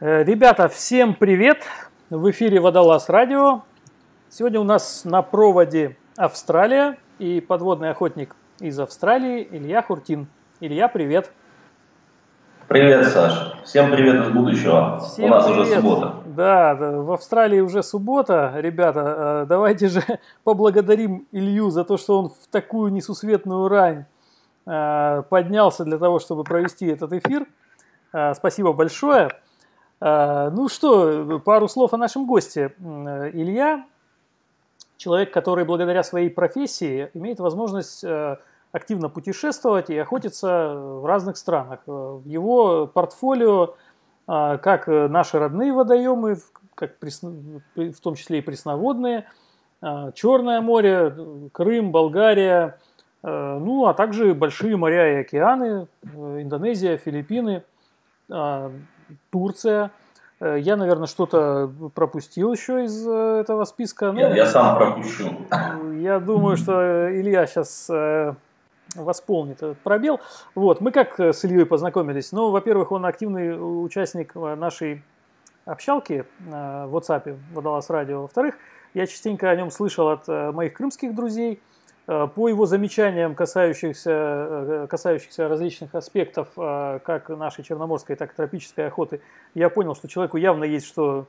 Э, ребята, всем привет! В эфире Водолаз Радио. Сегодня у нас на проводе Австралия и подводный охотник из Австралии Илья Хуртин. Илья, привет! Привет, Саш. Всем привет из будущего. Всем У нас привет. уже суббота. Да, да, в Австралии уже суббота. Ребята, э, давайте же поблагодарим Илью за то, что он в такую несусветную рань э, поднялся для того, чтобы провести этот эфир. Спасибо большое. Э, Ну что, пару слов о нашем госте. Илья – человек, который благодаря своей профессии имеет возможность э, активно путешествовать и охотиться в разных странах. Э, В его портфолио э, как э, наши родные водоемы, как пресно- в том числе и пресноводные, э, Черное море, Крым, Болгария, ну а также большие моря и океаны, Индонезия, Филиппины, Турция. Э, Я, наверное, что-то пропустил еще из э, этого списка. Ну, Я, сам пропущу. я думаю, что э, Илья сейчас восполнит этот пробел. Вот, мы как э, с Ильей познакомились? Ну, во-первых, он активный участник э, нашей общалки э, в WhatsApp, Водолаз Радио. Во-вторых, я частенько о нем слышал от э, моих крымских друзей. Э, По его замечаниям, касающихся, э, касающихся различных аспектов э, как нашей черноморской, так и тропической охоты, я понял, что человеку явно есть что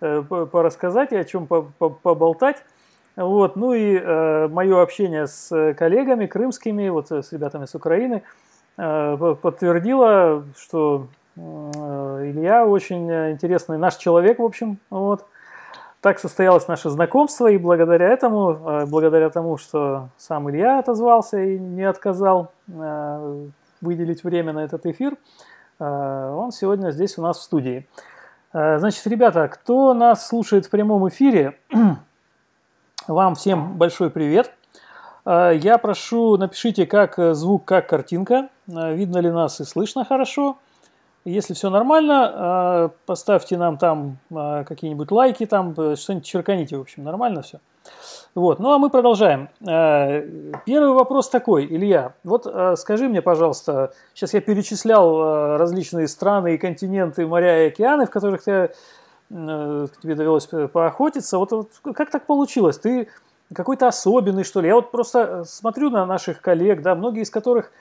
по- порассказать и о чем по- по- поболтать. Вот, ну и мое общение с коллегами крымскими, вот с ребятами с Украины, по- подтвердило, что Илья очень интересный наш человек, в общем, вот. Так состоялось наше знакомство, и благодаря этому, э, благодаря тому, что сам Илья отозвался и не отказал э, выделить время на этот эфир, э, он сегодня здесь у нас в студии. Значит, ребята, кто нас слушает в прямом эфире, вам всем большой привет. Я прошу, напишите, как звук, как картинка. Видно ли нас и слышно хорошо. Если все нормально, э, поставьте нам там э, какие-нибудь лайки, там э, что-нибудь черканите, в общем, нормально все. Вот, ну а мы продолжаем. Э, Первый вопрос такой, Илья, вот э, скажи мне, пожалуйста, сейчас я перечислял различные страны и континенты, моря и океаны, в которых ты тебе довелось по- поохотиться. Вот, вот как так получилось? Ты какой-то особенный, что ли? Я вот просто смотрю на наших коллег, да, многие из которых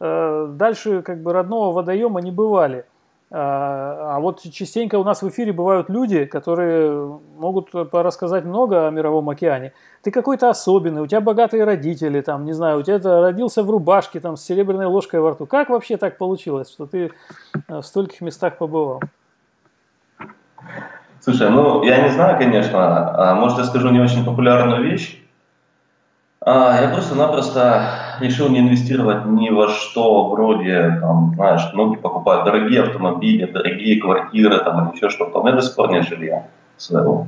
дальше как бы родного водоема не бывали. А а вот частенько у нас в эфире бывают люди, которые могут порассказать много о мировом океане. Ты какой-то особенный, у тебя богатые родители, там, не знаю, у тебя это родился в рубашке, там, с серебряной ложкой во рту. Как вообще так получилось, что ты э, в стольких местах побывал? Слушай, ну я не знаю, конечно, а, может я скажу не очень популярную вещь. А, я просто-напросто решил не инвестировать ни во что вроде, там, знаешь, многие покупают дорогие автомобили, дорогие квартиры там, или еще что-то. У меня до сих пор нет жилья своего.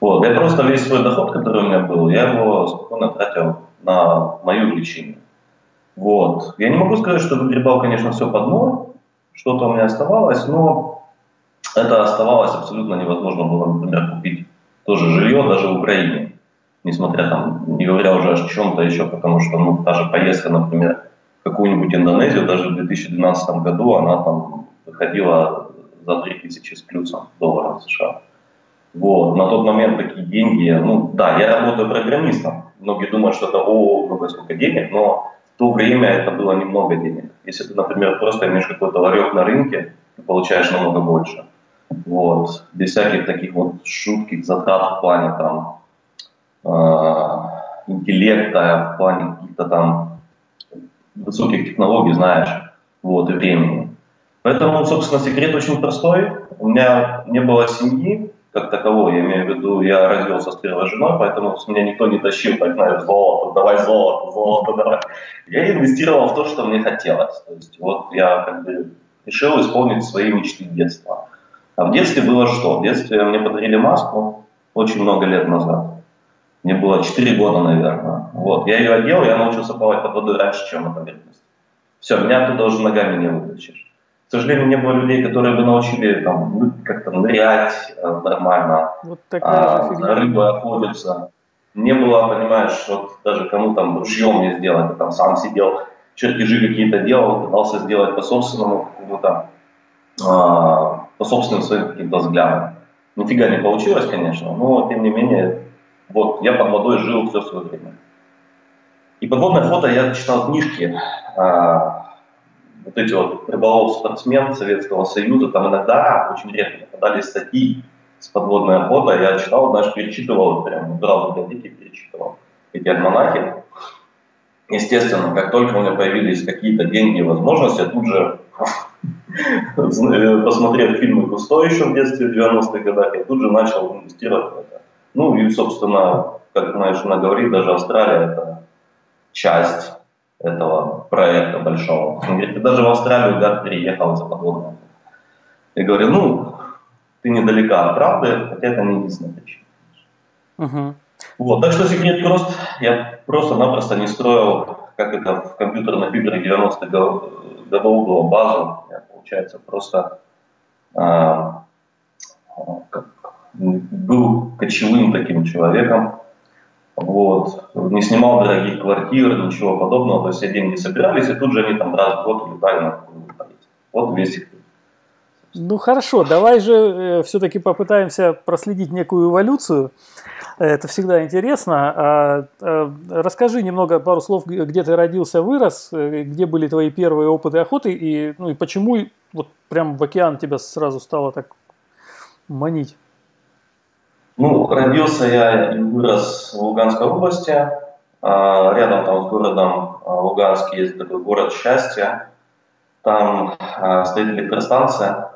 Вот, я просто весь свой доход, который у меня был, я его спокойно тратил на мои увлечения. Вот. Я не могу сказать, что выгребал, конечно, все под ноль, что-то у меня оставалось, но это оставалось абсолютно невозможно было, например, купить тоже жилье даже в Украине, несмотря там, не говоря уже о чем-то еще, потому что, ну, та же поездка, например, в какую-нибудь Индонезию, даже в 2012 году она там выходила за 3000 с плюсом долларов США. Вот, на тот момент такие деньги, ну да, я работаю программистом, многие думают, что это о, много сколько денег, но в то время это было немного денег. Если ты, например, просто имеешь какой-то ларек на рынке, ты получаешь намного больше. Вот, без всяких таких вот шутких затрат в плане там интеллекта, в плане каких-то там высоких технологий, знаешь, вот, и времени. Поэтому, собственно, секрет очень простой. У меня не было семьи, как таковой, я имею в виду, я родился с первой женой, поэтому с меня никто не тащил, так, знаешь, золото, давай золото, золото, давай. Я инвестировал в то, что мне хотелось. То есть вот я как бы решил исполнить свои мечты детства. А в детстве было что? В детстве мне подарили маску очень много лет назад. Мне было 4 года, наверное. Вот. Я ее одел, я научился плавать под водой раньше, чем на поверхности. Все, меня оттуда уже ногами не вытащишь. К сожалению, не было людей, которые бы научили там, ну, как-то нырять э, нормально, Вот а, рыбой охотиться. Не было, понимаешь, вот даже кому там ружьем не сделать, я там сам сидел, чертежи какие-то делал, пытался сделать по собственному какому-то а, по собственным своим каким-то взглядам. Нифига не получилось, конечно, но тем не менее, вот я под водой жил все свое время. И подводное фото я читал книжки, а, вот эти вот рыболов спортсмен Советского Союза, там иногда, очень редко попадали статьи с подводное фото, я читал, даже перечитывал, прям брал в библиотеке, перечитывал эти альманахи. Естественно, как только у меня появились какие-то деньги и возможности, я тут же посмотрев фильмы Кусто еще в детстве, в 90-х годах, я тут же начал инвестировать в это. Ну и, собственно, как моя жена говорит, даже Австралия – это часть этого проекта большого. Он говорит, ты даже в Австралию, гад, переехал за подводным. Я говорю, ну, ты недалека от правды, хотя это не единственная причина. Uh-huh. Вот, так что секрет прост. Я просто-напросто не строил, как это в компьютерных играх 90-х годов было, базу. Я, получается, просто а, как, был кочевым таким человеком. Вот. Не снимал дорогих квартир, ничего подобного. То есть все деньги собирались, и тут же они там раз в год улетали на Вот весь секрет. Ну хорошо, давай же э, все-таки попытаемся проследить некую эволюцию. Это всегда интересно. А, а, расскажи немного, пару слов, где ты родился, вырос, э, где были твои первые опыты охоты и, ну, и почему вот прям в океан тебя сразу стало так манить? Ну, родился я и вырос в Луганской области. А, рядом там с городом Луганск есть такой город Счастья. Там стоит электростанция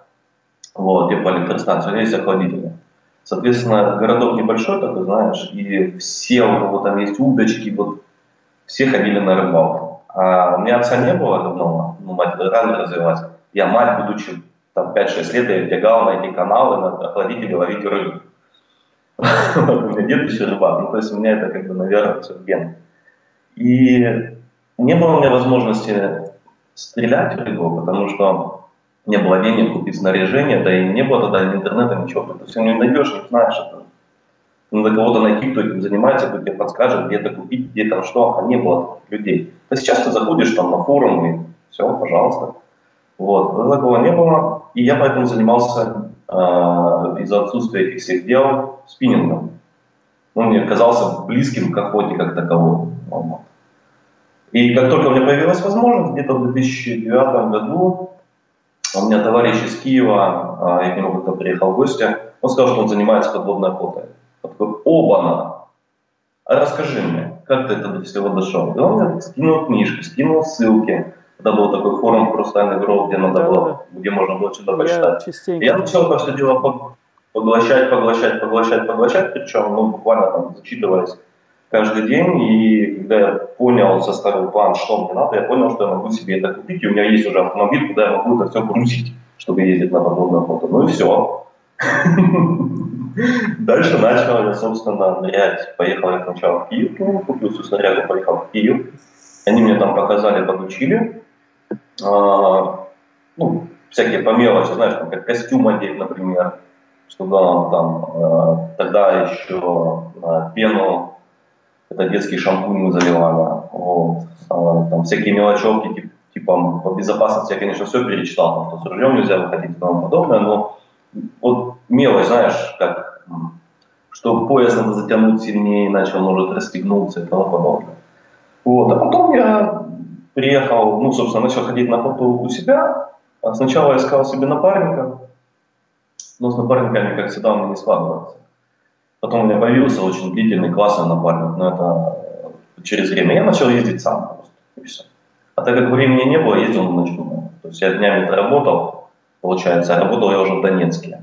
вот, где по электростанции, есть охладители. Соответственно, городок небольшой такой, знаешь, и все, у кого там есть удочки, вот все ходили на рыбалку. А у меня отца не было давно, ну, мать рано развивалась. Я мать, будучи там 5-6 лет, я бегал на эти каналы, на охладители ловить рыбу. У меня дед еще рыбак, ну, то есть у меня это как бы, наверное, все ген. И не было у меня возможности стрелять в рыбу, потому что не было денег купить снаряжение, да и не было тогда интернета, ничего. Ты все не найдешь, не знаешь это. Надо кого-то найти, кто этим занимается, кто тебе подскажет, где это купить, где там что, а не было людей. То сейчас ты заходишь там на форум и все, пожалуйста. Вот, такого не было. И я поэтому занимался э, из-за отсутствия этих всех дел спиннингом. Он мне казался близким к охоте как таковой. И как только у меня появилась возможность, где-то в 2009 году у меня товарищ из Киева, а, я к нему как-то приехал в гости, он сказал, что он занимается подводной охотой. Я такой, оба-на! А расскажи мне, как ты это до всего дошел? И он мне скинул книжки, скинул ссылки. Тогда был такой форум «Хрустальный гроб», где надо да, было, да. где можно было что-то почитать. И я начал это все дело поглощать, поглощать, поглощать, поглощать, причем, ну, буквально там зачитываясь каждый день, и когда я понял, составил план, что мне надо, я понял, что я могу себе это купить, и у меня есть уже автомобиль, куда я могу это все грузить, чтобы ездить на подводную охоту. Ну и все. Дальше начал я, собственно, нырять. Поехал я сначала в Киев, ну, купил всю снарягу, поехал в Киев. Они мне там показали, подучили. А, ну, всякие по мелочи, знаешь, там, как костюм одеть, например, чтобы он там, а, тогда еще а, пену это детский шампунь мы заливали. Вот. А, там всякие мелочевки, типа, типа по безопасности я, конечно, все перечитал, что с ружьем нельзя выходить и тому подобное, но вот мелочь, знаешь, как что пояс надо затянуть сильнее, иначе он может расстегнуться и тому подобное. Вот. А потом я приехал, ну, собственно, начал ходить на охоту у себя. Сначала искал себе напарника, но с напарниками, как всегда, меня не складывается. Потом у меня появился очень длительный классный напарник, но это э, через время. Я начал ездить сам просто, и все. А так как времени не было, ездил на ночную. То есть я днями работал, получается, работал я уже в Донецке.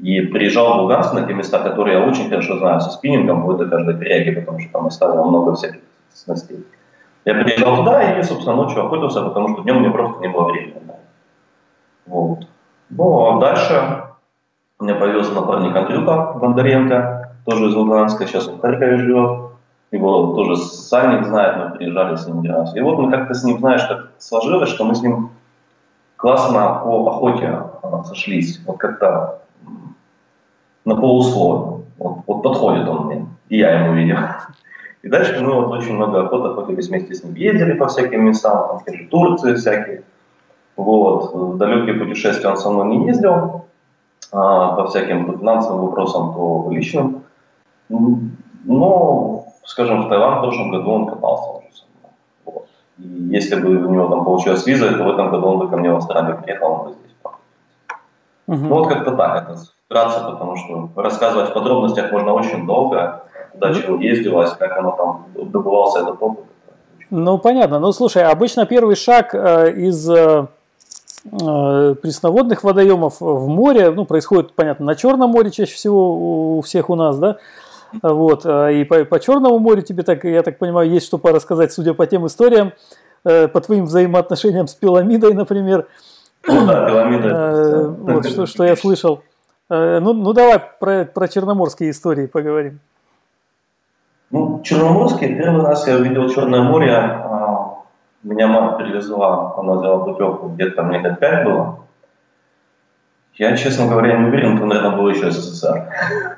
И приезжал в Луганск на те места, которые я очень хорошо знаю, со спиннингом, вплоть до каждой коряги, потому что там оставил много всяких снастей. Я приезжал туда и, собственно, ночью охотился, потому что днем мне просто не было времени. Вот. Ну, а дальше меня появился напарник Андрюха Бондаренко, тоже из Луганска, сейчас в Харькове живет. Его тоже Санник знает, мы приезжали с ним не раз. И вот мы как-то с ним, знаешь, так сложилось, что мы с ним классно по охоте а, сошлись. Вот как-то на полусловие. Вот, вот подходит он мне, и я ему видел. И дальше мы вот очень много охот охотились вместе с ним. Ездили по всяким местам, там, же Турции всякие. Вот. В далекие путешествия он со мной не ездил. А, по всяким финансовым вопросам, то личным. Но, скажем, в Таиланд в прошлом году он катался уже со мной. Вот. И если бы у него там получилась виза, то в этом году он бы ко мне в Австралию приехал, он бы здесь Угу. Ну вот как-то так это вкратце, потому что рассказывать в подробностях можно очень долго, куда чего ездилось, как оно там добывался этот опыт. Ну, понятно. Ну, слушай, обычно первый шаг э, из э, пресноводных водоемов в море, ну, происходит, понятно, на Черном море чаще всего у всех у нас, да, вот, и по, по Черному морю тебе, так, я так понимаю, есть что порассказать, судя по тем историям, по твоим взаимоотношениям с пиламидой, например. Ну, да. Вот что, что я слышал. Ну, ну давай про, про черноморские истории поговорим. Ну, Черноморский, первый раз я увидел Черное море, а, меня мама перевезла, она взяла путевку, где-то мне лет пять было. Я, честно говоря, не уверен, это, наверное, был еще СССР.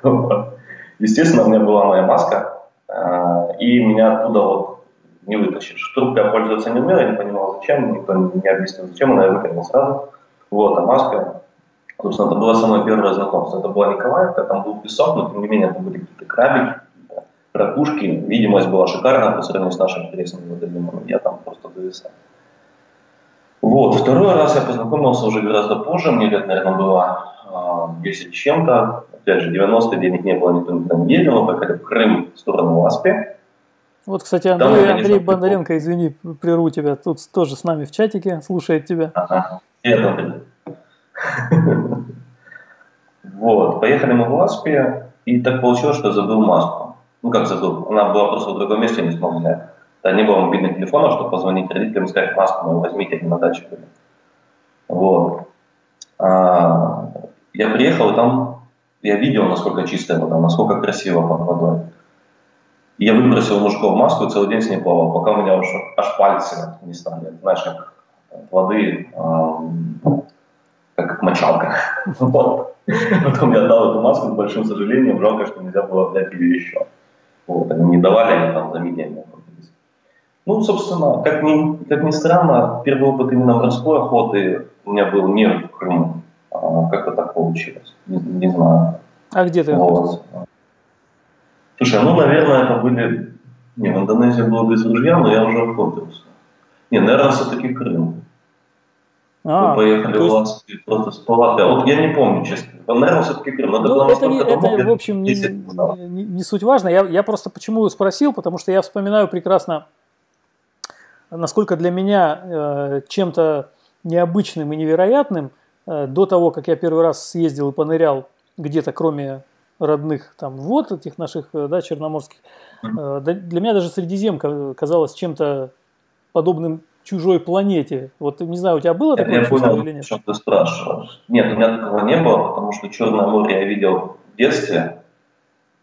Естественно, у меня была моя маска, а, и меня оттуда вот не вытащишь. Трубкой я пользоваться не умел, я не понимал, зачем, никто не объяснил, зачем, она выкинул сразу. Вот, а маска, собственно, это было самое первое знакомство. Это была Николаевка, там был песок, но тем не менее там были какие-то крабики, ракушки. Видимость была шикарная по сравнению с нашим интересным водоемом. Я там просто зависал. Вот. Второй раз я познакомился уже гораздо позже, мне лет, наверное, было 10 а, с чем-то. Опять же, 90 денег не было, никто никуда не ездил, мы поехали в Крым в сторону Ласпи. Вот, кстати, Андрей, Там, конечно, Андрей Бондаренко, извини, прерву тебя, тут тоже с нами в чатике, слушает тебя. Ага, это Вот, поехали мы в Ласпи, и так получилось, что забыл маску ну как забыл, она была просто в другом месте, не смог взять. Да, не было мобильных телефонов, чтобы позвонить родителям и сказать, маску мою возьмите, они на даче были. Вот. А, я приехал, и там я видел, насколько чистая вода, насколько красиво под водой. И я выбросил мужиков маску и целый день с ней плавал, пока у меня уж аж пальцы не стали, знаешь, как от воды, эм, как мочалка. Потом я отдал эту маску с большим сожалением, жалко, что нельзя было взять ее еще. Вот, они не давали, они там за меня не Ну, собственно, как ни, как ни странно, первый опыт именно морской охоты у меня был не в Крыму. А как-то так получилось. Не, не знаю. А где ты вот. Слушай, ну, наверное, это были... Не, в Индонезии было без ружья, но я уже охотился. Не, наверное, все-таки Крым. А, Мы поехали есть... в Латвию просто с палаткой. Вот я не помню, честно. Наверное, все-таки Крым. Надо ну, это, не, это в общем, не, не, не суть важно. Я, я просто почему спросил, потому что я вспоминаю прекрасно, насколько для меня э, чем-то необычным и невероятным э, до того, как я первый раз съездил и понырял где-то, кроме родных там вод этих наших, э, да, черноморских, э, для меня даже Средиземка казалось чем-то подобным чужой планете. Вот не знаю, у тебя было такое я чувство понял, или нет? Что ты спрашиваешь? Нет, у меня такого не было, потому что Черное море я видел в детстве.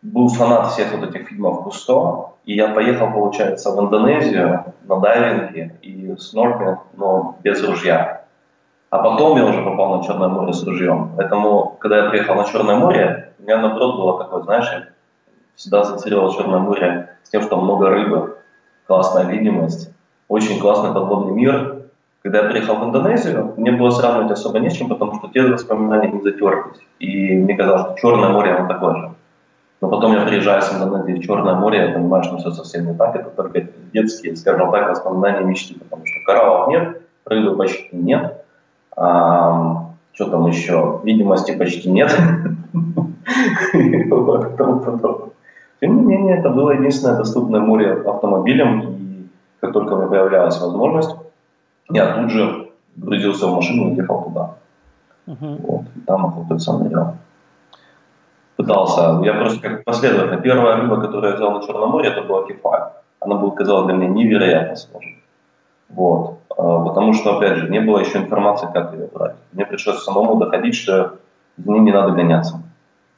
Был фанат всех вот этих фильмов Кусто, и я поехал, получается, в Индонезию на дайвинге и снорклинг, но без ружья. А потом я уже попал на Черное море с ружьем. Поэтому, когда я приехал на Черное море, у меня наоборот было такое, знаешь, я всегда ассоциировал Черное море с тем, что много рыбы, классная видимость очень классный подводный мир. Когда я приехал в Индонезию, мне было сравнивать особо не с чем, потому что те воспоминания не затерлись. И мне казалось, что Черное море, оно такое же. Но потом я приезжаю с Индонезии в Черное море, я понимаю, что все совсем не так. Это только детские, скажем так, воспоминания мечты, потому что кораллов нет, рыбы почти нет. А, что там еще? Видимости почти нет. Тем не менее, это было единственное доступное море автомобилем, как только у меня появлялась возможность, я тут же грузился в машину и ехал туда. Uh-huh. Вот, и там охотиться нырял. Пытался, я просто как последовательно. Первая рыба, которую я взял на Черном море, это была кефаль. Она была, казалась для меня невероятно сложной. Вот. А, потому что, опять же, не было еще информации, как ее брать. Мне пришлось самому доходить, что из нее не надо гоняться.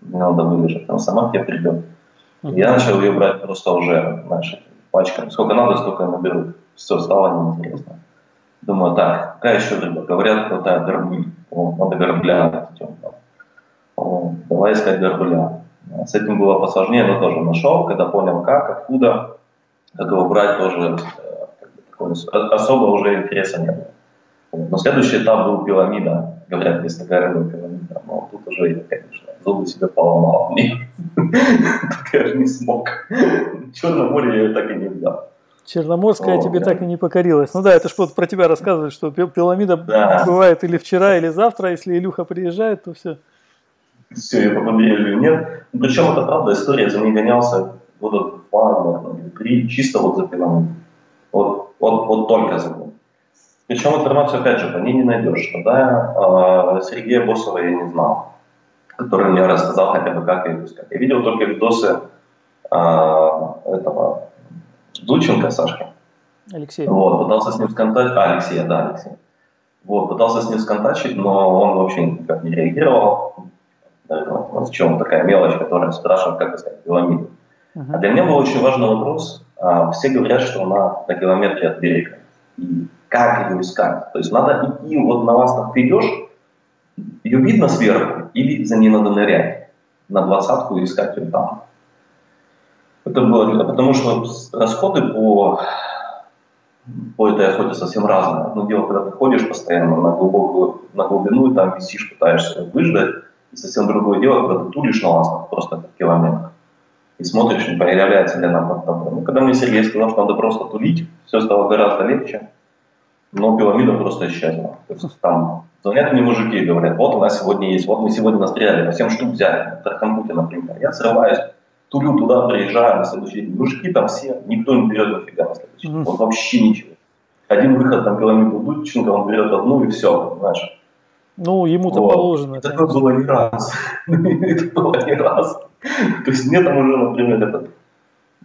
Не надо вылежать. Она сама к тебе придет. Uh-huh. Я начал ее брать просто уже, знаешь, пачками. Сколько надо, столько я наберу. Все, стало неинтересно. Думаю, так, какая еще рыба? Говорят, крутая горбыль. О, надо горбля давай искать горбыля. С этим было посложнее, но тоже нашел, когда понял как, откуда, как его брать, тоже э, особо уже интереса не было. Но следующий этап был пирамида. Говорят, есть такая рыба пирамида. Но тут уже я, конечно, зубы себе поломал. Так я же не смог. Черное море я так и не взял. Черноморская О, тебе да. так и не покорилась. Ну да, это ж вот про тебя рассказывают, что пиламида да. бывает или вчера, или завтра, если Илюха приезжает, то все. Все, я по побережью нет. Причем это правда история, за ней гонялся года два, наверное, три, чисто вот за пиламиду. Вот, вот, вот только за ним. Причем информацию, опять же, по ней не найдешь. Тогда э, Сергея Босова я не знал, который мне рассказал хотя бы, как ее искать. Я видел только видосы э, этого Дученко Сашка. Алексей. Вот, пытался с ним сконтачить. А, Алексея, да, Алексей. Вот, пытался с ним сконтачить, но он вообще никак не реагировал. Вот в чем такая мелочь, которая спрашивает, как искать пирамиду. Uh-huh. А для меня был очень важный вопрос. А, все говорят, что она на километре от берега. И как ее искать? То есть надо идти, вот на вас так ты идешь, ее видно сверху, или за ней надо нырять на двадцатку и искать ее там. Это было, потому что расходы по, по этой охоте совсем разные. Одно дело, когда ты ходишь постоянно на глубокую, на глубину, и там висишь, пытаешься выждать, и совсем другое дело, когда ты тулишь на ластах просто как километр. И смотришь, не появляется ли она под тобой. Но когда мне Сергей сказал, что надо просто тулить, все стало гораздо легче. Но пирамида просто исчезла. То есть там звонят мне мужики и говорят, вот у нас сегодня есть, вот мы сегодня настреляли, по 7 штук взяли, в Тарханкуте, например. Я срываюсь, тулю туда, приезжаю на следующий день. Мужики там все, никто не берет нафига на следующий день. Вот вообще ничего. Один выход там километр Дудченко, он берет одну и все, понимаешь. Ну, ему-то вот. положено. Такое было не раз. Это было не раз. То есть мне там уже, например, этот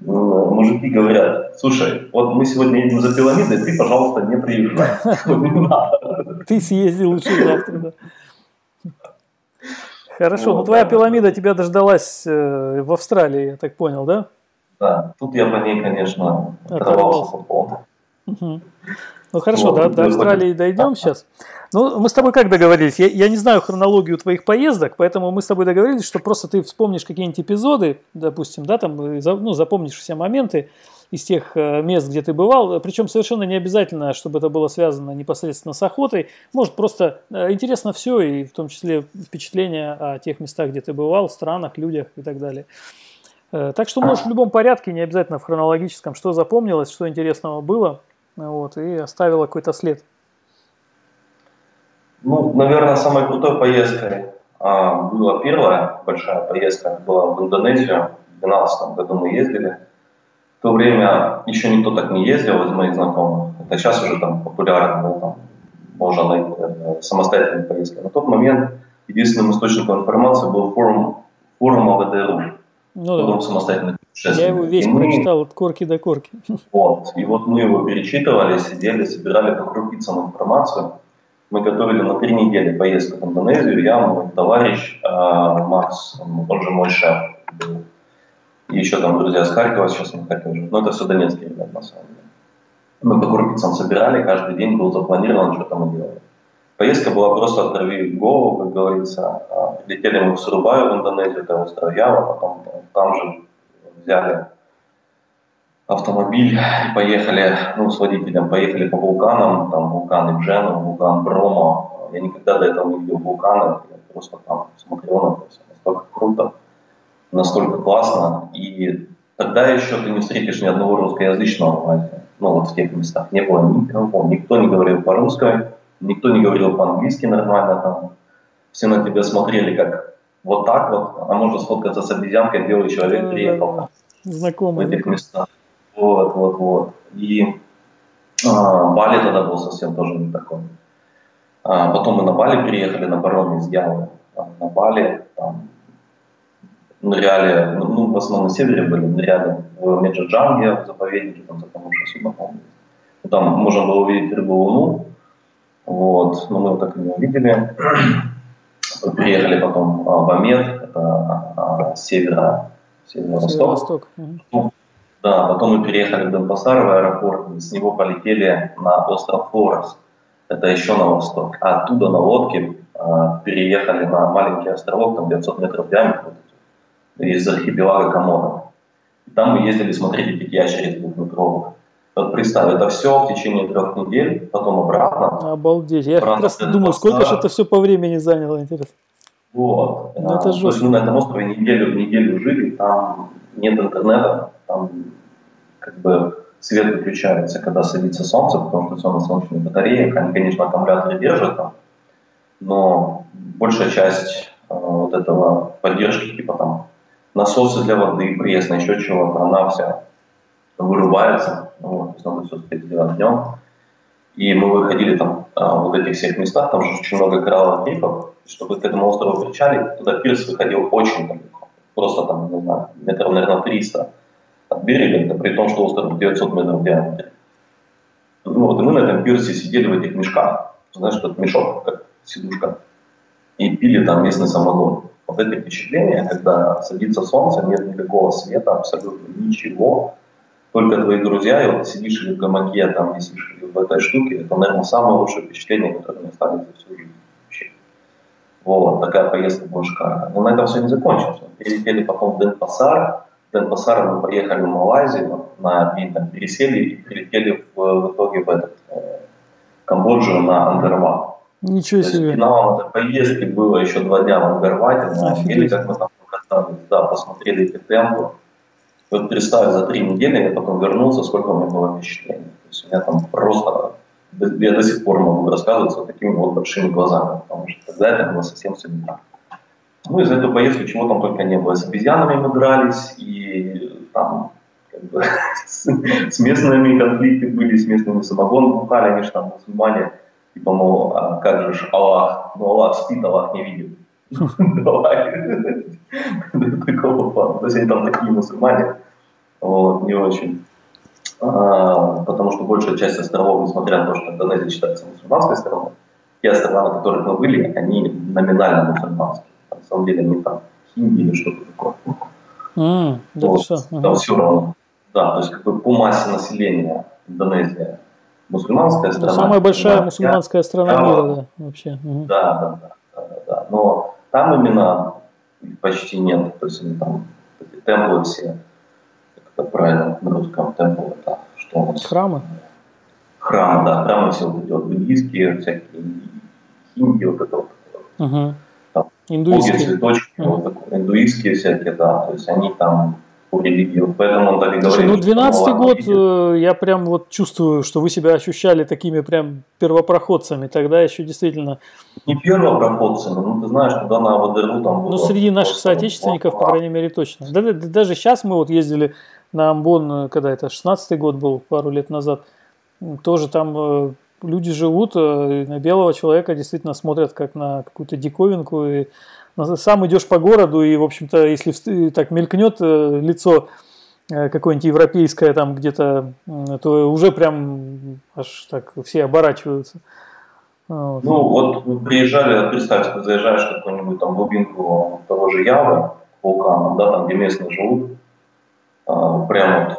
мужики говорят, слушай, вот мы сегодня едем за пирамидой, ты, пожалуйста, не приезжай. Ты съезди лучше завтра, да. Хорошо, ну твоя пирамида тебя дождалась э, в Австралии, я так понял, да? Да, тут я по ней, конечно, оторвался по полной. Ну хорошо, вот, до, до Австралии дойдем сейчас. Ну, мы с тобой как договорились? Я, я не знаю хронологию твоих поездок, поэтому мы с тобой договорились, что просто ты вспомнишь какие-нибудь эпизоды, допустим, да, там, ну, запомнишь все моменты из тех э, мест, где ты бывал. Причем совершенно не обязательно, чтобы это было связано непосредственно с охотой. Может, просто э, интересно все, и в том числе впечатления о тех местах, где ты бывал, странах, людях и так далее. Э, так что можешь в любом порядке, не обязательно в хронологическом, что запомнилось, что интересного было – вот, и оставила какой-то след. Ну, наверное, самой крутой поездкой а, была первая большая поездка, была в Индонезию. В 2012 году мы ездили. В то время еще никто так не ездил из моих знакомых. Это сейчас уже там популярно, да, там, можно найти э, самостоятельные поездки. На тот момент единственным источником информации был форум, форум АВДРУ. Ну, форум да. самостоятельных я его весь и прочитал мы, от корки до корки. Вот, и вот мы его перечитывали, сидели, собирали по крупицам информацию. Мы готовили на три недели поездку в Индонезию. Я, мой товарищ э, Макс, он, же мой шеф был. И еще там друзья с Харькова, сейчас мы Харьков живут. Но это все донецкие ребята, на самом деле. Мы по крупицам собирали, каждый день был запланирован, что там мы делали. Поездка была просто оторви голову, как говорится. А, Летели мы в Сурубаю, в Индонезию, это остров Ява, потом там же взяли автомобиль и поехали, ну, с водителем, поехали по вулканам, там вулкан Ибжена, вулкан Брома. Я никогда до этого не видел вулканы, я просто там смотрел на это все, настолько круто, настолько классно. И тогда еще ты не встретишь ни одного русскоязычного ну, вот в тех местах. Не было никого, никто не говорил по-русски, никто не говорил по-английски нормально там. Все на тебя смотрели как вот так вот, а можно сфоткаться с обезьянкой, белый человек приехал. Знакомый. В этих местах. Вот, вот, вот. И а, Бали тогда был совсем тоже не такой. А, потом мы на Бали приехали, на Барон из Явы. На Бали там ныряли, ну, ну, в основном на севере были, ныряли в Меджаджанге, в заповеднике, там затонувшее судно, помню. Там можно было увидеть рыбу луну, вот, но мы так и не увидели. Приехали потом в Амед, это а, северо, северо-восток. Северо да, потом мы переехали в Денпасар, в аэропорт, и с него полетели на остров Форес, это еще на восток. А оттуда на лодке а, переехали на маленький островок, там 900 метров в диаметре, из архипелага Комодо. И там мы ездили смотреть этих ящериц двухметровых. Вот представь, это все в течение трех недель, потом обратно. Обалдеть. Я обратно как раз думал, сколько же это все по времени заняло, интересно. Вот. Ну, это А, То есть жестко. мы на этом острове неделю, неделю жили, там нет интернета, там как бы свет выключается, когда садится солнце, потому что все на солнечной батарее. Они, конечно, аккумуляторы держат там, но большая часть э, вот этого поддержки, типа там насосы для воды, пресна, еще чего-то, она вся вырубается. Вот, то есть надо все успеть сделать днем. И мы выходили там а, вот в этих всех местах, там же очень много коралловых рифов, чтобы к этому острову причалить, туда пирс выходил очень далеко. Просто там, не знаю, метров, наверное, 300 от берега, при том, что остров 900 метров в диаметре. Ну, вот, и мы на этом пирсе сидели в этих мешках, знаешь, этот мешок, как сидушка, и пили там местный самогон. Вот это впечатление, когда садится солнце, нет никакого света, абсолютно ничего, только твои друзья, и вот сидишь или в гамаке, там висишь, или в этой штуке, это, наверное, самое лучшее впечатление, которое мне осталось за всю жизнь. Вообще. Вот, такая поездка была шикарная. Но на этом все не закончилось. Мы перелетели потом в Денпасар. В Денпасар мы поехали в Малайзию на день, там, пересели и прилетели в, в итоге в этот, э, Камбоджу на Ангарват. Ничего То есть себе. финалом этой поездки было еще два дня в Ангарвате, Офигеть. или как мы там покатались, да, посмотрели эти темпы. Вот представь, за три недели я потом вернулся, сколько у меня было впечатлений. То есть у меня там просто, я до сих пор могу рассказывать вот такими вот большими глазами, потому что тогда это было совсем все не так. Ну и за эту поездку чего там только не было. С обезьянами мы дрались, и там как бы, с, с местными конфликты были, с местными самогон бухали, они же там мусульмане, типа, мол, а как же ж Аллах, ну Аллах спит, Аллах не видит. Давай. Такого плана. То есть они там такие мусульмане, вот, не очень. А, потому что большая часть островов, несмотря на то, что Индонезия считается мусульманской страной, те острова, на которых мы были, они номинально мусульманские. На самом деле они там хинди или что-то такое. Да Вот, что? Там Ага. все равно. Да, то есть как бы по массе населения Индонезия мусульманская Ну, страна. Самая большая Да, мусульманская страна мира, да, вообще. Да, да, да. Но там именно их почти нет. То есть они там темплы все, как это правильно на русском темплы, это что у нас? Храмы? Храмы, да, храмы все вот эти вот буддийские, всякие хинди, вот это вот. Угу. Там Боги, Индуистские. цветочки, Мгм. вот такое, индуистские всякие, да, то есть они там поэтому он так и говорит. ну что 12 Аллах год, э, я прям вот чувствую, что вы себя ощущали такими прям первопроходцами. Тогда еще действительно, Не первопроходцами, ну ты знаешь, туда на ВДРУ там ну среди наших просто соотечественников, по крайней мере, точно. Да, да, да, даже сейчас мы вот ездили на Амбон, э, когда это 16 год был, пару лет назад, тоже там э, люди живут, на белого человека действительно смотрят как на какую-то диковинку, и сам идешь по городу, и, в общем-то, если так мелькнет э, лицо э, какое-нибудь европейское там где-то, то уже прям аж так все оборачиваются. Вот. Ну, вот вы приезжали, представьте, ты заезжаешь в какую-нибудь там глубинку того же Явы, вулкана, да, там, где местные живут, а, прямо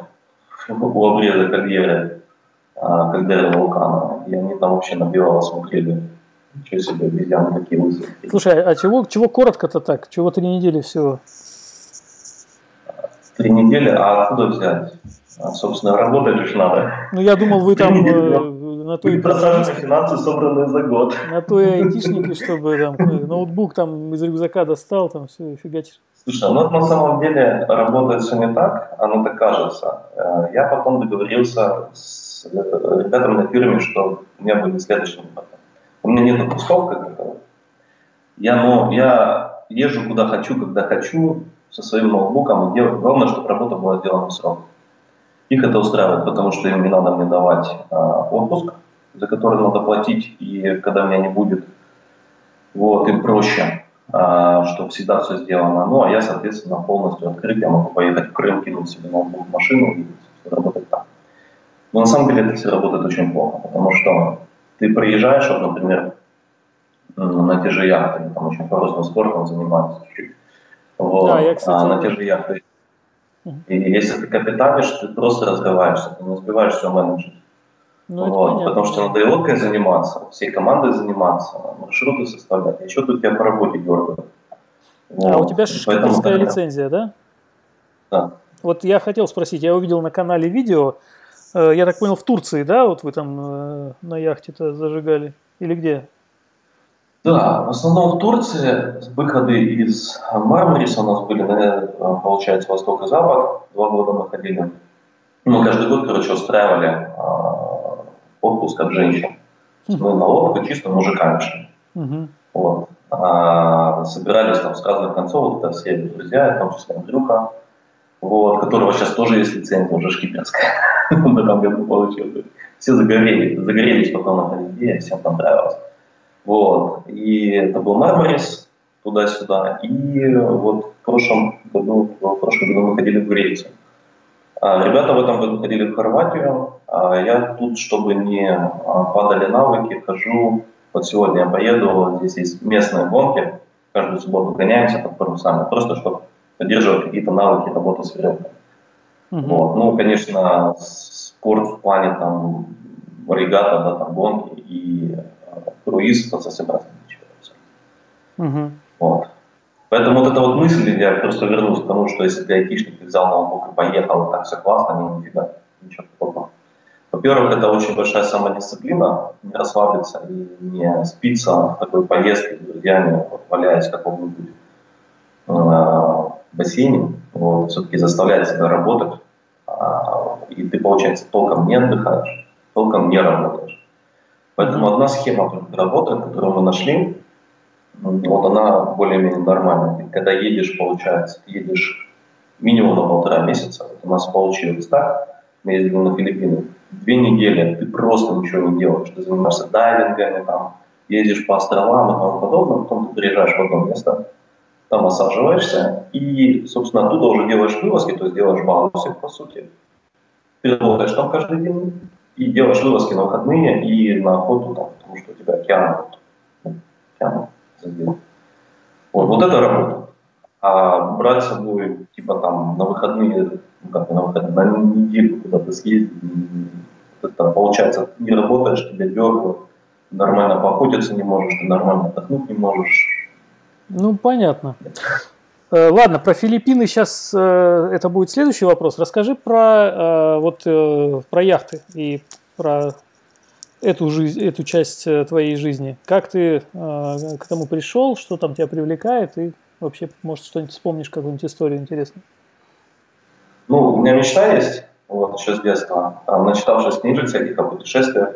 вот у обреза кальдеры, а, кальдеры вулкана, и они там вообще на белого смотрели. Ничего себе, обезьяны такие. Слушай, а чего, чего коротко-то так? Чего три недели всего? Три недели, а откуда взять? А, собственно, работать же надо. Ну, я думал, вы там э, на то и просаженные финансы, собранные за год. на то и айтишники, чтобы там э, ноутбук там из рюкзака достал, там все фигачишь. Слушай, ну на самом деле работает все не так, оно так кажется. Э, Я потом договорился с ребятами на фирме, что у меня будет следующий выход. У меня нет отпусков, как это. Я, ну, я езжу куда хочу, когда хочу, со своим ноутбуком, и делаю. главное, чтобы работа была сделана в срок. Их это устраивает, потому что им не надо мне давать э, отпуск, за который надо платить, и когда меня не будет, вот, им проще что всегда все сделано. Ну, а я, соответственно, полностью открыт, я могу поехать в Крым, кинуть себе ноутбук в машину и работать так. Но на самом деле это все работает очень плохо, потому что ты приезжаешь, вот, например, на те же яхты, там очень парусным спортом занимаюсь чуть-чуть. Вот. Да, я, кстати, а на те же яхты. Мгм. И если ты капитанишь, ты просто разговариваешься, ты не успеваешь все менеджить. Ну, Вот, потому что надо и лодкой заниматься, всей командой заниматься, маршруты составлять, еще тут тебя по работе дергают. А у Вот, тебя тогда- лицензия, да? Да. Вот я хотел спросить, я увидел на канале видео, я так понял, в Турции, да, вот вы там э, на яхте-то зажигали? Или где? Да, в основном в Турции выходы из Мармариса у нас были, получается, Восток и Запад. Два года мы ходили. Мы каждый год, короче, устраивали отпуск от женщин. Мы на лодку чисто мужиками шли. Угу. Вот. А, собирались там с разных концов, это все друзья, в том числе Андрюха, вот, которого сейчас тоже есть лицензия, уже шкиперская, в этом году получил. Все загорели, загорелись потом на этой идее, всем понравилось. Вот. И это был Мармарис, туда-сюда. И вот в прошлом году, в прошлом году мы ходили в Грецию. А ребята в этом году ходили в Хорватию, а я тут, чтобы не а, падали навыки, хожу, вот сегодня я поеду, здесь есть местные гонки, каждую субботу гоняемся под парусами, просто чтобы поддерживать какие-то навыки работы с веревкой. Угу. Вот. Ну, конечно, спорт в плане там регата, да, там гонки и круиз это совсем разные вещи. Угу. Вот. Поэтому вот эта вот мысль, я просто вернулся к тому, что если ты айтишник взял ноутбук и поехал, и так все классно, не нифига, ничего такого. Во-первых, это очень большая самодисциплина, не расслабиться и не спиться в такой поездке с друзьями, вот, валяясь в каком-нибудь э, бассейне, вот, все-таки заставлять себя работать, э, и ты, получается, толком не отдыхаешь, толком не работаешь. Поэтому одна схема работает, которую мы нашли, вот она более-менее нормальная. Когда едешь, получается, едешь минимум на полтора месяца, вот у нас получилось так, мы ездили на Филиппины, две недели ты просто ничего не делаешь, ты занимаешься дайвингами, там, ездишь по островам и тому подобное, потом ты приезжаешь в одно место, там осаживаешься и, собственно, оттуда уже делаешь вылазки, то есть делаешь балансик, по сути. Ты работаешь там каждый день, и делаешь вылазки на выходные и на охоту, там, потому что у тебя океан, вот, ну, океан задел. Вот, вот это работа. А брать с собой, типа там, на выходные, ну как на выходные, на неделю куда-то съездить, это получается, не работаешь, тебя дергают, нормально поохотиться не можешь, ты нормально отдохнуть не можешь. Ну, понятно. Э, ладно, про Филиппины сейчас э, это будет следующий вопрос. Расскажи про э, вот про яхты и про эту жизнь, эту часть твоей жизни. Как ты к этому пришел, что там тебя привлекает и вообще, может, что-нибудь вспомнишь, какую-нибудь историю интересную? Ну, у меня мечта есть, вот, еще с детства, начитавшись книжек всяких о путешествиях,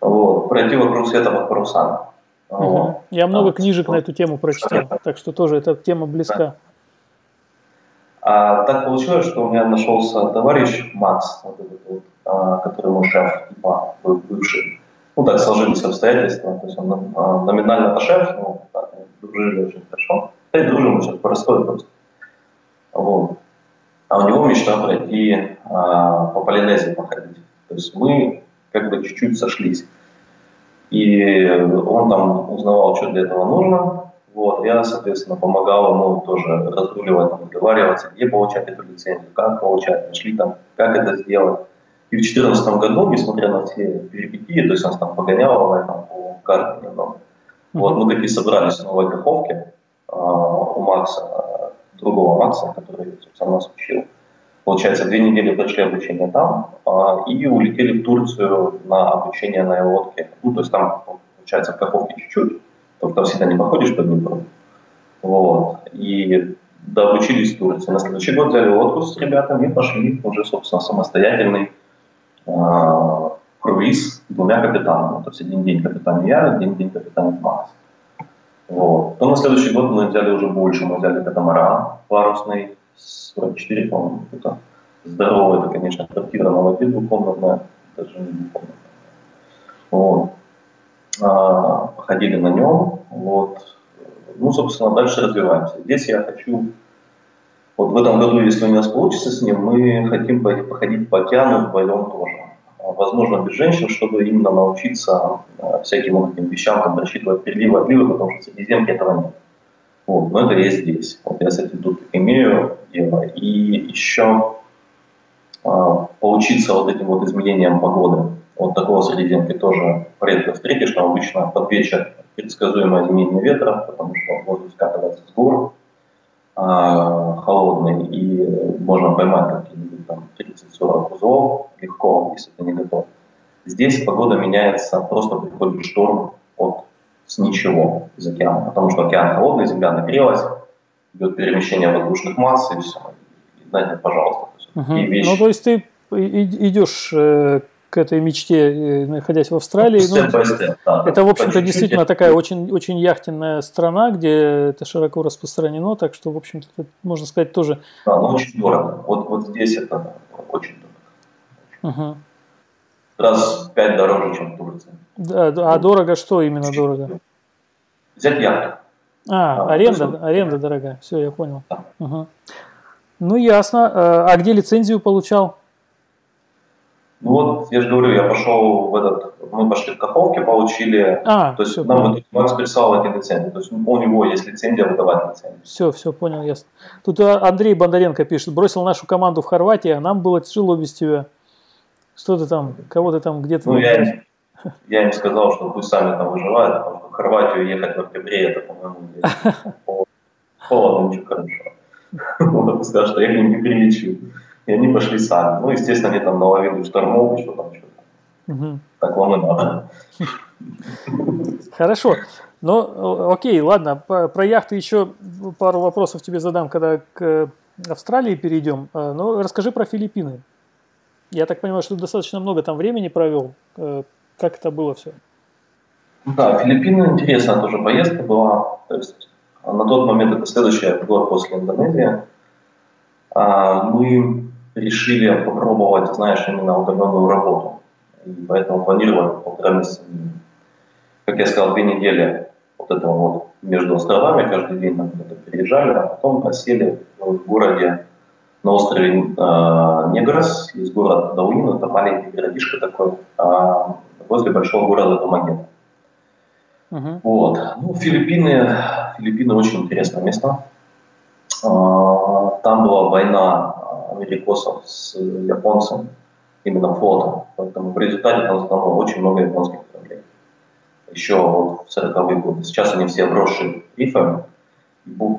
вот, пройти вокруг света под парусами. Угу. Я много да, книжек на эту тему прочитал, так что тоже эта тема близка. А так получилось, что у меня нашелся товарищ Макс, вот этот вот, а, который мой шеф, типа, бывший. Ну, так сложились обстоятельства. То есть он а, номинально шеф, но так, дружили очень хорошо. Да и дружим сейчас простой просто. Вот. А у него мечта пройти а, по Полинезии походить. То есть мы как бы чуть-чуть сошлись. И он там узнавал, что для этого нужно. Вот, я, соответственно, помогал ему тоже разруливать, договариваться, где получать эту лицензию, как получать, нашли там, как это сделать. И в 2014 году, несмотря на все перипетии, то есть он там погонял там, по карте немного, вот мы такие собрались в новой Каховке э, у Макса, другого Макса, который, собственно, нас учил. Получается, две недели прошли обучение там а, и улетели в Турцию на обучение на лодке. Ну, то есть там, получается, в Каховке чуть-чуть, только там всегда не походишь по Днепру. Вот. И дообучились в Турции. На следующий год взяли лодку с ребятами и пошли уже, собственно, самостоятельный э, круиз двумя капитанами. То есть один день капитан я, один день капитан Макс. Вот. Потом на следующий год мы взяли уже больше. Мы взяли катамаран парусный, 44, по-моему, это здоровая, это, конечно, квартира на воде двухкомнатная, даже не двухкомнатная. Вот. А, походили на нем, вот. Ну, собственно, дальше развиваемся. Здесь я хочу, вот в этом году, если у нас получится с ним, мы хотим походить по океану вдвоем тоже. А, возможно, без женщин, чтобы именно научиться а, всяким вот этим вещам, там, рассчитывать переливы, отливы, потому что в Средиземке этого нет. Вот, это есть здесь. Вот я с этим тут имею дело. И еще а, поучиться вот этим вот изменениям погоды. Вот такого Средиземки тоже редко встретишь, но обычно под вечер предсказуемое изменение ветра, потому что воздух скатывается с гор а, холодный, и можно поймать какие-нибудь там 30-40 узлов легко, если ты не готов. Здесь погода меняется, просто приходит шторм от с ничего из океана, потому что океан холодный, земля нагрелась, идет перемещение воздушных масс и все. И, знаете, пожалуйста. Угу. вещи. Ну, то есть ты идешь э, к этой мечте, э, находясь в Австралии. Ну, step, да, это, в общем-то, действительно такая очень, очень яхтенная страна, где это широко распространено, так что, в общем-то, можно сказать, тоже... Да, но очень дорого. Вот, вот здесь это очень дорого. Угу. Раз в пять дороже, чем в Турции. Да, а дорого что именно дорого? Взять яхту. А, а аренда, есть, аренда дорогая. Все, я понял. Да. Угу. Ну, ясно. Э, а где лицензию получал? Ну вот, я же говорю, я пошел в этот, мы пошли в Каховке, получили, а, то есть все, нам. Макс прислал эти лицензии, то есть у него есть лицензия выдавать лицензию. Все, все, понял, ясно. Тут э, Андрей Бондаренко пишет, бросил нашу команду в Хорватии, а нам было тяжело без тебя. Что ты там, кого ты там где-то... Ну, я им, я им сказал, что пусть сами там выживают, потому что в Хорватию ехать в октябре, это, по-моему, холодно, ничего хорошего. Он сказал, что я к ним не прилечу. И они пошли сами. Ну, естественно, они там наловили штормов, что там что-то. Угу. Так вам и надо. Хорошо. Ну, окей, ладно. Про яхты еще пару вопросов тебе задам, когда к Австралии перейдем. А, ну, расскажи про Филиппины. Я так понимаю, что ты достаточно много там времени провел. Э, как это было все? Да, Филиппины интересная тоже поездка была. То есть на тот момент это следующий год после Индонезии. А, мы решили попробовать, знаешь, именно удаленную работу. И поэтому планировали полтора месяца. Как я сказал, две недели вот этого вот между островами, каждый день там где-то а потом осели в городе на острове э, Негрос, есть город Дауин, это маленький городишко такой, э, возле большого города Домагена. Uh-huh. Вот. Ну, Филиппины, Филиппины очень интересное место. Э, там была война америкосов с японцем, именно флотом. Поэтому в результате там затонуло очень много японских кораблей. Еще вот в 40-е годы. Сейчас они все обросшие рифами.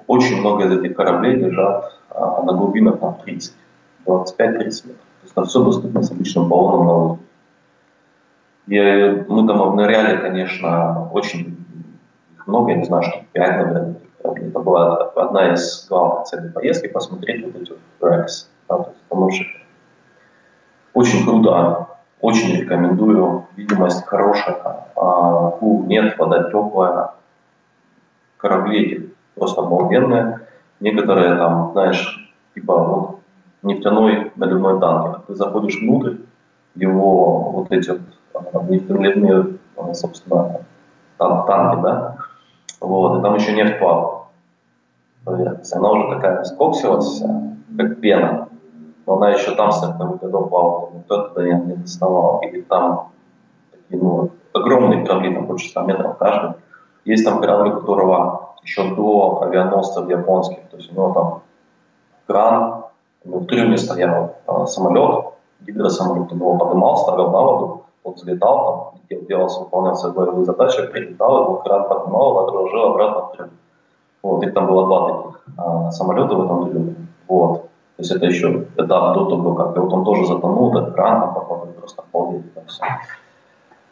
Очень много из этих кораблей лежат а, на глубинах на 30, 25-30 метров. То есть на все доступно с обычным баллоном на воздух. И мы там обныряли, конечно, очень много, я не знаю, что 5, наверное, это была одна из главных целей поездки, посмотреть вот эти вот wrecks, да, то есть тонувших. Очень круто, очень рекомендую, видимость хорошая, а, нет, вода теплая, корабли просто обалденные. Некоторые там, знаешь, типа вот нефтяной наливной танкер. Ты заходишь внутрь, его вот эти вот а, нефтяные, а, собственно, тан танки, да, вот, и там еще нефть плавает. Она уже такая скоксилась, как пена, но она еще там с 40 годов плавала, никто туда не, не доставал. Или там такие, ну, огромные корабли, там больше 100 метров каждый. Есть там корабль, у которого еще до авианосцев японских, то есть у него там кран, у в трюме стоял а, самолет, гидросамолет, он его поднимал, ставил на воду, он взлетал, там, летел, делал, выполнял свои боевые задачи, прилетал, его кран поднимал, отгружал обратно в трюм. Вот, их там было два таких а, самолета в этом трюме. Вот. То есть это еще этап до того, как и вот он тоже затонул, этот кран, а потом просто обалдеть. Все.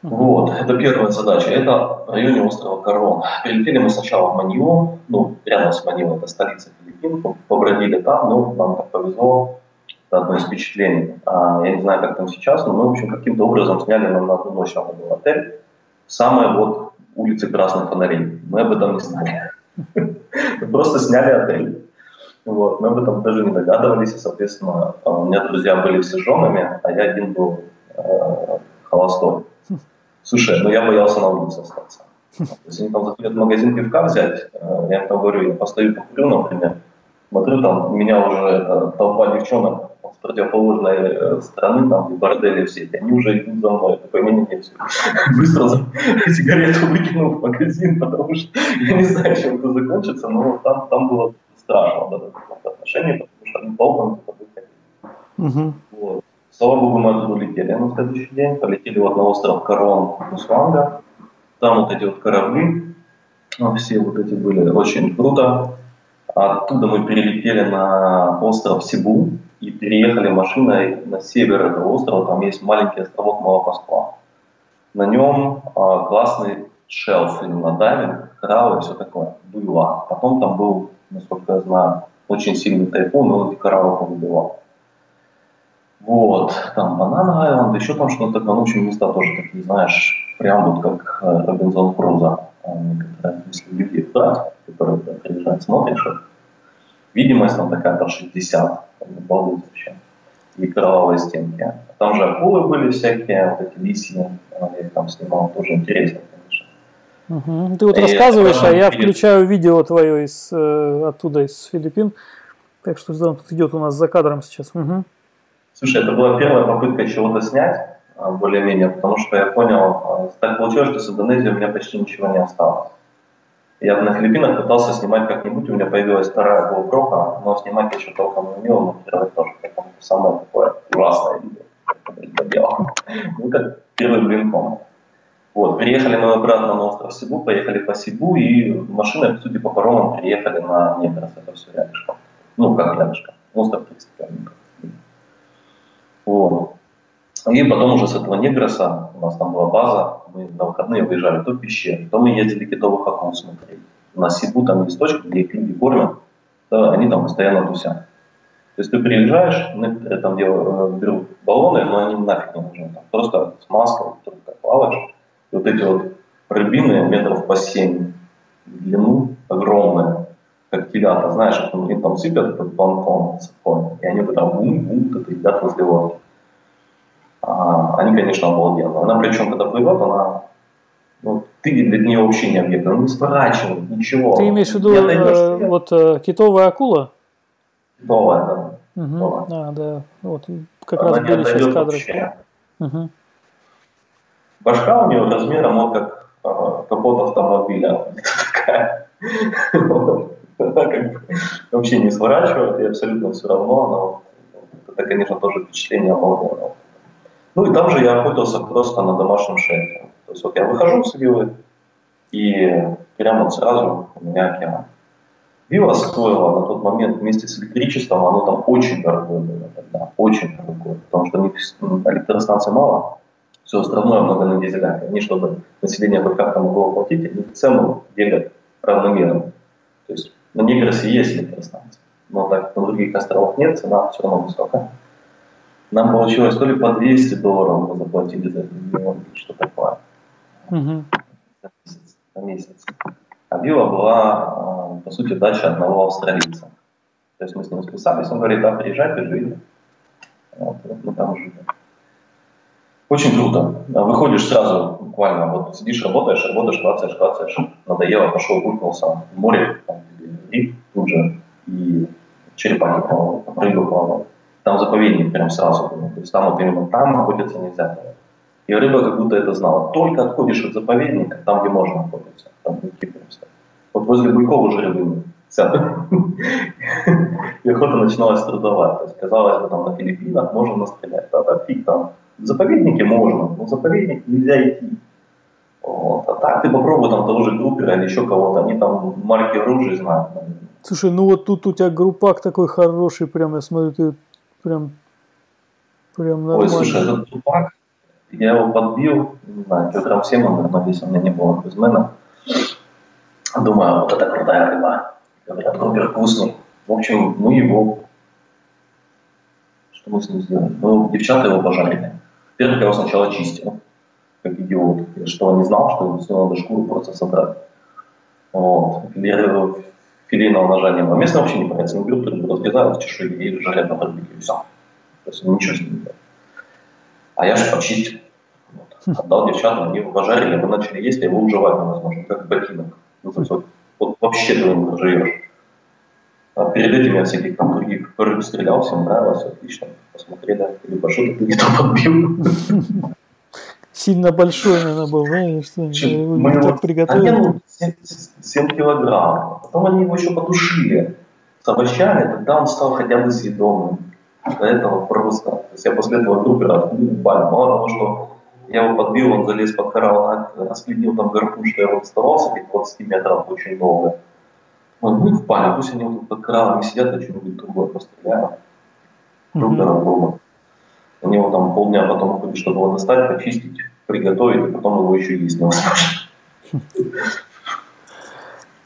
Вот, это первая задача. Это в районе острова Корон. Прилетели мы сначала в Маньо, ну, рядом с Маньо, это столица Филиппин, побродили там, но нам так повезло, это одно из впечатлений. А, я не знаю, как там сейчас, но мы, в общем, каким-то образом сняли нам на одну ночь надо был отель. Самая вот улицы Красных Фонарей. Мы об этом не знали. Просто сняли отель. Вот, мы об этом даже не догадывались, и, соответственно, у меня друзья были все женами, а я один был э, холостой. Слушай, ну я боялся на улице остаться. То есть они там заходят в магазин пивка взять, э, я им там говорю, я постою покурю, например, смотрю, там меня уже э, толпа девчонок с противоположной э, стороны, там, в борделе все эти, они уже идут за мной, такой, не, не, не, все. Быстро сигарету выкинул в магазин, потому что я не знаю, чем это закончится, но там, там было страшно да, в отношении, потому что они толпами типа выходили. Угу. Вот. Слава богу, мы оттуда улетели на следующий день. Полетели вот на остров Корон Мусланга. Там вот эти вот корабли, ну, все вот эти были очень круто. Оттуда мы перелетели на остров Сибу и переехали машиной на север этого острова. Там есть маленький островок Малопасква. На нем а, классный шелф именно дайвинг, кораллы все такое. Было. Потом там был, насколько я знаю, очень сильный тайфун, и он эти кораллы повыбивал. Вот, там Банан Айленд, еще там что-то такое, ну, в общем, места тоже такие, знаешь, прям вот как э, Робинзон Круза, если людей брать, которые приезжают, смотришь видимость там такая по 60, там, балдеть вообще, и кровавые стенки. Там же акулы были всякие, вот эти лисьи, я их там снимал, тоже интересно, конечно. Угу. Ты вот и рассказываешь, а я включаю видео твое из, э, оттуда, из Филиппин, так что да, тут идет у нас за кадром сейчас. Угу. Слушай, это была первая попытка чего-то снять, а, более-менее, потому что я понял, а, так получилось, что с Индонезией у меня почти ничего не осталось. Я на Филиппинах пытался снимать как-нибудь, у меня появилась вторая GoPro, но снимать я еще толком не умел, монтировать тоже, потому что самое такое ужасное видео. Ну, как первый блинком. Вот, приехали мы обратно на остров Сибу, поехали по Сибу, и машины, судя по паромам, приехали на Негрос, это все рядышком. Ну, как рядышком, остров 30 километров. Вот. И потом уже с этого Негроса, у нас там была база, мы на выходные выезжали то в пещеры, то мы ездили китовых акул смотреть. На Сибу там есть точка, где их люди кормят, то они там постоянно тусят. То есть ты приезжаешь, некоторые там делают, э, берут баллоны, но они нафиг не нужны. Там просто с маской только плаваешь. И вот эти вот рыбины метров по 7 в длину, огромные, как телята, знаешь, они там сыпят планктон с и они вот там бум-бум, это едят возле лодки. А, они, конечно, обалденные. Она причем, когда плывет, она ну, ты для нее вообще не объект, она не сворачивает, ничего. Ты имеешь в виду э, вот э, китовая акула? Китовая, да. Угу. Китовая. А, да. Вот как она раз были сейчас кадры. Угу. Башка у нее размером вот как э, капот автомобиля. Такая. Она как бы вообще не сворачивает, и абсолютно все равно. Она, это, конечно, тоже впечатление обалденное. Ну и там же я охотился просто на домашнем шельфе. То есть вот я выхожу с виллы, и прямо сразу у меня океан. Вилла стоила на тот момент вместе с электричеством, оно там очень дорогое было тогда, очень дорогое, потому что электростанций мало, все остальное много на дизелях. Они, чтобы население хоть как-то могло платить, они цену делят равномерно. На Негросе есть электростанция, но так на других островах нет, цена все равно высокая. Нам получилось то ли по 200 долларов мы заплатили за миллион, что такое. Угу. На месяц. А вилла была, а, по сути, дача одного австралийца. То есть мы с ним списались, он говорит, да, приезжай, ты живи. Вот, мы там жили. Очень круто. Выходишь сразу, буквально, вот сидишь, работаешь, работаешь, клацаешь, клацаешь, надоело, пошел, булькнулся в море, там риф тут же, и черепахи плавают, рыбы плавают. Там заповедник прям сразу был. То есть там вот именно там охотиться нельзя. И рыба как будто это знала. Только отходишь от заповедника, там, где можно охотиться, там буйки прям Вот возле буйков уже рыбы нет. И охота начиналась трудовая. То есть, казалось бы, там на Филиппинах можно настрелять. Да, да, фиг там. В заповеднике можно, но в заповедник нельзя идти. Вот. А так ты попробуй там того же группера или еще кого-то, они там марки оружия знают. Слушай, ну вот тут у тебя группак такой хороший, прям, я смотрю, ты прям, прям нормально. Ой, слушай, этот группак, я его подбил, не знаю, килограмм 7 он, весь у меня не было безмена. Думаю, вот это крутая рыба. Говорят, группер вкусный. В общем, мы его... Что мы с ним сделали? Ну, девчата его пожарили. Во-первых, я его сначала чистил, как идиот. Что, не знал, что с него надо шкуру просто содрать. Вот. Филейного ножа не было. Местные вообще не боятся. Они берут разрезают чешуи и жарят на барбекю. Все. То есть ничего с ним не делают. А я же почистил. Вот. Отдал девчатам, они его пожарили, мы начали есть, а его уживать невозможно, как ботинок. Ну, то есть вот, вот вообще ты его живешь. А перед этим я всяких там других рыб стрелял, всем нравилось, отлично. Посмотрели, либо что-то ты не то подбил. Сильно большой, наверное, был, да? Что, мы его так приготовили. А ну, 7, 7 килограмм. Потом они его еще потушили с овощами, тогда он стал хотя бы съедобным. До этого просто. То есть я после этого группера отбил буквально. Мало того, что я его подбил, он залез под коралл, распледил там гарпун, что я его доставался, как 20 метров, очень долго. Он, ну в пале, пусть они вот под кораллами сидят, я что-нибудь другое постреляю. Группером дома. У него там полдня потом чтобы его достать, почистить, приготовить, и потом его еще есть невозможно.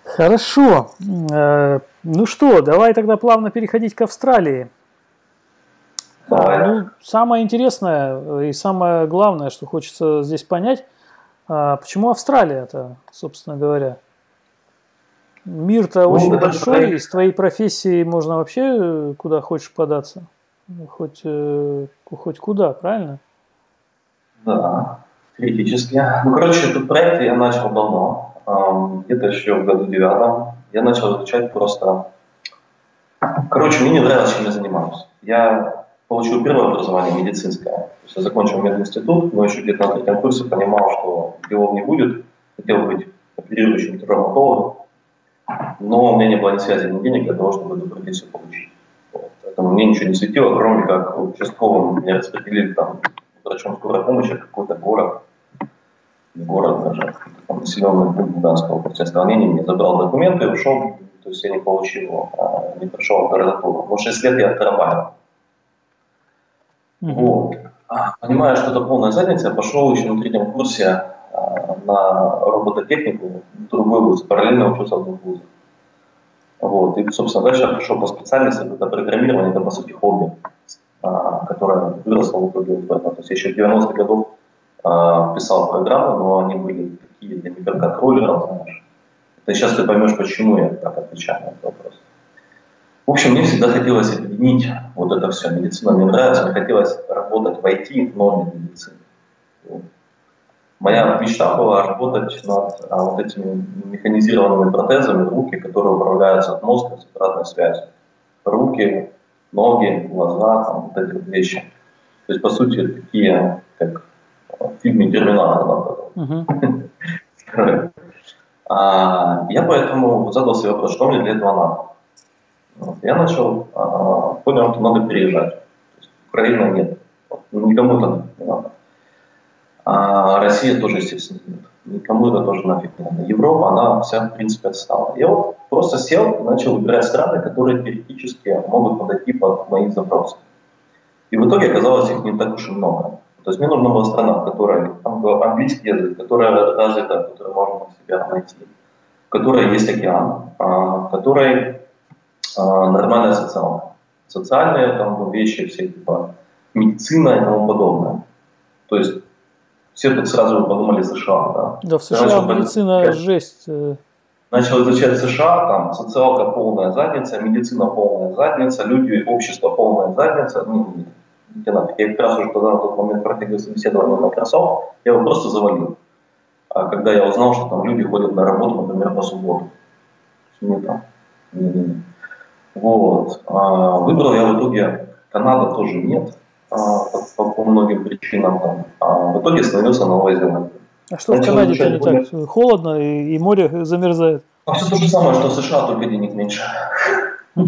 Хорошо. Э, ну что, давай тогда плавно переходить к Австралии. Давай. Ну, самое интересное и самое главное, что хочется здесь понять, а почему Австралия-то, собственно говоря? Мир-то Ну, очень это большой, правильно. и с твоей профессией можно вообще э, куда хочешь податься. Хоть, э, хоть куда, правильно? Да, теоретически. Ну, короче, этот проект я начал давно, где-то еще в году девятом. Я начал изучать просто... Короче, мне не нравилось, чем я занимаюсь. Я получил первое образование медицинское. То есть я закончил мединститут, но еще где-то на третьем курсе понимал, что делов не будет. Хотел быть оперирующим травматологом, но у меня не было ни связи, ни денег для того, чтобы эту профессию получить. Вот. Поэтому мне ничего не светило, кроме как участковым меня распределили там врачом скорой помощи в какой-то город, город даже, населенный пункт Луганского области остановления, я забрал документы и ушел, то есть я не получил, а, не прошел аппаратуру. Но 6 лет я отрабатывал. Мгм. Вот. А, Понимая, что это полная задница, я пошел еще на третьем курсе а, на робототехнику в другой вуз, параллельно учился в двух вузах. Вот. И, собственно, дальше я пришел по специальности, это программирование, это, по сути, хобби, а, которое выросло в итоге в это. То есть еще в 90-х годов а, писал программы, но они были такие для микроконтроллеров, знаешь. Это сейчас ты поймешь, почему я так отвечаю на этот вопрос. В общем, мне всегда хотелось объединить вот это все. Медицина мне нравится, мне хотелось работать в IT, в медицине. Вот. Моя мечта была работать над а, вот этими механизированными протезами руки, которые управляются от мозга с обратной связью. Руки, ноги, глаза, там, вот эти вот вещи. То есть, по сути, такие, как в фильме «Терминатор». Мгм. А, я поэтому задал себе вопрос, что мне для этого надо. Вот, я начал, а, понял, что надо переезжать. То есть Украина нет, Вот, никому это не надо. А Россия тоже, естественно, нет. Никому это тоже нафиг не надо. Европа, она вся, в принципе, отстала. Я вот просто сел и начал выбирать страны, которые теоретически могут подойти под мои запросы. И в итоге оказалось их не так уж и много. То есть мне нужна была страна, в которой английский язык, которая развита, в которой можно себя найти, в которой есть океан, а, в которой а, нормальная социалка. Социальные там вещи, все типа медицина и тому подобное. То есть все тут сразу подумали США, да. Да, в США начал медицина понять. жесть. э, Начал изучать США, там социалка полная задница, медицина полная задница, люди, общество полная задница. Ну, не нафиг. Я как раз уже тогда на тот момент проходил собеседование в Microsoft, я его просто завалил. А когда я узнал, что там люди ходят на работу, например, по субботу. Не там. Не-не-не. Вот. А, выбрал я в итоге Канада тоже нет, а, по, по- многим причинам. Там. А в итоге остановился на Новой Зеландии. А что в Начал Канаде-то изучать не так? Холодно и, и море замерзает. А все то же самое, что в США, только денег меньше.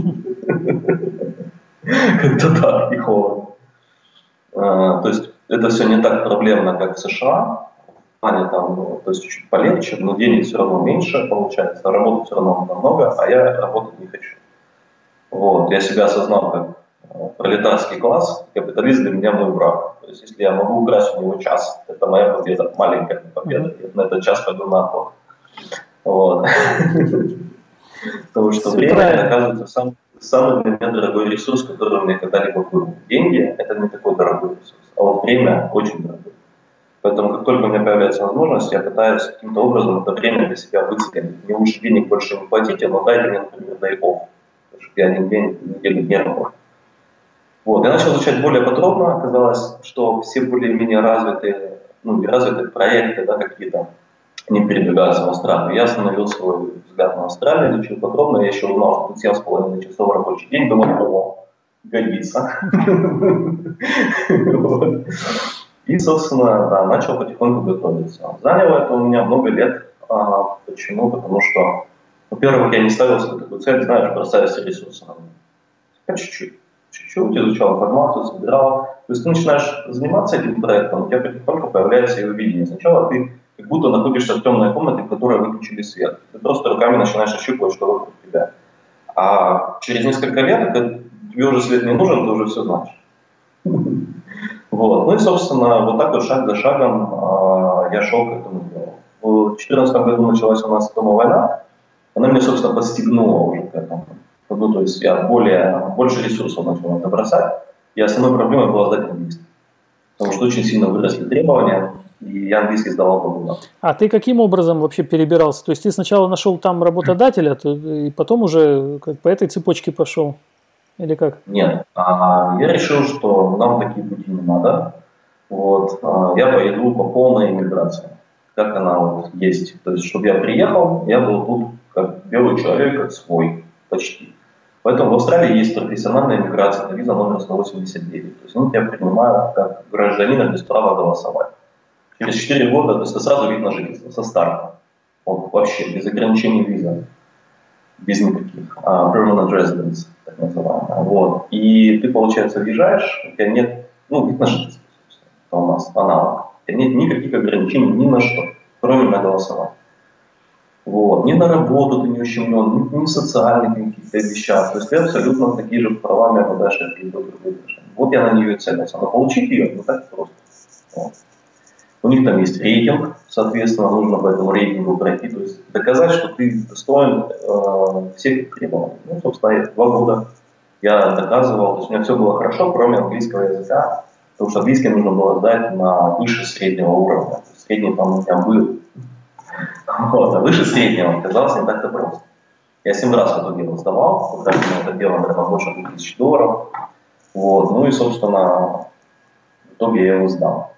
Как-то так, и холодно. А, То есть это все не так проблемно, как в США. Плане там, ну, то есть чуть-чуть полегче, но денег все равно меньше получается, работы все равно намного, а я работать не хочу. Вот, я себя осознал как э, пролетарский класс, капиталист для меня мой враг. То есть если я могу украсть у него час, это моя победа, маленькая победа. Я на этот час пойду на охоту. Вот. Потому что время, оказывается, сам, самый для меня дорогой ресурс, который меня когда-либо был. Деньги – это не такой дорогой ресурс, а вот время очень дорогой. Поэтому, как только у меня появляется возможность, я пытаюсь каким-то образом это время для себя выцелить. Мне лучше денег больше не платите, но дайте мне, например, day off, потому что я один день неделю не работаю. Вот. Я начал изучать более подробно. Оказалось, что все более-менее развитые, ну, не развитые проекты, да, какие-то, они передвигаются в Австралию. Я остановил свой взгляд на Австралию, изучил подробно. Я еще узнал, что тут 7,5 часов рабочий день. Думаю, о, годится. И, собственно, да, начал потихоньку готовиться. Заняло это у меня много лет. А, Почему? Потому что, во-первых, я не ставил себе такую цель, знаешь, бросаю все ресурсы на. По чуть-чуть. Чуть-чуть изучал информацию, собирал. То есть ты начинаешь заниматься этим проектом, у тебя потихоньку появляется его видение. Сначала ты как будто находишься в темной комнате, в которой выключили свет. Ты просто руками начинаешь ощупывать, что вокруг тебя. А через несколько лет, тебе уже свет не нужен, ты уже все знаешь. Вот. Ну и, собственно, вот так вот шаг за шагом а, я шел к этому делу. в 2014 году началась у нас дома война, она меня, собственно, подстегнула уже к этому. Ну, то есть я более, больше ресурсов начал на это бросать, и основной проблемой было сдать английский. Потому что очень сильно выросли требования, и я английский сдавал по губам. А ты каким образом вообще перебирался? То есть ты сначала нашел там работодателя, и потом уже как по этой цепочке пошел? Или как? Нет. А, я решил, что нам такие пути не надо. Вот. А, я пойду по полной иммиграции. Как она вот есть. То есть, чтобы я приехал, я был тут как белый человек, как свой, почти. Поэтому в Австралии есть профессиональная иммиграция, это виза номер 189. То есть они тебя принимают как гражданина без права голосовать. Через 4 года то есть это сразу вид на жительство, со старта. Вот, вообще, без ограничений виза. Без никаких. Uh, permanent residence, так называемая. Вот. И ты, получается, въезжаешь, у тебя нет, ну, вид на жительство, это у нас аналог. У тебя нет никаких ограничений ни на что, кроме на голосование. Вот. Ни на работу ты не ущемлен, ни, ни в социальных каких-то вещах. То есть ты абсолютно такие же правами обладаешь, как и другой Вот я на нее и целился. Но получить ее не так просто. У них там есть рейтинг, соответственно, нужно по этому рейтингу пройти, то есть доказать, что ты достоин э, всех требований. Ну, собственно, два года я доказывал, то есть у меня все было хорошо, кроме английского языка, потому что английский нужно было сдать на выше среднего уровня. Средний там у меня был вот, а выше среднего оказалось не так-то просто. Я семь раз это дело сдавал, потратил на это дело, наверное, больше 2000 долларов. Вот, ну и, собственно, в итоге я его сдал.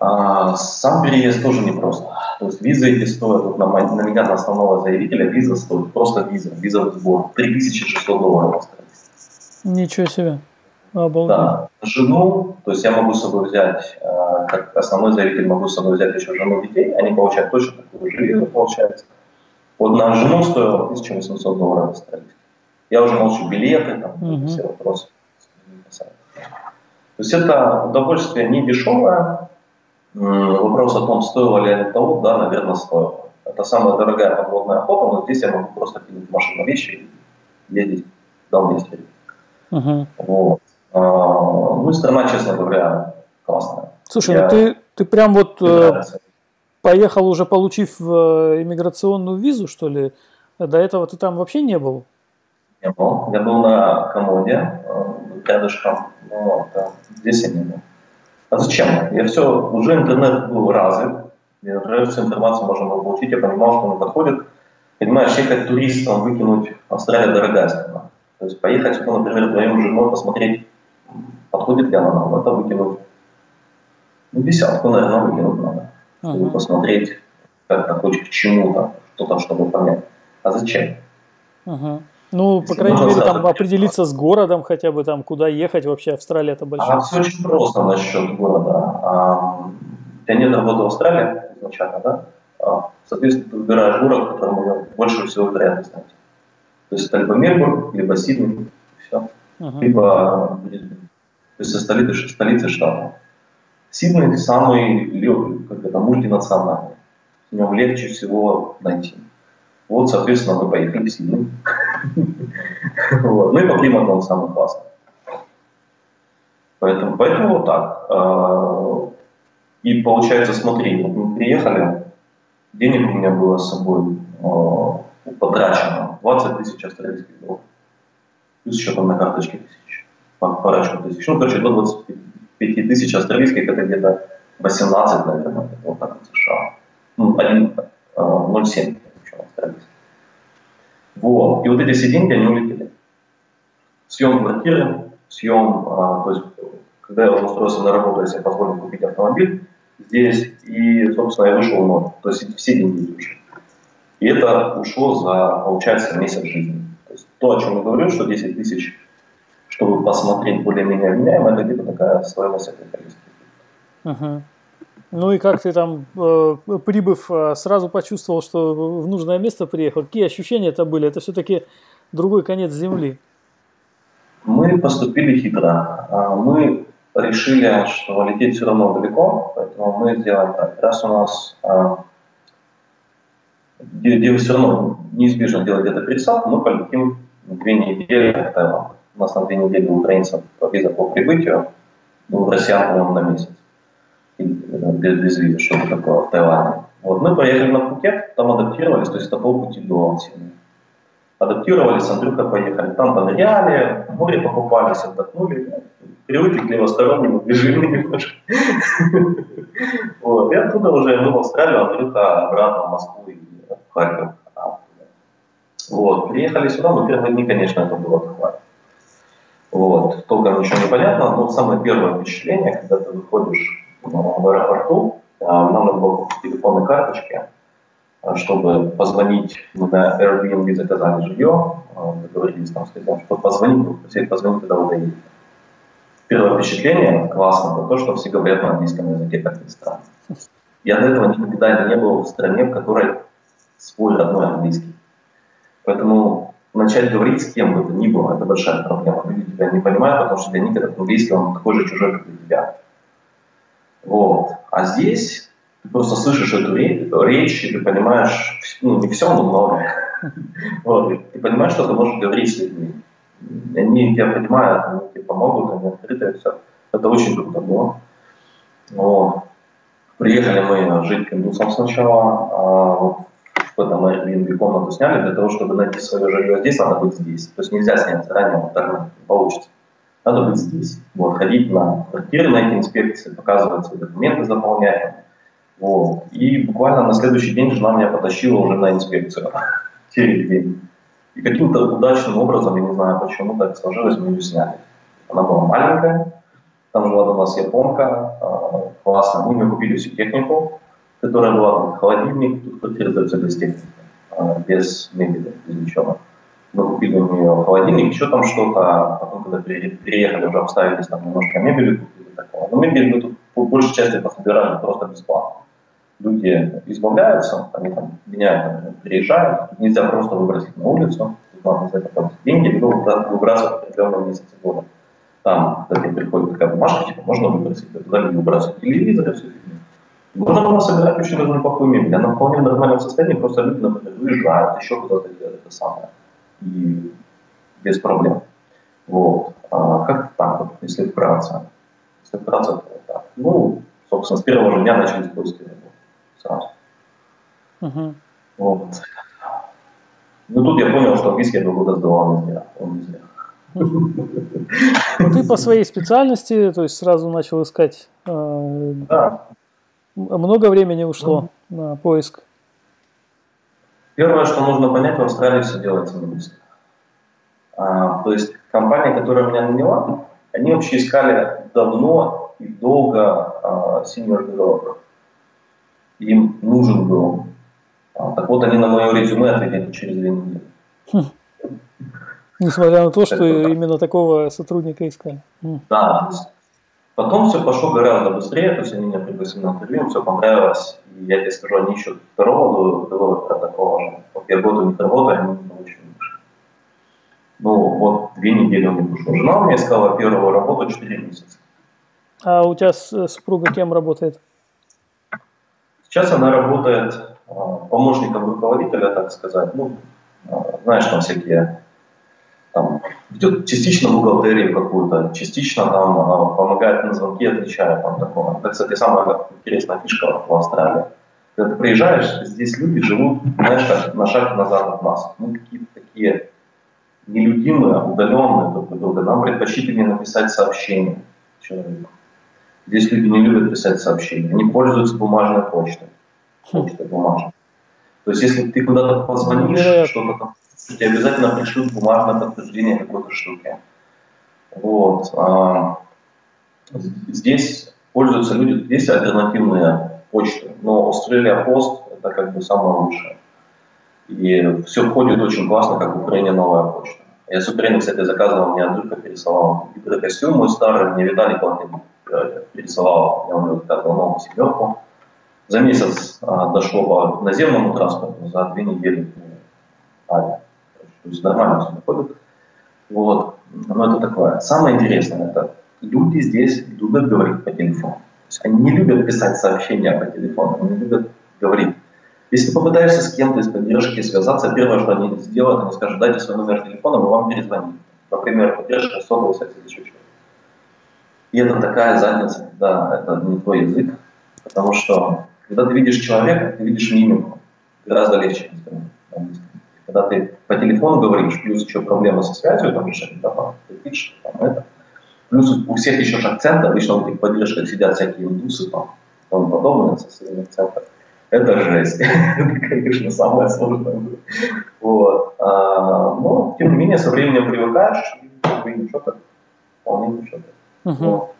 А, сам переезд тоже непросто. То есть визы эти стоят, вот на, на меня, на основного заявителя, виза стоит, просто виза, визовый сбор, 3600 долларов остались. Ничего себе. Обалдеть. Да. Жену, то есть я могу с собой взять, э, как основной заявитель могу с собой взять еще жену детей, они получают точно такую же визу, получается. Вот на жену стоило 1800 долларов австралийских. Я уже молчу билеты, там, угу. все вопросы. То есть это удовольствие не дешевое. Вопрос о том, стоило ли это того, да, наверное, стоило. Это самая дорогая подводная охота, но здесь я могу просто кинуть машину вещи и ездить куда мне uh Вот. А, ну и страна, честно говоря, классная. Слушай, ну Я... ну ты, ты прям вот э, поехал уже получив э, иммиграционную визу, что ли? До этого ты там вообще не был? Не был. Я был на комоде, э, рядышком, но да, здесь я не был. А зачем? Я все, уже интернет был развит, я уже всю информацию можно было получить, я понимал, что он подходит. Понимаешь, ехать туристом, выкинуть Австралия дорогая страна. То есть поехать сюда, например, вдвоем с женой, посмотреть подходит ли она нам, это выкинуть. Ну, десятку, наверное, выкинуть надо, чтобы uh-huh. посмотреть, как то хоть к чему-то, что-то, чтобы понять. А зачем? Uh-huh. Ну, по крайней мере, там определиться с городом хотя бы, там, куда ехать вообще, Австралия это большая. А все очень просто насчет города. А, тебя нет работы в Австралии изначально, да? А, соответственно, ты выбираешь город, в котором больше всего вероятность найти. То есть это либо Мельбурн, либо Сидней, все. Uh-huh. Либо то есть столицы, столицы штата. Сидней самый как это, мультинациональный. В нем легче всего найти. Вот, соответственно, мы поехали в Сидней. Ну и по климату он самый классный. Поэтому, поэтому вот так. А, и получается, смотри, вот мы приехали, денег у меня было с собой а, потрачено 20 тысяч австралийских долларов. Плюс еще там на карточке тысяч парочку тысяч. Ну, короче, до 25 тысяч австралийских, это где-то 18, наверное, вот так в США. Ну, 1,07 австралийских. Вот. И вот эти все деньги, они улетели. Съем квартиры, съем, а, то есть, когда я уже устроился на работу, я себе позволил купить автомобиль здесь, и, собственно, я вышел в ноль. То есть все деньги ушли. И это ушло за, получается, месяц жизни. То есть то, о чем я говорю, что 10 тысяч чтобы посмотреть более-менее вменяемо, это где-то такая стоимость этой поездки. Угу. Ну и как ты там, э, прибыв, э, сразу почувствовал, что в нужное место приехал? Какие ощущения это были? Это все-таки другой конец земли. Мы поступили хитро. А, мы решили, что лететь все равно далеко, поэтому мы сделаем так. Раз у нас а, где, где все равно неизбежно делать где-то пересадку, мы полетим две недели в Таиланд. У нас на две недели у украинцев виза по прибытию, у россиян, по-моему, на месяц. Без, без визы, что-то такое в Таиланде. Вот, мы поехали на Пхукет, там адаптировались, то есть это полпути до Сиднея. Адаптировались, Андрюха поехали, там поныряли, море покупались, отдохнули, привыкли к левостороннему движению немножко. Вот, и оттуда уже мы в Австралию, Андрюха обратно в Москву и в Харьков. Вот, приехали сюда, но первые дни, конечно, это было такое. Вот, толком ничего не понятно, но самое первое впечатление, когда ты выходишь в аэропорту, а, нам надо было телефонные карточки, а, чтобы позвонить, на Airbnb заказали жилье, а, договорились там с хозяином, чтобы позвонить, попросить позвонить, когда вы доедете. Первое впечатление классно, это то, что все говорят на английском языке, как ни странно. Я до этого никогда не был в стране, в которой свой родной английский. Поэтому начать говорить с кем бы то ни было, это большая проблема. Люди тебя не понимают, потому что для них этот английский, он такой же чужой, как для тебя. Вот. А здесь ты просто слышишь эту речь, и ты понимаешь, ну, не все, но многое. Вот. Ты понимаешь, что ты можешь говорить с людьми. Они тебя понимают, они тебе помогут, они открыты, все. Это очень круто было. Вот. Приехали мы жить к индусам сначала, а вот в этом Airbnb комнату сняли, для того, чтобы найти свое жилье здесь, надо быть здесь. То есть нельзя снять заранее, вот так не получится. Надо быть здесь. Вот, ходить на квартиры, на эти инспекции, показывать свои документы, заполнять. Вот. И буквально на следующий день жена меня потащила уже на инспекцию. Через день. И каким-то удачным образом, я не знаю почему так сложилось, мы ее сняли. Она была маленькая, там жила у нас японка, а, классно. Мы купили всю технику, которая была там холодильник, тут квартира сдается без техники, а, без мебели, без ничего. Купили у нее холодильник, еще там что-то, а потом, когда переехали, уже обставились там немножко мебели, купили такого. Но мебель мы тут большей части пособирали просто бесплатно. Люди избавляются, они там меняют, приезжают, нельзя просто выбросить на улицу, тут надо за это деньги, либо выбрасывать определенные месяцы года. Там, тебе приходит такая бумажка, типа, можно выбросить, туда люди выбрасывают и все можно было собирать очень даже неплохую мебель. Она вполне в нормальном состоянии, просто люди, например, уезжают, еще куда-то делают это самое. И без проблем. Вот. А как так вот, если вкратце? Если вкратце, то вот так. Ну, собственно, с первого же дня начали поиски работы. Сразу. Uh-huh. Вот. Ну, тут я понял, что английский я два года сдавал не зря. Он не зря. Ну, ты по своей специальности, то есть сразу начал искать э, да. Много времени ушло на поиск? Первое, что нужно понять, в Австралии все делается не быстро. А, то есть компания, которая меня наняла, они вообще искали давно и долго а, senior developer. Им нужен был. А, так вот, они на мое резюме ответили через две недели. Хм. Несмотря на то, что Это именно так. такого сотрудника искали. Да, Потом все пошло гораздо быстрее, то есть они меня пригласили на интервью, им все понравилось. Я тебе скажу, они ищут второго девелопера такого же. Вот я год у них работаю, они не получили больше. Ну, вот две недели у них ушло. Жена у меня искала первую работу 4 месяца. А у тебя супруга кем работает? Сейчас она работает а, помощником руководителя, так сказать. Ну, а, знаешь, там всякие там, ведет частично бухгалтерию какую-то, частично там помогает на звонки, отвечает там такое. Это, кстати, самая интересная фишка в Австралии. Когда ты приезжаешь, здесь люди живут, знаешь, как на шаг назад от нас. Мы какие-то такие нелюдимые, удаленные друг от друга. Нам предпочтительнее написать сообщение человеку. Здесь люди не любят писать сообщения. Они пользуются бумажной почтой. Почтой бумажной. То есть, если ты куда-то позвонишь, что-то там тебе обязательно пришлют бумажное подтверждение какой-то штуки. Вот. А, здесь пользуются люди, есть альтернативные почты, но Australia Post это как бы самое лучшее. И все входит очень классно, как в Украине новая почта. Я с Украины, кстати, заказывал, мне Андрюха пересылал гидрокостюм мой старый, мне Виталий Платин э, пересылал, я у него заказывал новую семерку. За месяц а, дошло по наземному транспорту, за две недели авиа. То есть нормально все находят. Вот. Но это такое. Самое интересное, это люди здесь любят говорить по телефону. То есть они не любят писать сообщения по телефону, они любят говорить. Если попытаешься с кем-то из поддержки связаться, первое, что они сделают, они скажут, дайте свой номер телефона, мы вам перезвоним. Например, поддержка сотового связи или еще И это такая задница, да, это не твой язык, потому что Когда ты видишь человека, ты видишь мимику. Гораздо легче. Когда ты по телефону говоришь, плюс еще проблемы со связью, там да, там, пишешь, там, это. Плюс у всех еще же акцент, обычно в этих поддержках сидят всякие индусы, там, тому подобное, со своими акцентами. Это жесть. это, конечно, самое сложное. Вот. А, но, тем не менее, со временем привыкаешь, и ничего так, вполне ничего так. Угу.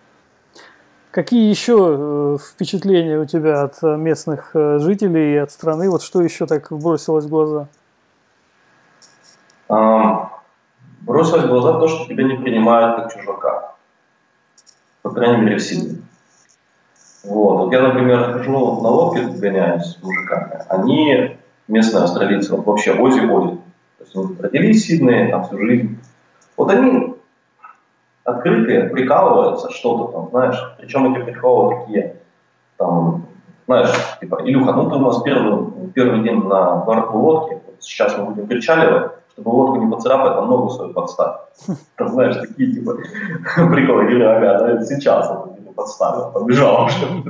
Какие еще э, впечатления у тебя от местных э, жителей и от страны? Вот что еще так бросилось в глаза? Бросилось в глаза то, что тебя не принимают как чужака. По крайней мере, в Сиднее. Вот. вот я, например, хожу на лодке, гоняюсь с мужиками. Они, местные австралийцы, вот вообще ози-ози. То есть они родились в Сиднее, там всю жизнь. Вот они открытые, прикалываются, что-то там, знаешь. Причем эти приколы такие, там, знаешь, типа, Илюха, ну ты у нас первый, первый день на борту лодки, вот сейчас мы будем причаливать, чтобы лодку не поцарапать, там ногу свою подставь. Там, знаешь, такие, типа, приколы, говорю, ага, да, сейчас это типа, подставил, побежал уже,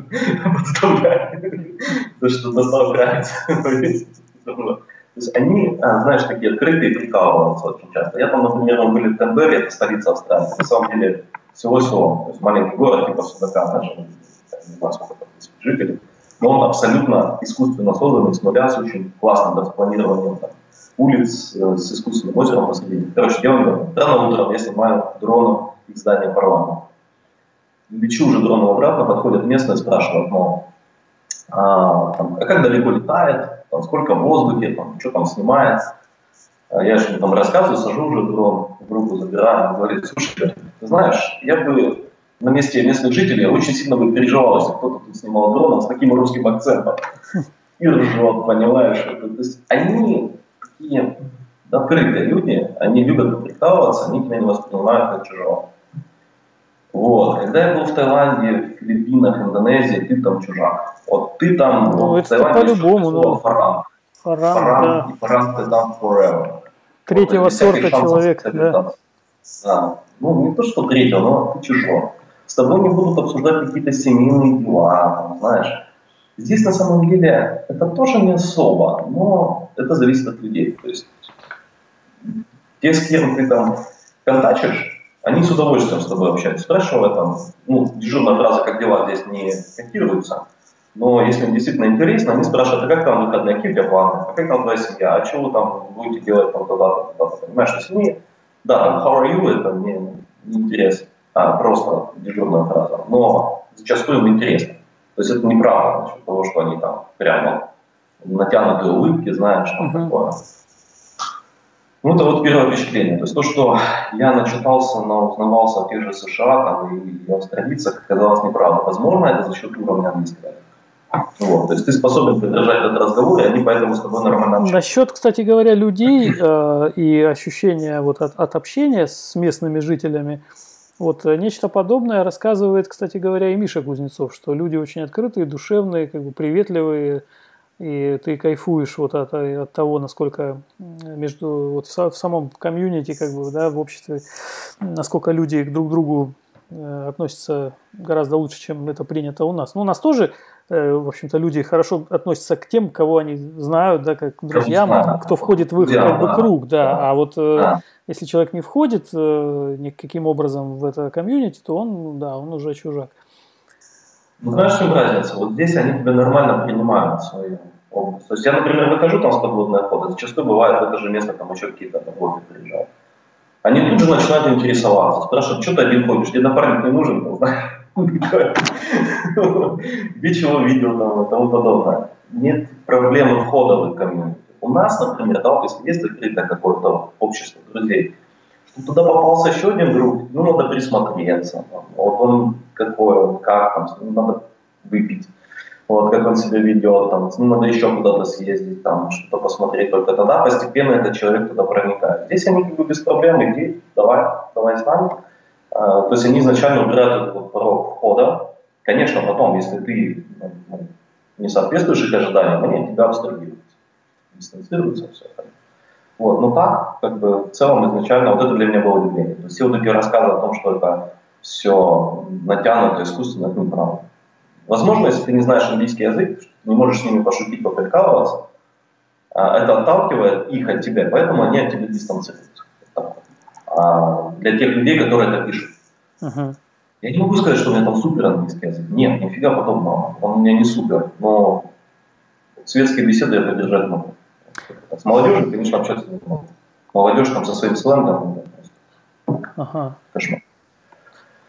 подставляю. Да что доставляется. То есть они, а, знаешь, такие открытые прикалываются очень часто. Я там, например, мы были в Канберре, это столица Австралии. На самом деле всего село, то есть маленький город, типа Судака, даже не знаю, сколько там тысяч жителей. Но он абсолютно искусственно созданный, с нуля, с очень классным да, планированием там, улиц, э, с искусственным озером посредине. Короче, делаем рано утром, я снимаю дроном из здания парламента. Лечу уже дроном обратно, подходят местные, спрашивают, ну, а, там, а как далеко летает, там, сколько в воздухе, там, что там снимает. А я же там рассказываю, сажу уже дрон, в руку забираю, говорит, слушай, ты знаешь, я бы на месте местных жителей очень сильно бы переживал, если кто-то тут снимал дроном с таким русским акцентом. И ржет, понимаешь? То есть они такие открытые люди, они любят прикалываться, они тебя не воспринимают как чужого. Вот. Когда я был в Таиланде, Филиппинах, Индонезии, ты там чужак. Вот ты там, ну, вот, это по-любому, ну, фаранг. Фаранг, фаранг, да. и фаранг ты там forever. Третьего вот, сорта человек, да. да. Ну, не то, что третьего, но ты чужой. С тобой не будут обсуждать какие-то семейные дела, там, знаешь. Здесь на самом деле это тоже не особо, но это зависит от людей. То есть те, с кем ты там контачишь, они с удовольствием с тобой общаются. Спрашивая там, ну, дежурная фраза «как дела» здесь не котируется, но если им действительно интересно, они спрашивают, а как там выходные, какие у тебя планы, а как там твоя семья, а что вы там будете делать там туда-то, туда-то, понимаешь? То есть они, да, там how are you, это мне не интересно, а просто дежурная фраза, но зачастую им интересно. То есть это неправда насчет того, что они там прямо натянутые улыбки, знаешь, там uh-huh. такое. Ну, это вот первое впечатление. То есть то, что я начитался, но узнавался о тех же США там, и австралийцах, оказалось неправда. Возможно, это за счет уровня английского. Вот, то есть ты способен поддержать этот разговор, и они поэтому с тобой нормально общаются. Насчет, кстати говоря, людей э, и ощущения вот от, от общения с местными жителями, вот э, нечто подобное рассказывает, кстати говоря, и Миша Кузнецов, что люди очень открытые, душевные, как бы приветливые, и ты кайфуешь вот от, от того, насколько между вот в самом комьюнити, как бы, да, в обществе, насколько люди друг к другу э, относятся гораздо лучше, чем это принято у нас. Ну, у нас тоже, э, в общем-то, люди хорошо относятся к тем, кого они знают, да, как друзьям, кто входит в их как бы, круг, да. А вот э, если человек не входит никаким образом в это комьюнити, то он, да, он уже чужак. Ну, знаешь, в чем разница? Вот здесь они тебя нормально принимают свою область. То есть я, например, выхожу там с подводной охоты, зачастую бывает в это же место там еще какие-то работы приезжают. Они тут же начинают интересоваться, спрашивают, что ты один ходишь, тебе напарник не нужен, где чего видел тому подобное. Нет проблемы входа в комьюнити. У нас, например, да, вот если есть закрытое какое-то общество друзей, туда попался еще один друг, ну, надо присмотреться. Вот он какой как там, ну, надо выпить. Вот, как он себя ведет, там, ну, надо еще куда-то съездить, там, что-то посмотреть. Только тогда постепенно этот человек туда проникает. Здесь они как бы без проблем, иди, давай, давай с нами. А, то есть они изначально убирают этот порог входа. Конечно, потом, если ты ну, не соответствуешь их ожиданиям, они тебя абстрагируют, дистанцируются, все это. Вот, но так, как бы, в целом изначально, вот это для меня было удивление. То есть все вот эти рассказы о том, что это все натянуто, искусственно, это неправда. Возможно, если ты не знаешь английский язык, не можешь с ними пошутить, поприкалываться, а, это отталкивает их от тебя, поэтому они от тебя дистанцируются. А для тех людей, которые это пишут. Uh-huh. Я не могу сказать, что у меня там супер английский язык. Нет, нифига подобного. Он у меня не супер. Но светские беседы я поддержать могу. С молодежью, конечно, общаться не могу. Молодежь там со своим сленгом. Ага. Кошмар.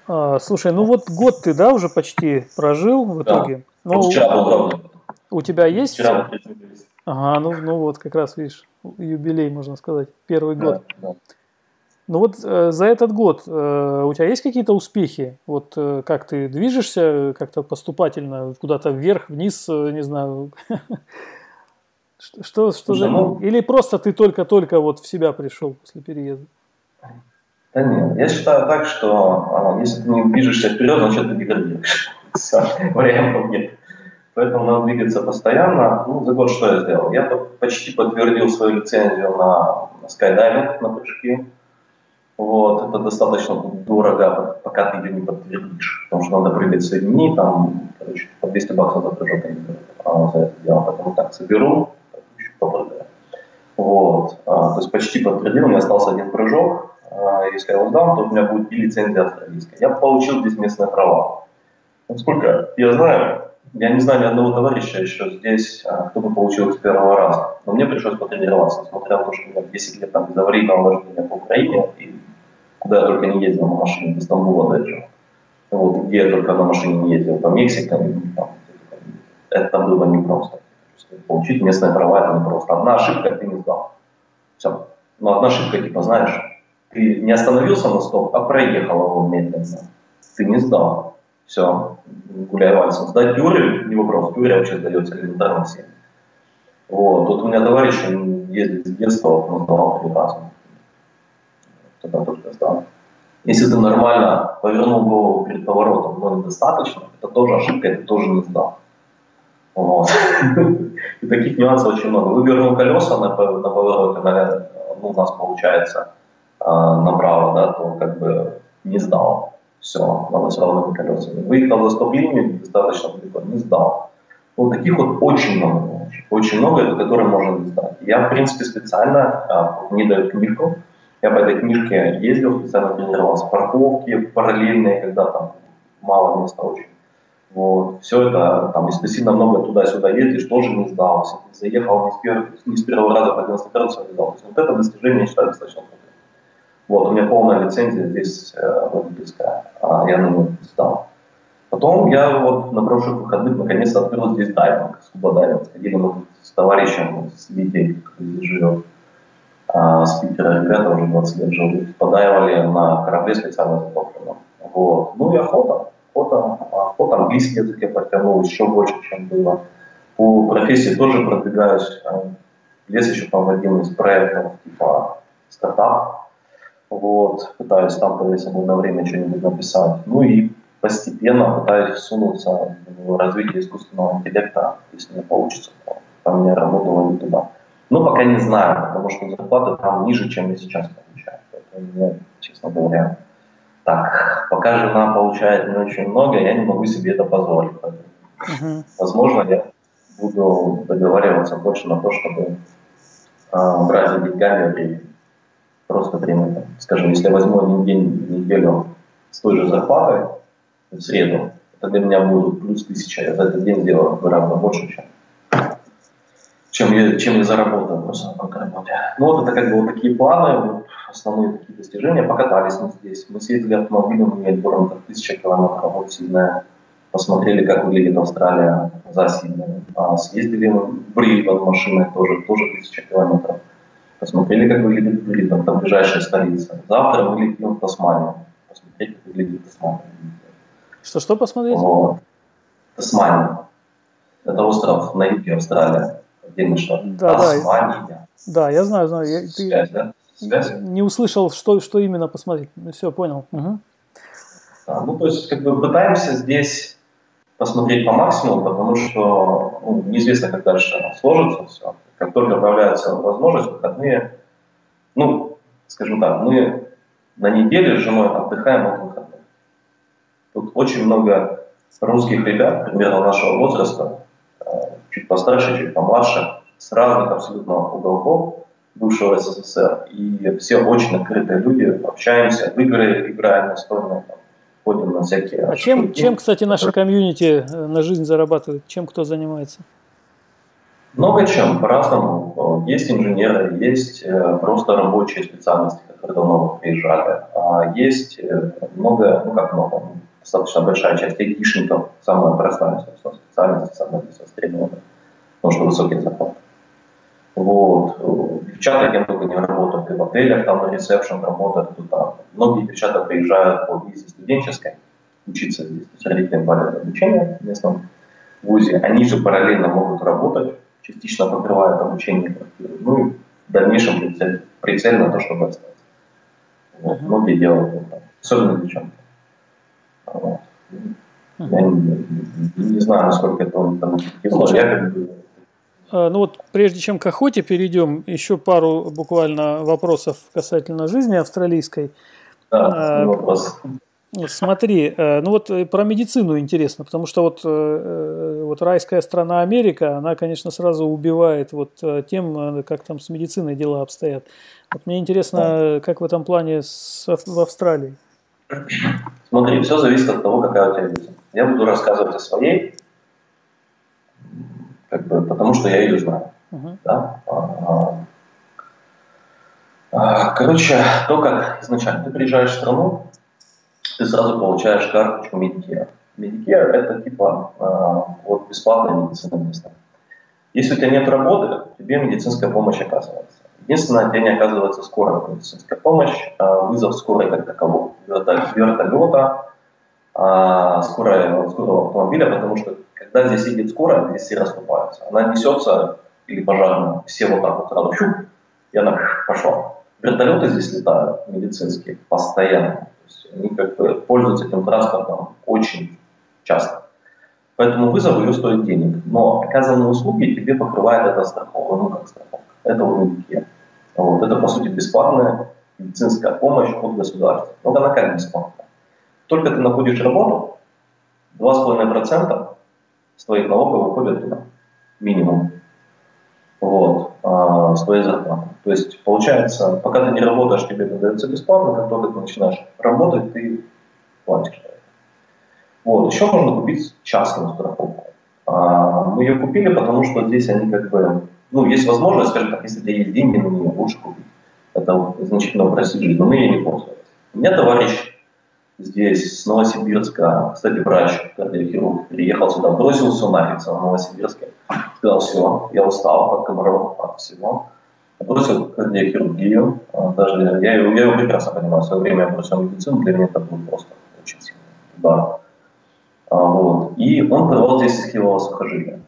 А, слушай, ну вот год ты, да, уже почти прожил в итоге. Да. Ну, вчера был. У тебя есть? Вчера Ага, ну, ну вот, как раз, видишь, юбилей, можно сказать, первый год. Да, да. Ну вот э, за этот год э, у тебя есть какие-то успехи? Вот э, как ты движешься как-то поступательно, куда-то вверх, вниз, э, не знаю. Что, что же? Ну, Или просто ты только-только вот в себя пришел после переезда? Да нет, я считаю так, что а, если ты не движешься вперед, значит ты деградируешь. Все, вариантов нет. Поэтому надо двигаться постоянно. Ну, за год что я сделал? Я почти подтвердил свою лицензию на, на скайдайвинг, на прыжки. Вот, это достаточно дорого, пока ты ее не подтвердишь, потому что надо прыгать с людьми, там, короче, по 200 баксов за прыжок а, за это дело, поэтому так соберу, еще попрыгаю. Вот, а, то есть почти подтвердил, у меня остался один прыжок, а, если я его сдам, то у меня будет и лицензия австралийская. Я получил здесь местные права. Насколько я знаю, я не знаю ни одного товарища еще здесь, а, кто бы получил с первого раза. Но мне пришлось потренироваться, несмотря на то, что у меня 10 лет там безаварийного вождения по Украине, и куда я только не ездил на машине, до Стамбула даже. Вот, где я только на машине не ездил, по Мексике, там, это было непросто. Получить местные права это непросто. Одна ошибка, ты не сдал. Все. Ну, одна ошибка, типа, знаешь, ты не остановился на стоп, а проехал его медленно. Ты не сдал. Все, гуляй вальсом. Сдать теорию, не вопрос, теория вообще сдается элементарно всем. Вот, тут у меня товарищ, он ездит с детства, он сдавал три раза тогда только сдал. Если ты нормально повернул голову перед поворотом, но недостаточно, это тоже ошибка, это тоже не сдал. Вот. И таких нюансов очень много. Вывернул колеса на, на повороте, наверное, ну, у нас получается э, направо, да, то как бы не сдал. Все, надо с ровными колесами. Выехал за стоп-линию, достаточно далеко, не сдал. Вот таких вот очень много. Очень много, это которые можно не сдать. Я, в принципе, специально э, не даю книжку, я по этой книжке ездил, специально тренировался. Парковки параллельные, когда там мало места очень. Вот. Все это, там, если ты сильно много туда-сюда ездишь, тоже не сдал. Если ты заехал не с, первого, не с первого раза по 90 градусов, не сдал. То есть вот это достижение, я считаю, достаточно крутым. Вот, у меня полная лицензия здесь э, водительская, а я на нее сдал. Потом я вот на прошлых выходных наконец-то открыл здесь дайвинг, скуба-дайвинг. Сходили мы с товарищем, с Витей, который здесь живет а, с ребята уже 20 лет живут, подаивали на корабле специально затопленном. Вот. Ну и охота. Охота, охота английский язык я подтянул еще больше, чем было. По профессии тоже продвигаюсь. Лес еще там один из проектов типа стартап. Вот, пытаюсь там в свободное время что-нибудь написать. Ну и постепенно пытаюсь всунуться в развитие искусственного интеллекта, если не получится, там меня работало не туда. Ну, пока не знаю, потому что зарплата там ниже, чем я сейчас получаю. Поэтому я, честно говоря, так, пока жена получает не очень много, я не могу себе это позволить. Uh-huh. Возможно, я буду договариваться больше на то, чтобы э, брать за деньгами время. Просто время. Скажем, если я возьму один день неделю с той же зарплатой в среду, это для меня будет плюс тысяча. Я за этот день сделаю гораздо больше, чем чем я, чем я заработал просто на какой работе. Ну вот это как бы вот такие планы, вот основные такие достижения. Покатались мы здесь. Мы съездили автомобилем в Мельбурн, как тысяча километров от Сиднея. Посмотрели, как выглядит Австралия за Сиднеем. А съездили в Брисбен машиной тоже, тоже тысяча километров. Посмотрели, как выглядит Брисбен, там ближайшая столица. Завтра мы летим в Тасманию. Посмотреть, как выглядит Тасмания. Что-что посмотреть? Вот. Тасмания. Это остров на юге Австралии отдельный. Да, да. Да, я знаю, знаю. Я, ты Связь, да? Связь? Не услышал, что, что именно посмотреть. Ну, все, понял. Угу. Да, ну, то есть, как бы пытаемся здесь посмотреть по максимуму, потому что ну, неизвестно, как дальше сложится все. Как только появляется возможность, выходные, ну, скажем так, мы на неделе с женой отдыхаем от выходных. Тут очень много русских ребят, примерно нашего возраста, чуть постарше, чуть помладше, с разных абсолютно уголков бывшего СССР. И все очень открытые люди, общаемся, в игры играем настольно, ходим на всякие... А чем, чем, кстати, наша комьюнити э, на жизнь зарабатывает? Чем кто занимается? Много чем, по-разному. Есть инженеры, есть э, просто рабочие специальности, которые давно приезжали. А есть э, много, ну как много, достаточно большая часть айтишников, самая простая, собственно, специальность, самая востребованная, потому что высокие зарплаты. Вот. Девчата агентуры не работают и в отелях, там на ресепшн работают, и там. Многие девчата приезжают по визе студенческой учиться здесь, то есть родители платят обучение в местном вузе, они же параллельно могут работать, частично покрывают обучение квартиры, ну и в дальнейшем прицель, прицель на то, чтобы остаться. Вот. Многие делают так, особенно девчонки. Вот. Uh-huh. Я не, не, знаю, насколько это там эффективно, я как бы а, ну вот, прежде чем к охоте перейдем, еще пару буквально вопросов касательно жизни австралийской. Да, а, вопрос. Смотри, э, ну вот э, про медицину интересно, потому что вот, э, вот райская страна Америка, она, конечно, сразу убивает вот тем, как там с медициной дела обстоят. Вот мне интересно, как в этом плане с, в Австралии? Смотри, все зависит от того, какая у тебя виза. Я буду рассказывать о своей, как бы, потому что я ее знаю. Uh-huh. Да? А, а, короче, то, как изначально ты приезжаешь в страну, ты сразу получаешь карточку Medicare. Medicare – это типа а, вот бесплатная медицина места. Если у тебя нет работы, тебе медицинская помощь оказывается. Единственное, тебе не оказывается скорая медицинская помощь, вызов скорой как такового, вертолета, скорая, скорого автомобиля, потому что когда здесь едет скорая, здесь все расступаются. Она несется, или пожарная, все вот так вот сразу, щуп, и она пошла. Вертолеты здесь летают медицинские постоянно. То есть они как бы пользуются этим транспортом очень часто. Поэтому вызов ее стоит денег. Но оказанные услуги тебе покрывает это страховка, ну как страховка. Это у Medicare. Вот. Это, по сути, бесплатная медицинская помощь от государства. Но она как бесплатная? Только ты находишь работу, 2,5% с твоих налогов выходят туда, минимум, вот, а, с твоей зарплаты. То есть, получается, пока ты не работаешь, тебе это дается бесплатно, как только ты начинаешь работать, ты платишь. Вот, еще можно купить частную страховку. А, мы ее купили, потому что здесь они как бы, ну, есть возможность, скажем так, если у тебя есть деньги на нее, лучше купить. Это значительно упростит жизнь, но мы ей не пользовались. У меня товарищ здесь, с Новосибирска, кстати, врач, кардиохирург, приехал сюда, бросил все нафиг в Новосибирске, сказал, все, я устал от комаров, от всего, бросил кардиохирургию, а, даже я, я его прекрасно понимаю, в свое время я бросил медицину, для меня это был просто очень сильный удар. А, вот. И он порвал здесь исхилового сухожилия.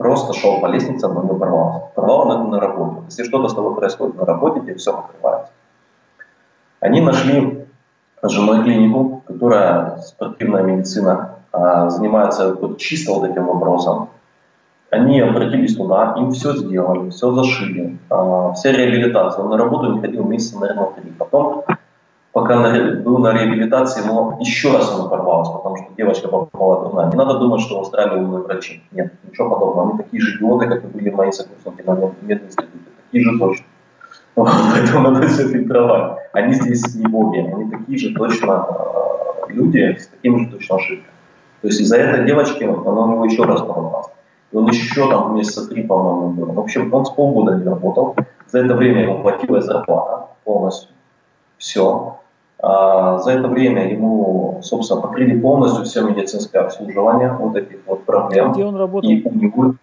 Просто шел по лестнице, но не порвался. Порвал он это на работе. Если что-то с тобой происходит на работе, тебе все покрывается. Они нашли женой клинику, которая спортивная медицина а, занимается вот чисто вот этим вопросом. Они обратились туда, им все сделали, все зашили, а, вся реабилитация. Он на работу не ходил месяца, наверное, три. Потом, пока на, был на реабилитации, но еще раз он порвался, потому что девочка попала туда. Не надо думать, что в Австралии умные врачи. Нет, ничего подобного. Они такие же идиоты, как и были мои сокурсники на мединституте. Такие же точно. Поэтому надо все фильтровать. Они здесь не боги, они такие же точно э, люди с такими же точно ошибками. То есть из-за этой девочки она у него еще раз порвалась. И он еще там месяца три, по-моему, был. В общем, он с полгода не работал. За это время ему платилась зарплата полностью. Все. А за это время ему, собственно, покрыли полностью все медицинское обслуживание вот этих вот проблем. Где он работал? И у него,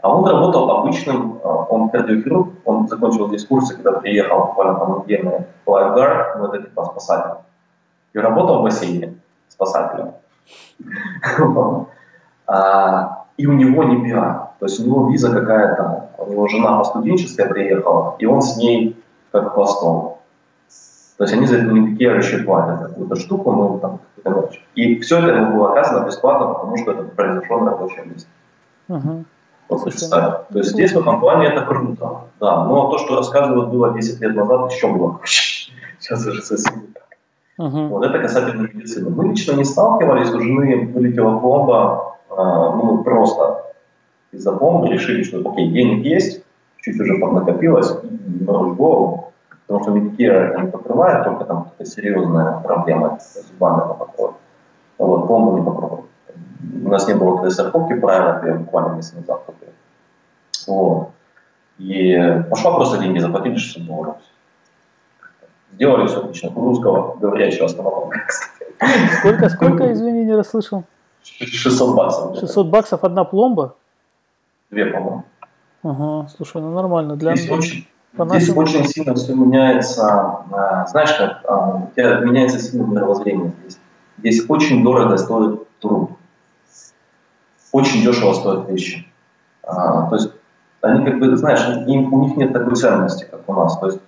а он работал обычным, а, он кардиохирург, он закончил здесь курсы, когда приехал буквально там недельный лайфгард, ну это типа спасатель. И работал в бассейне спасателем. А, и у него не пира, то есть у него виза какая-то, у него жена по студенческой приехала, и он с ней как хвостом. То есть они за это никакие вообще платят какую-то штуку, ну там какую-то мелочь. И все это ему было оказано бесплатно, потому что это произошло на рабочем месте. Uh-huh. Слушай, То есть здесь в этом плане это круто. Да, но то, что рассказывают было 10 лет назад, еще было Сейчас уже совсем не так. Uh-huh. Вот это касательно медицины. Мы лично не сталкивались, у жены вылетела пломба, э, ну, просто из-за пломбы решили, что, окей, денег есть, чуть уже поднакопилось, и морочь голову, потому что это не покрывает, только там какая-то серьезная проблема с зубами это покроет. Вот, пломбу не покроет. У нас не было страховки правильно, я буквально месяц назад купил. Вот. И пошла просто деньги, заплатили 600 долларов. Сделали все отлично. Русского говорящего стоматолога. Сколько, сколько, извини, не расслышал? 600 баксов. 600 баксов одна пломба? Две, по-моему. Ага, слушай, ну нормально. Для... Здесь, очень, по здесь очень сильно все меняется. А, знаешь как, а, у тебя меняется сильно мировоззрение здесь. Здесь очень дорого стоит труд. Очень дешево стоят вещи. А, то есть они как бы, знаешь, им, у них нет такой ценности, как у нас. То есть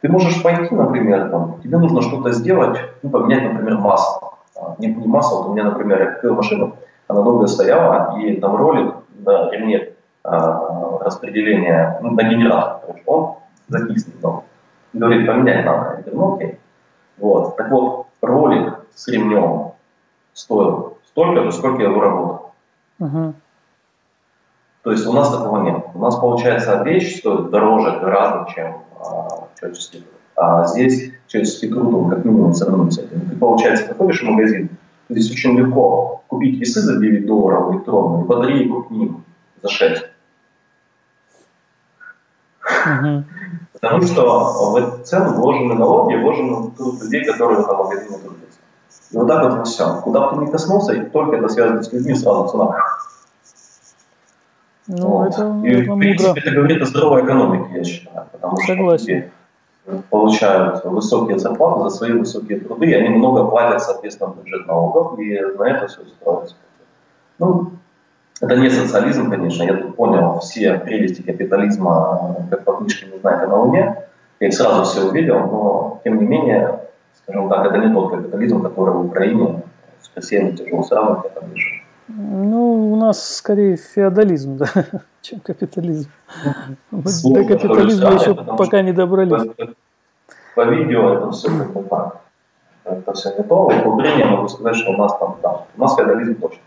ты можешь пойти, например, там, тебе нужно что-то сделать, ну, поменять, например, масло. Не, не масло, вот у меня, например, я купил машину, она долго стояла, и там ролик на ремне а, распределения, ну, на генератор, он закиснет. Ну, говорит, поменять надо. Я говорю, ну окей. Вот. Так вот, ролик с ремнем стоил столько же, сколько я его работал. Uh-huh. То есть у нас такого нет. У нас, получается, вещь стоит дороже гораздо, чем а, человеческий труд. А здесь человеческий труд, он как минимум сравнится. Ты, получается, приходишь в магазин, здесь очень легко купить весы за 9 долларов электронные, батарейку к ним за 6. Угу. Потому что в цену вложены налоги, вложены труд людей, которые в этом магазине трудятся. И вот так вот все. Куда бы ты ни коснулся, и только это связано с людьми, сразу цена. Ну, вот. это, и, это в принципе, мудро. это говорит о здоровой экономике, я считаю. Потому Согласен. что люди получают высокие зарплаты за свои высокие труды, и они много платят, соответственно, бюджет налогов, и на это все строится. Ну, это не социализм, конечно, я тут понял все прелести капитализма, как по книжке «Не знает на Луне», я их сразу все увидел, но, тем не менее, скажем так, это не тот капитализм, который в Украине с Россией тяжело сравнивать, там вижу. Ну, у нас скорее феодализм, да, чем капитализм. Мы до капитализма еще пока не добрались. По, по видео это все как бы так. Это все не то. В Украине я могу сказать, что у нас там, да, у нас феодализм точно.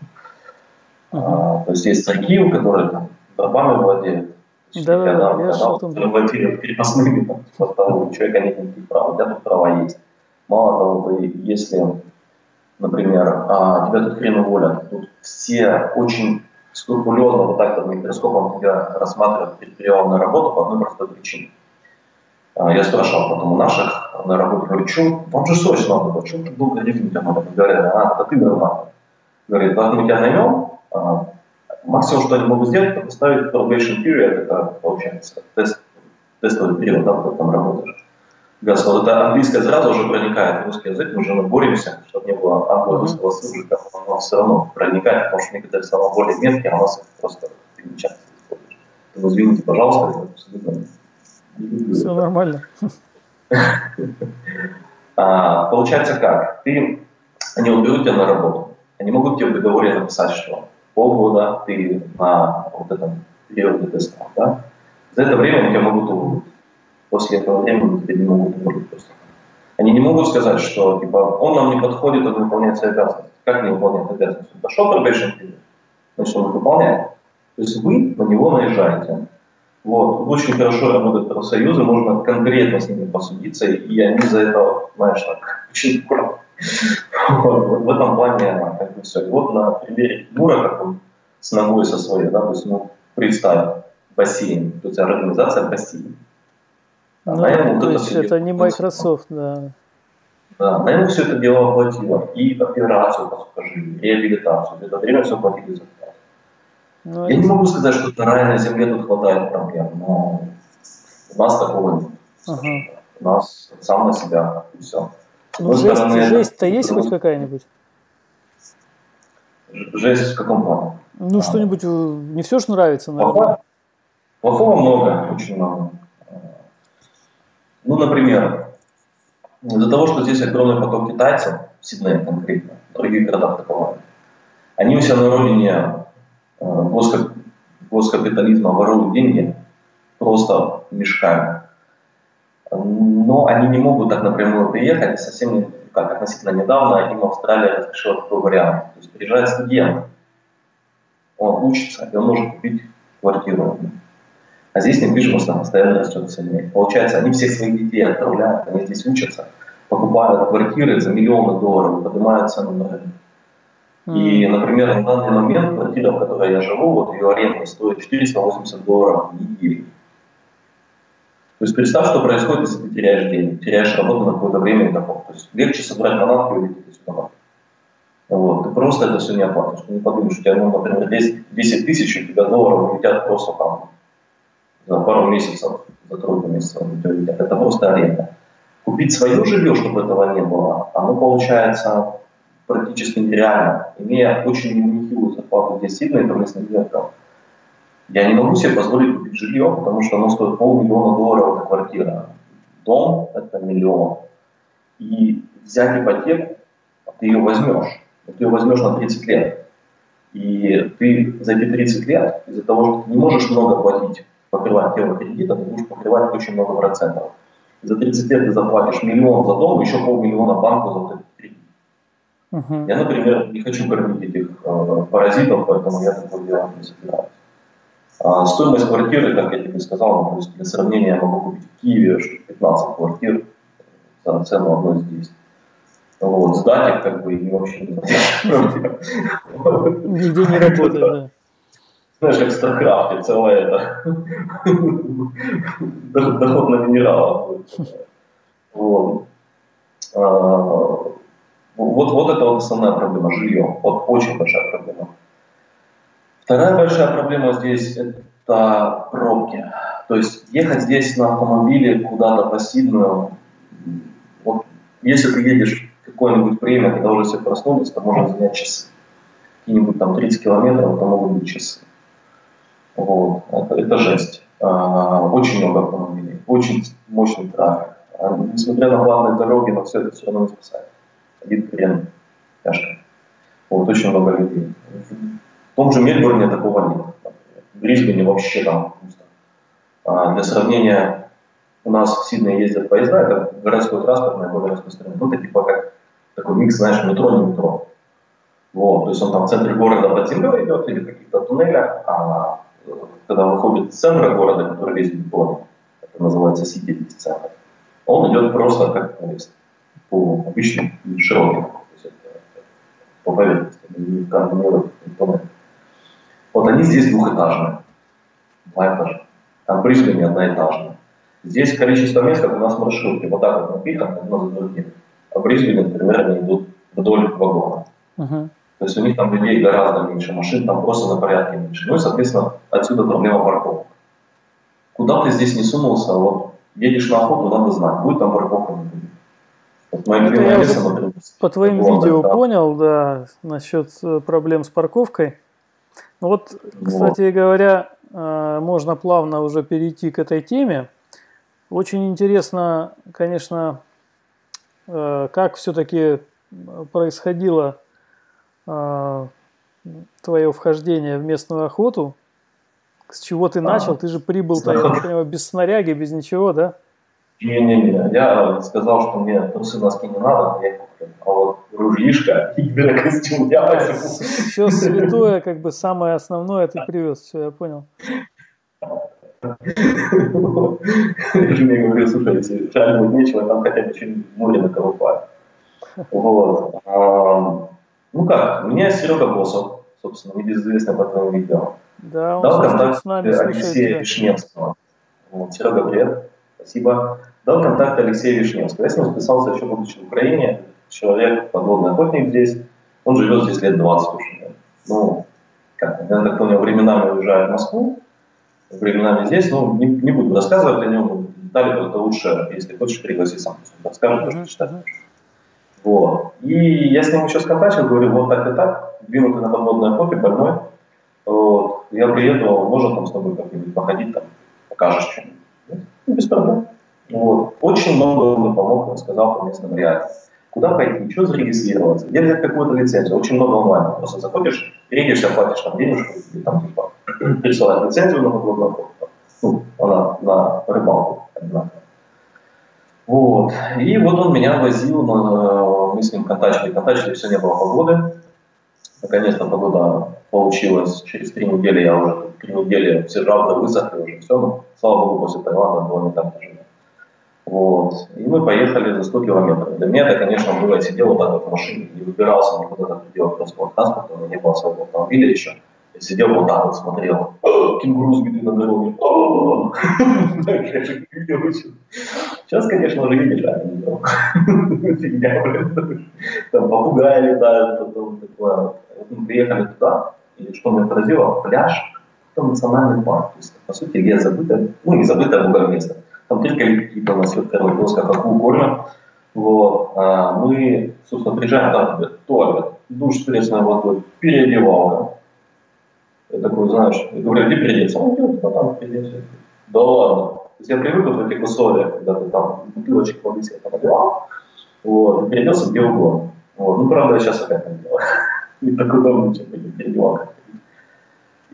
А, то есть есть царьки, которые там дробами владеют. Да, когда, я когда что владеют крепостными, там, типа того, у человека нет никаких прав, у тебя тут права есть. Мало того, ты, если например, а, тебя тут хрен уволят. Тут все очень скрупулезно вот так под микроскопом тебя рассматривают перед приемом на работу по одной простой причине. А, я спрашивал потом у наших на работе, говорю, что, вам же срочно надо, почему так долго ревнить надо? Говорят, а, это ты нормально. Говорит, ладно, мы тебя наймем, максимум, что они могут сделать, это поставить probation period, это получается тест, тестовый период, да, когда там работаешь. Газ, вот это английское сразу уже проникает в русский язык, мы уже боремся, чтобы не было англо-русского суржика, но все равно проникает, потому что некоторые слова более меткие, а у нас просто не часто используешь. Поэтому извините, пожалуйста, это абсолютно Все нормально. А, получается как? Ты, они уберут тебя на работу. Они могут тебе в договоре написать, что полгода ты на вот этом периоде теста, да? За это время тебя могут уволить после этого времени тебе не могут уволить просто. Они не могут сказать, что типа, он нам не подходит, он выполняет свои обязанности. Как не выполняет обязанности? Пошел probation period, значит, он выполняет. То есть вы на него наезжаете. Вот. Очень хорошо работают профсоюзы, можно конкретно с ними посудиться, и они за это, знаешь, так, очень вот, вот, в этом плане как бы все. И вот на примере Тимура, как он с ногой со своей, да, то есть, ну, представь, бассейн, то есть организация бассейн. Ну, Наверное, то есть это не Microsoft, да. Да, наверное, все это дело оплатило. И операцию по сухожилию, реабилитацию. За это время все платили за ну, Я это... не могу сказать, что на рай на земле тут хватает проблем, но у нас такого нет. Ага. У нас сам на себя и все. Ну, жесть, стороны, жесть-то есть хоть какая-нибудь? Жесть в каком плане? Ну, а, что-нибудь, э, не все же нравится, наверное. Плохого? Плохого много, очень много. Ну, например, из-за того, что здесь огромный поток китайцев, в Сиднее конкретно, в других городах такого, они у себя на родине э, госкап, госкапитализма воруют деньги просто мешками. Но они не могут так напрямую приехать, совсем как относительно недавно им Австралия разрешила такой вариант. То есть приезжает студент, он учится, и он может купить квартиру. А здесь недвижимость там постоянно растет цене. Получается, они всех своих детей отправляют, они здесь учатся, покупают квартиры за миллионы долларов, поднимают цену на рынок. И, например, на данный момент квартира, в которой я живу, вот ее аренда стоит 480 долларов в неделю. То есть представь, что происходит, если ты теряешь деньги, теряешь работу на какое-то время и доход. То есть легче собрать манатки и улететь сюда. Вот. Ты просто это все не оплатишь. Ты не подумаешь, у тебя, ну, например, 10, 10 тысяч, у тебя долларов улетят просто там за пару месяцев, за тройку месяцев. Это просто аренда. Купить свое жилье, чтобы этого не было, оно получается практически нереально. Имея очень нехилую зарплату здесь сильно промышленный директор, я не могу себе позволить купить жилье, потому что оно стоит полмиллиона долларов, эта квартира. Дом – это миллион. И взять ипотеку, ты ее возьмешь. Ты ее возьмешь на 30 лет. И ты за эти 30 лет, из-за того, что ты не можешь много платить, покрывать тело кредита, ты будешь покрывать очень много процентов. За 30 лет ты заплатишь миллион за дом, еще полмиллиона банку за вот этот кредит. Uh-huh. Я, например, не хочу кормить этих э, паразитов, поэтому я такое делать не собираюсь. А стоимость квартиры, как я тебе сказал, то есть для сравнения я могу купить в Киеве 15 квартир за цену одной здесь. Вот, сдать их как бы и вообще не Нигде не работает, да. Знаешь, как в StarCraft е, целая это доход на минералах. Вот. А, вот, вот это вот основная проблема, жилье. Вот очень большая проблема. Вторая большая проблема здесь – это пробки. То есть ехать здесь на автомобиле куда-то Сиднею, вот, если ты едешь какое-нибудь время, когда уже все проснулись, то можно занять часы. Какие-нибудь там 30 километров, это могут быть часы. Вот. Это, это жесть. А, очень много автомобилей, очень мощный трафик. А, несмотря на главные дороги, но все это все равно не спасает. Один хрен, тяжко. Вот, очень много людей. В том же Мельбурне такого нет. В Брисбене вообще там пусто. А для сравнения, у нас в Сиднее ездят поезда, это городской транспорт наиболее распространен. Ну, это типа как такой микс, знаешь, метро, не метро. Вот, то есть он там в центре города под землей идет или в каких-то туннелях, а когда выходит из центра города, который весь в бетоне, это называется сити из центра, он идет просто как поезд по обычным широким, то есть это по поверхности, не контейнеров, не туннель. Вот они здесь двухэтажные, два этажа. Там в Брисбене одноэтажные. Здесь количество мест, как у нас маршрутки, вот так вот напиханы одно за другим. А в Брисбене, например, они идут вдоль вагона. Uh-huh. То есть у них там людей гораздо меньше, машин там просто на порядке меньше. Ну и, соответственно, отсюда проблема парковок. Куда ты здесь не сунулся, вот едешь на охоту, надо знать, будет там парковка, не будет. Вот любимая место, по твоим видео да. понял, да, насчет э, проблем с парковкой. Вот, кстати вот. говоря, э, можно плавно уже перейти к этой теме. Очень интересно, конечно, э, как все-таки происходило э, твое вхождение в местную охоту. С чего ты начал? Ты же прибыл, я понимаю, без снаряги, без ничего, да? Не-не-не, я сказал, что мне трусы носки не надо, я а вот ружьишка и гидрокостюм я возьму. Все святое, как бы самое основное ты привез, все, я понял. Я же мне говорю, слушай, если жаль будет нечего, там хотя бы что-нибудь море наколупать. Вот. Ну как, у меня Серега Босов, собственно, небезызвестный по твоему видео. Да, он Дал контакт с нами Алексея Вишневского. Вот, Серега, привет. Спасибо. Дал контакт Алексея Вишневского. Я с ним списался еще будучи в Украине человек, подводный охотник здесь, он живет здесь лет 20 уже. Ну, как, я так понял, временами уезжает в Москву, временами здесь, ну, не, не буду рассказывать о нем, детали только лучше, если хочешь, пригласи сам, расскажешь, что читать Вот. И я с ним еще сконтачил, говорю, вот так и так, двинутый на подводной охоте, больной. Вот. Я приеду, можно там с тобой как-нибудь походить, там, покажешь что-нибудь. Ну, без проблем. Вот. Очень много он помог, рассказал по местным реалиям. Куда пойти, что зарегистрироваться, где взять какую-то лицензию. Очень много онлайн. Просто заходишь, регишься, платишь там денежку, и там типа присылают лицензию на охоту. Ну, она на рыбалку одинаково. Вот. И вот он меня возил, на, мы с ним контачили, контачили, все не было погоды. Наконец-то погода получилась. Через три недели я уже три недели все жабры высохли уже, все. Но, слава богу, после Таиланда было не так тяжело. Вот. И мы поехали за 100 километров. Для меня это, конечно, было, я сидел вот так вот в машине, не выбирался никуда в пределах городского транспорта, у меня не было своего автомобиля еще. Я сидел вот так вот, смотрел, кенгуру сбитый на дороге. Сейчас, конечно, уже видишь, а не Фигня. Там попугаи летают, потом такое. Мы приехали туда, и что меня поразило, пляж, это национальный парк. То есть, по сути, где забытое, ну не забытое много место. Там только какие-то у нас в первых досках акул кормят. Вот. А мы, собственно, приезжаем, там туалет, душ с пресной водой, переодевалка. Я такой, знаешь, я говорю, где переодеться? Он идет, а там переодеться. Да ладно. То есть я привык в таких условиях, когда ты там бутылочек воды себе понадевал, вот, переоделся где угодно. Вот. Ну, правда, я сейчас опять так делаю. Не так удобно, чем переодевалка.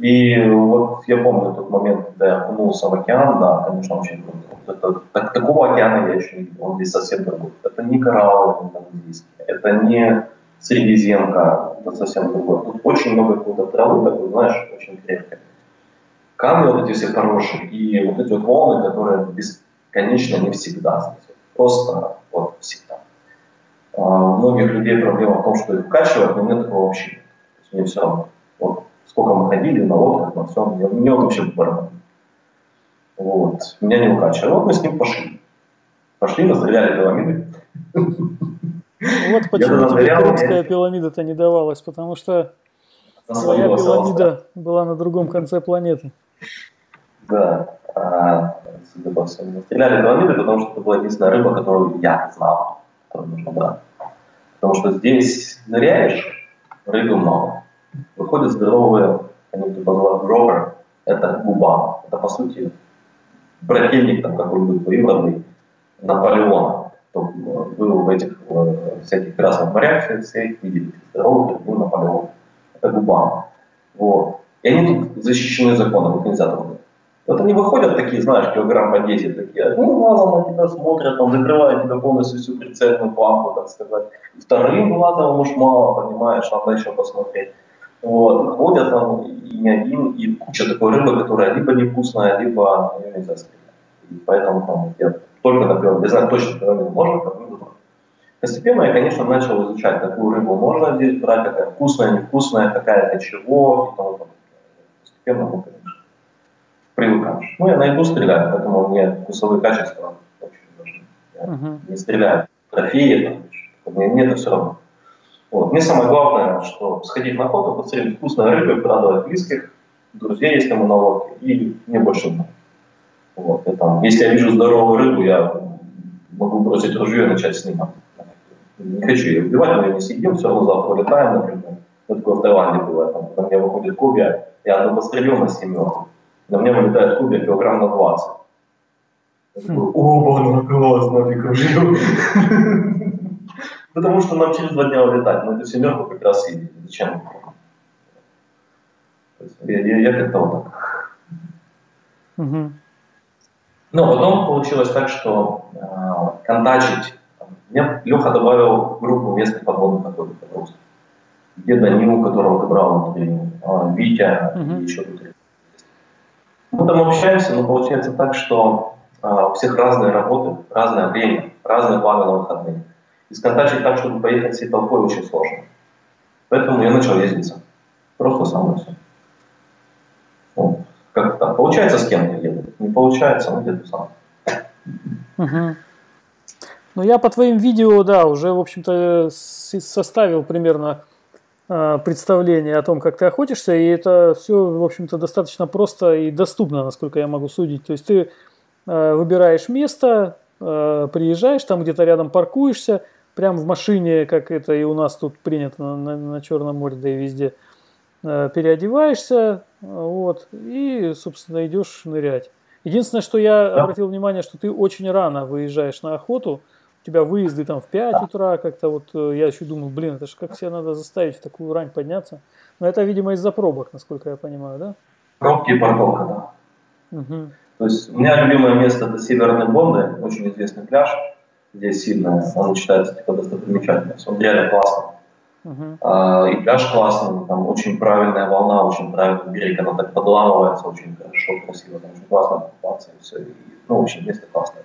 И вот я помню тот момент, когда я окунулся в океан, да, конечно, очень круто. Это, так, такого океана я еще не видел, он здесь совсем другой. Это не коралловый индонезийский, это не Средиземка, это совсем другое. Тут очень много какой-то травы такой, знаешь, очень крепкой. Камни вот эти все хорошие, и вот эти вот волны, которые бесконечно не всегда здесь. Просто вот всегда. А у многих людей проблема в том, что их вкачивают, но мне такого вообще нет. То есть мне все равно. Вот сколько мы ходили на лодках, на всем, мне он вообще барабан. Вот. Меня не укачивали. Вот мы с ним пошли. Пошли, настреляли пирамиды. Вот почему тебе крымская пирамида-то не давалась, потому что твоя пирамида была на другом конце планеты. Да. А. Стреляли пирамиды, потому что это была единственная рыба, которую я знал, которую нужно брать. Потому что здесь ныряешь, рыбы много. Выходят здоровые, они типа называют гровер, это губа. Это по сути брательник там какой-нибудь выбранный Наполеона. Кто был в этих в всяких красных морях, все, их видели. Здоровый был Наполеон. Это губа. Вот. И они тут защищены законом, их нельзя трогать. Вот они выходят такие, знаешь, килограмм по 10, такие, одним глазом на тебя смотрят, там, закрывают тебя полностью всю прицельную планку, так сказать. Вторым глазом уж мало, понимаешь, надо еще посмотреть. Вот, ходят там и не один, и куча такой рыбы, которая либо невкусная, либо ее нельзя. И поэтому там, я только, например, я знаю точно, когда можно, как можно. Постепенно я, конечно, начал изучать, какую рыбу можно здесь брать, какая вкусная, невкусная, какая для чего и тому подобное. Постепенно мы, конечно, привыкаешь. Ну, я найду стрелять, поэтому мне вкусовые качества очень важны. Я uh-huh. не стреляю трофеи, там, мне, мне это все равно. Вот. Мне самое главное, что сходить на охоту, посмотреть вкусной рыбы, порадовать близких, друзей, если мы на лодке, и мне больше. Вот. И, там, если я вижу здоровую рыбу, я могу бросить ружье и начать снимать. Не хочу ее убивать, но я не сидим, все равно завтра улетаем, например. Это такое в Таиланде было, там, когда мне выходит кубия, я одну пострелил на семерку, на мне вылетает кубия килограмм на 20. Я такой, оба, ну класс, нафиг ружье. Потому что нам через два дня улетать. Мы эту семерку как раз и зачем? Я, я, я как-то вот так. Угу. Но потом получилось так, что э, контачить. Мне Леха добавил группу местных подводных охотников русских. Где Данил, которого ты брал э, Витя угу. и еще внутри. Мы там общаемся, но получается так, что э, у всех разные работы, разное время, разные планы на выходные. И сконтачить так, чтобы поехать всей толпой, очень сложно. Поэтому я начал ездиться. Просто сам и все. Вот. Как так. Получается с кем-то едет. Не получается, ну где-то сам. Ну, я по твоим видео, да, уже, в общем-то, составил примерно э, представление о том, как ты охотишься, и это все, в общем-то, достаточно просто и доступно, насколько я могу судить. То есть ты э, выбираешь место, э, приезжаешь, там где-то рядом паркуешься, прям в машине, как это и у нас тут принято на, на, на Черном море, да и везде, э, переодеваешься, вот, и, собственно, идешь нырять. Единственное, что я да. обратил внимание, что ты очень рано выезжаешь на охоту, у тебя выезды там в 5 да. утра, как-то вот, э, я еще думал, блин, это же как себя надо заставить в такую рань подняться. Но это, видимо, из-за пробок, насколько я понимаю, да? Пробки и парковка, да. Угу. То есть у меня любимое место это Северные Бонды, очень известный пляж. Здесь сильная, он считается типа достопримечательность. Он реально классный. Uh-huh. А, и пляж классный, там очень правильная волна, очень правильный берег, она так подламывается очень хорошо, красиво, там очень классно купаться и все. И, ну, очень место классное.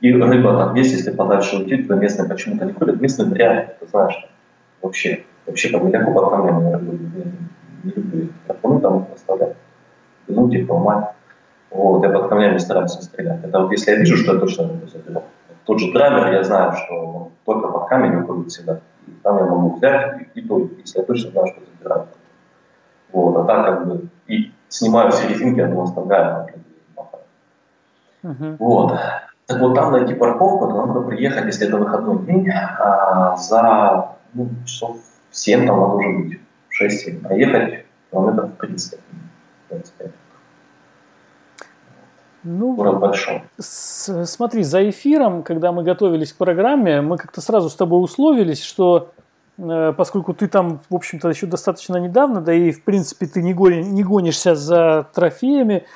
И рыба там есть, если подальше уйти, то местные почему-то не ходят, местные ныряют, ты знаешь, вообще, вообще как бы легко под камнями не люблю. Гарпуны там оставлять, ну, типа, мать. Вот, я под камнями стараюсь стрелять. Это вот если я вижу, что я точно рыбу заберу. Тот же драйвер, я знаю, что он только под камень уходит всегда. И там я могу взять, и, и то, если я точно знаю, что забираю. Вот, а так как бы и снимаю все резинки, одну оставляю. Uh-huh. Вот. Так вот, там найти парковку, то надо приехать, если это выходной день, а, за ну, часов 7 там надо уже быть, 6-7, а ехать километров 30. 25. Ну, Город большой. Смотри, за эфиром, когда мы готовились к программе, мы как-то сразу с тобой условились, что э, поскольку ты там, в общем-то, еще достаточно недавно, да и, в принципе, ты не, гони, не гонишься за трофеями,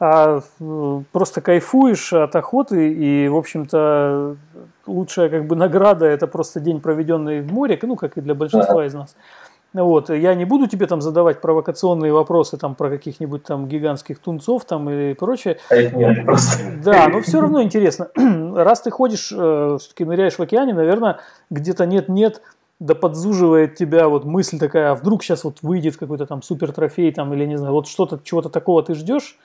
а э, просто кайфуешь от охоты, и, в общем-то, лучшая как бы награда – это просто день, проведенный в море, ну, как и для большинства из нас. Вот, я не буду тебе там задавать провокационные вопросы там про каких-нибудь там гигантских тунцов там и прочее. А нет просто. Да, но все равно интересно. Раз ты ходишь, э, все-таки ныряешь в океане, наверное, где-то нет-нет, да подзуживает тебя вот мысль такая, а вдруг сейчас вот выйдет какой-то там супер трофей там или не знаю, вот что-то, чего-то такого ты ждешь?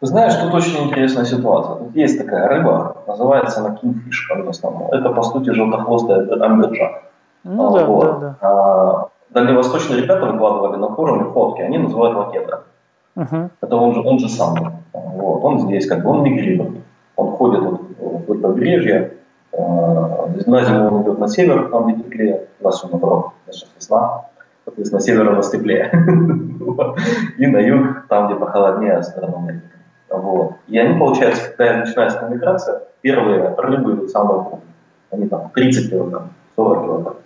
Ты знаешь, тут очень интересная ситуация. Тут есть такая рыба, называется она кингфиш по-местному. Это, по сути, желтохвостая амберджак. Ну да, вот. да, да. А, дальневосточные ребята выкладывали на форуме фотки, они называют лакета. Uh-huh. Это он же, он же сам. Вот. Он здесь, как бы, он мигрирует. Он ходит вот, в побережье, э, на зиму он идет на север, там где теплее, у нас все наоборот, сейчас весна, соответственно, север у нас теплее. И на юг, там, где похолоднее, сторона Америки. Вот. И они, получается, когда начинается миграция, первые рыбы самые крупные. Они там 30 килограмм, 40 килограмм.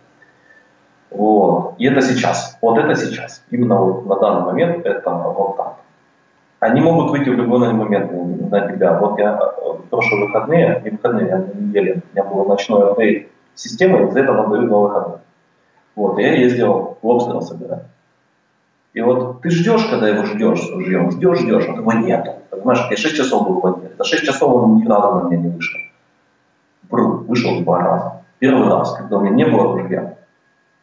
Вот. И это сейчас. Вот это сейчас. Именно вот на данный момент это вот так. Они могут выйти в любой момент на тебя. Вот я э, в прошлые выходные, не выходные, а на неделе, у меня была ночной апдейт системы, за это нам дают на выходные. Вот, и я ездил лобстера собирать. И вот ты ждешь, когда его ждешь ружьем, ждешь, ждешь, а его нету. Понимаешь, я 6 часов был в воде. За 6 часов он ни разу на меня не вышел. Бру, вышел два раза. Первый раз, когда у меня не было ружья,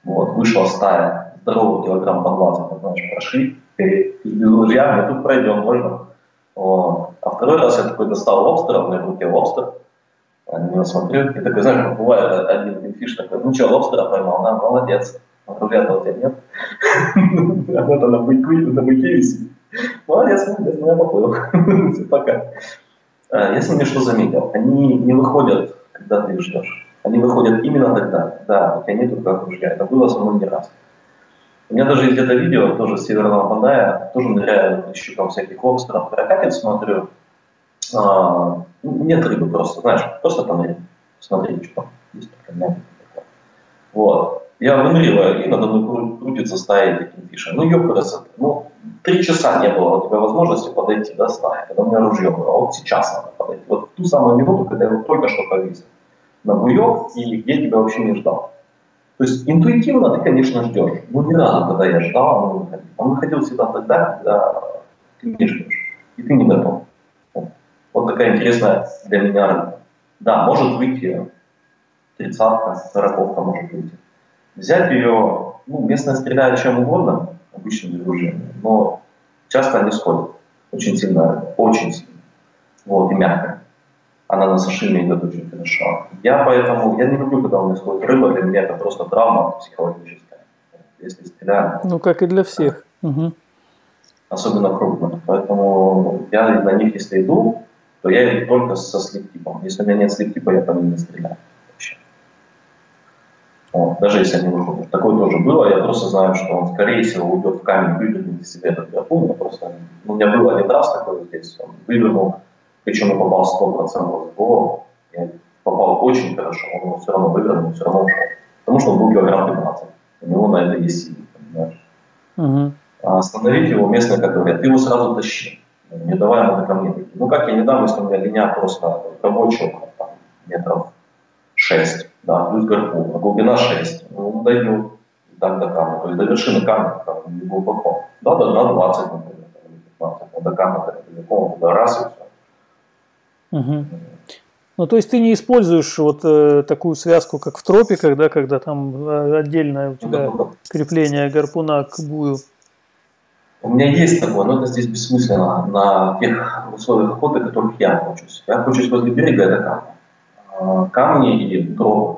вот, вышла стая, здоровый килограмм по 20, знаешь, прошли, и без ружья мы тут пройдем, можно. Вот. А второй раз я такой достал лобстера, у меня в руке лобстер, на него смотрю, и такой, знаешь, как бывает один бинфиш такой, ну что, лобстера поймал, да, молодец. А ружья-то у тебя нет. Вот она на быке висит. Молодец, молодец, я поплыл. Пока. А, с ними что заметил? Они не выходят, когда ты их ждешь. Они выходят именно тогда, да, тебя нету как ружья. Это было со мной не раз. У меня даже есть где-то видео, тоже с Северного Бандая, тоже ныряю, ищу там всяких лобстеров, каракатиц смотрю. А, ну, нет рыбы просто, знаешь, просто там смотреть, что там есть. Вот. Я выныриваю, и надо мной крутится стая этих фишей. Ну, ёпрст, ну, три часа не было у тебя возможности подойти до стаи, когда у меня ружье было. Вот сейчас надо подойти. Вот в ту самую минуту, когда я его только что повесил на буек, и я тебя вообще не ждал. То есть интуитивно ты, конечно, ждешь. Но не разу, когда я ждал, он не выходил. Он выходил всегда тогда, когда ты не ждешь. И ты не готов. Вот такая интересная для меня рыба. Да, может выйти тридцатка, сороковка может выйти. Взять ее, ну, местная стреляет чем угодно, обычным оружием, но часто они сходят. Очень сильно, очень сильно. Вот, и мягко она на сашими идет очень хорошо. Я поэтому, я не люблю, когда у меня сходит рыба, для меня это просто травма психологическая. Если стреляю. Ну, как и для всех. Угу. Особенно крупно. Поэтому я на них, если иду, то я иду только со слип-типом. Если у меня нет слип-типа, я по ним не стреляю. Вообще. Вот. Даже если они выходят. Такое тоже было. Я просто знаю, что он, скорее всего, уйдет в камень, вывернет из себя этот гарпун. просто... У меня был один раз такой здесь. Он вывернул причем я попал 100% в голову. Я попал очень хорошо, он все равно выиграл, но все равно ушел. Потому что он был килограмм 15. У него на это есть силы, понимаешь? Угу. А остановить его местные, как говорят, ты его сразу тащи. Не давай ему ко мне. Ну как я не дам, если у меня линия просто рабочего там, метров 6, да, плюс гарпун, а глубина 6. Ну, дойдет так до камня, то есть до вершины камня там, не глубоко. Да, до, на 20, например, 15, а до камня далеко, до раз и все. Угу. Ну, то есть ты не используешь вот э, такую связку, как в тропиках, да, когда там э, отдельное у тебя крепление гарпуна к бую. У меня есть такое, но это здесь бессмысленно на тех условиях охоты, которых я научусь. Я учусь возле берега, это камни. А, камни и есть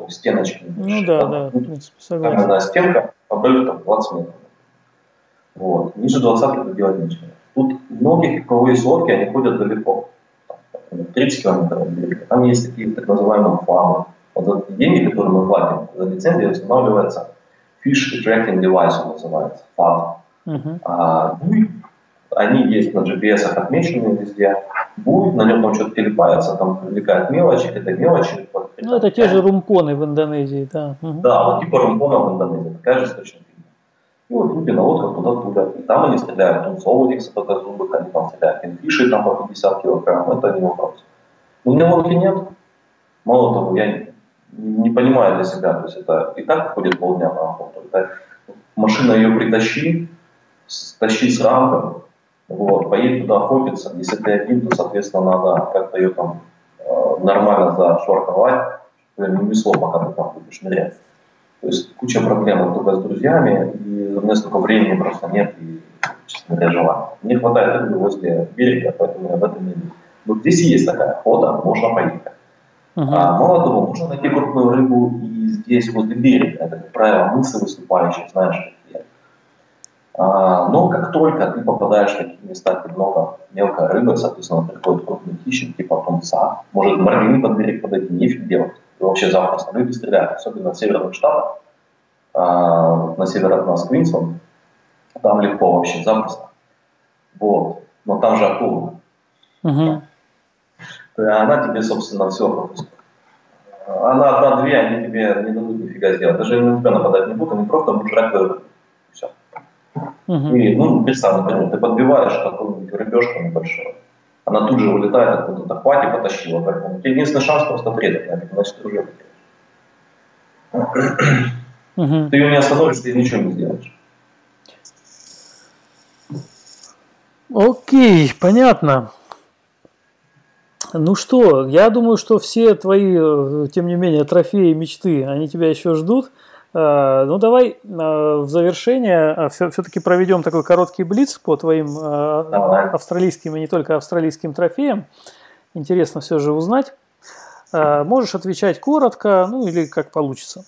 стеночки. Ну да, да, в принципе, согласен. Каменная стенка, по там 20 метров. Вот. Ниже 20 это делать нечего. Тут многие круговые лодки, они ходят далеко. 30 километров берега. Там есть такие так называемые флаги. Вот за деньги, которые мы платим за лицензию, устанавливается Fish Tracking Device, он называется, FAT. Uh-huh. А, буй, они есть на GPS отмечены везде. Буй, на нем там что-то телепается, там привлекает мелочи, это мелочи. Ну, это те же румпоны в Индонезии, да. Uh-huh. Да, вот типа румпона в Индонезии, такая же точно И вот люди на лодках туда туда. И там они стреляют тунцов, этих сапогозубых, они там стреляют кинфиши, там по 50 килограмм, это не вопрос. У меня лодки нет. Мало того, я не понимаю для себя, то есть это и так уходит полдня на охоту. Это машина ее притащи, тащи с рамком, вот, поедь туда охотиться. Если ты один, то, соответственно, надо как-то ее там э, нормально зашвартовать, чтобы не унесло, пока ты там будешь нырять. То есть куча проблем только с друзьями, и у меня столько времени просто нет, и, честно говоря, желания. Не хватает рыбы возле берега, поэтому я в этом не иду. Вот здесь есть такая охота, можно поехать. Uh-huh. А, мало того, можно найти крупную рыбу и здесь, возле берега. Это, как правило, мысы выступающие, знаешь, какие. А, но как только ты попадаешь в такие места, где много мелкой рыбы, соответственно, приходит крупный хищник, типа тунца, может марлин под берег подойти, нефиг делать вообще запросто. Люди стреляют, особенно в северных штатах, а, на север от нас Квинсленд, там легко вообще, запросто. Вот. Но там же акула. Угу. Она тебе, собственно, все пропустит. Она одна-две, они тебе не дадут нифига сделать. Даже на тебя нападать не будут, они просто будут жрать твою Все. Угу. И, ну, представь, например, ты подбиваешь какую-нибудь рыбешку небольшую, она тут же вылетает откуда-то, хватит, потащила. Поэтому единственный шанс просто на значит, ты уже угу. Ты ее не остановишь, ты ничего не сделаешь. Окей, понятно. Ну что, я думаю, что все твои, э, тем не менее, трофеи, мечты, они тебя еще ждут. Э, ну, давай э, в завершение все-таки проведем такой короткий блиц по твоим австралийским и не только австралийским трофеям. Интересно все же узнать. Можешь отвечать коротко, ну или как получится.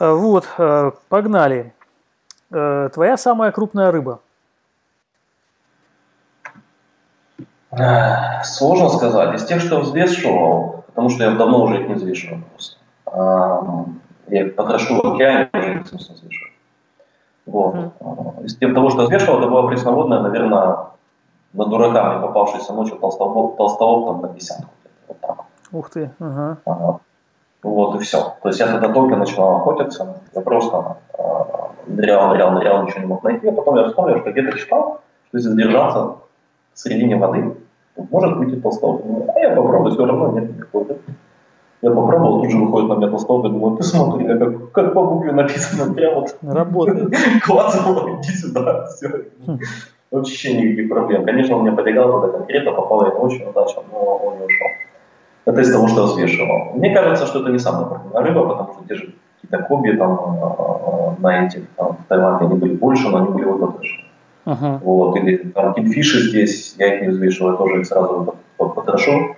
Вот, погнали. Твоя самая крупная рыба? Сложно сказать. Из тех, что взвешивал, потому что я давно уже их не взвешивал просто я потрошу в океане, уже смысл взвешивать. Вот. Mm-hmm. Из того, что взвешивал, это была пресноводная, наверное, на дурака мне попавшийся ночью толстолоб, толстолоб там на десятку. Вот так. Ух ты. Ага. Ага. Вот и все. То есть я тогда только начинал охотиться, я просто э, нырял, нырял, нырял, ничего не мог найти, а потом я вспомнил, что где-то читал, что если задержаться в середине воды, может выйти толстолоб. А я попробую, все равно нет никакой. Я попробовал, тут же выходит на меня толстовка, думаю, ты смотри, как, как по букве написано, прям вот. Работает. Классно, иди сюда, все. Хм. Вообще никаких проблем. Конечно, он мне побегал туда конкретно, попал я очень удачно, но он не ушел. Это из того, что я взвешивал. Мне кажется, что это не самая проблемная рыба, потому что те же какие-то коби там а, а, на этих, там, в Таиланде они были больше, но они были вот тоже. Uh-huh. Вот, или там кипфиши здесь, я их не взвешивал, я тоже их сразу потрошу.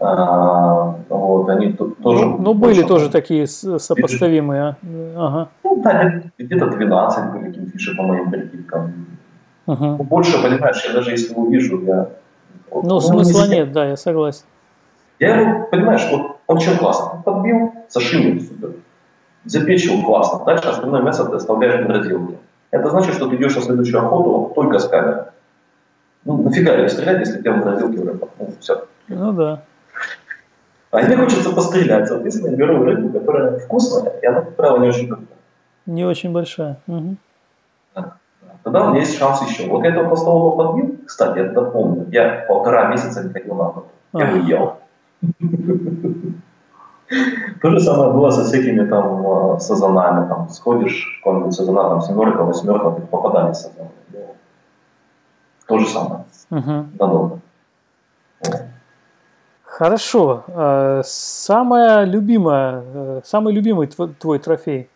А, вот, они тут тоже... Ну, ну были тоже такие сопоставимые, а? Ага. Ну, да, где-то 12 были кинфиши по моим прикидкам. Ага. Ну, больше, понимаешь, я даже если увижу, я... Ну, ну смысла не нет, да, я согласен. Я его, понимаешь, вот он чем классно? Подбил, сошил супер. Запечил классно. Дальше остальное мясо ты оставляешь на морозилке. Это значит, что ты идешь на следующую охоту только с камерой. Ну, нафига ее стрелять, если ты в морозилке уже ну, все. Ну да. А мне хочется пострелять, соответственно, я беру рыбу, которая вкусная, и она, как правило, не очень крупная. Не очень большая. Угу. Да, да. тогда у меня есть шанс еще. Вот я этого постового подбил, кстати, я тогда помню, я полтора месяца не ходил на охоту. Я бы ел. То же самое было со всякими там э, сазанами, там сходишь, какой-нибудь сазана, там семерка, восьмерка, ты попадали сазаны. То же самое. Угу. Надолго. Хорошо. Э, самая любимая, э, самый любимый твой трофей?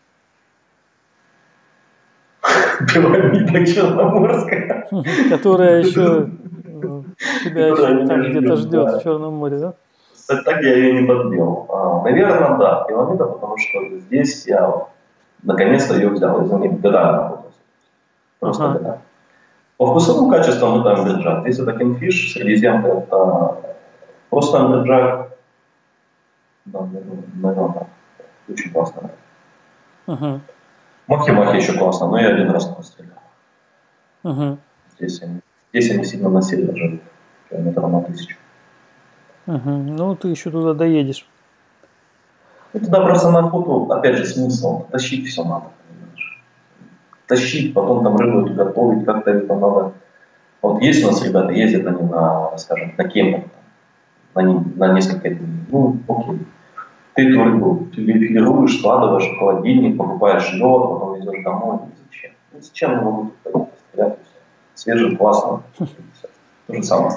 Пирамида Черноморская. Которая еще тебя еще там где-то ждет в Черном море, да? Так я ее не подбил. А, наверное, да, пирамида, потому что здесь я наконец-то ее взял. Из-за них годами работался. Просто годами. По вкусовым качествам это амберджак. Здесь это кинфиш, средиземка это просто амберджак. Да, наверное, так. Очень классно. Угу. Махи-махи еще классно, но я один раз пострелял. Угу. Здесь, они, здесь они сильно на север живут, километров на тысячу. Угу. Ну, ты еще туда доедешь. Ну, туда просто на охоту, опять же, смысл. Тащить все надо, понимаешь. Тащить, потом там рыбу готовить, как-то это надо. Вот есть у нас ребята, ездят они на, скажем, на кемпинг, на, на несколько дней. Ну, окей. Ты эту рыбу филируешь, складываешь в холодильник, покупаешь лед, потом везешь домой. Зачем? Ну, зачем мы могут стрелять? Свежим, классно. То же самое.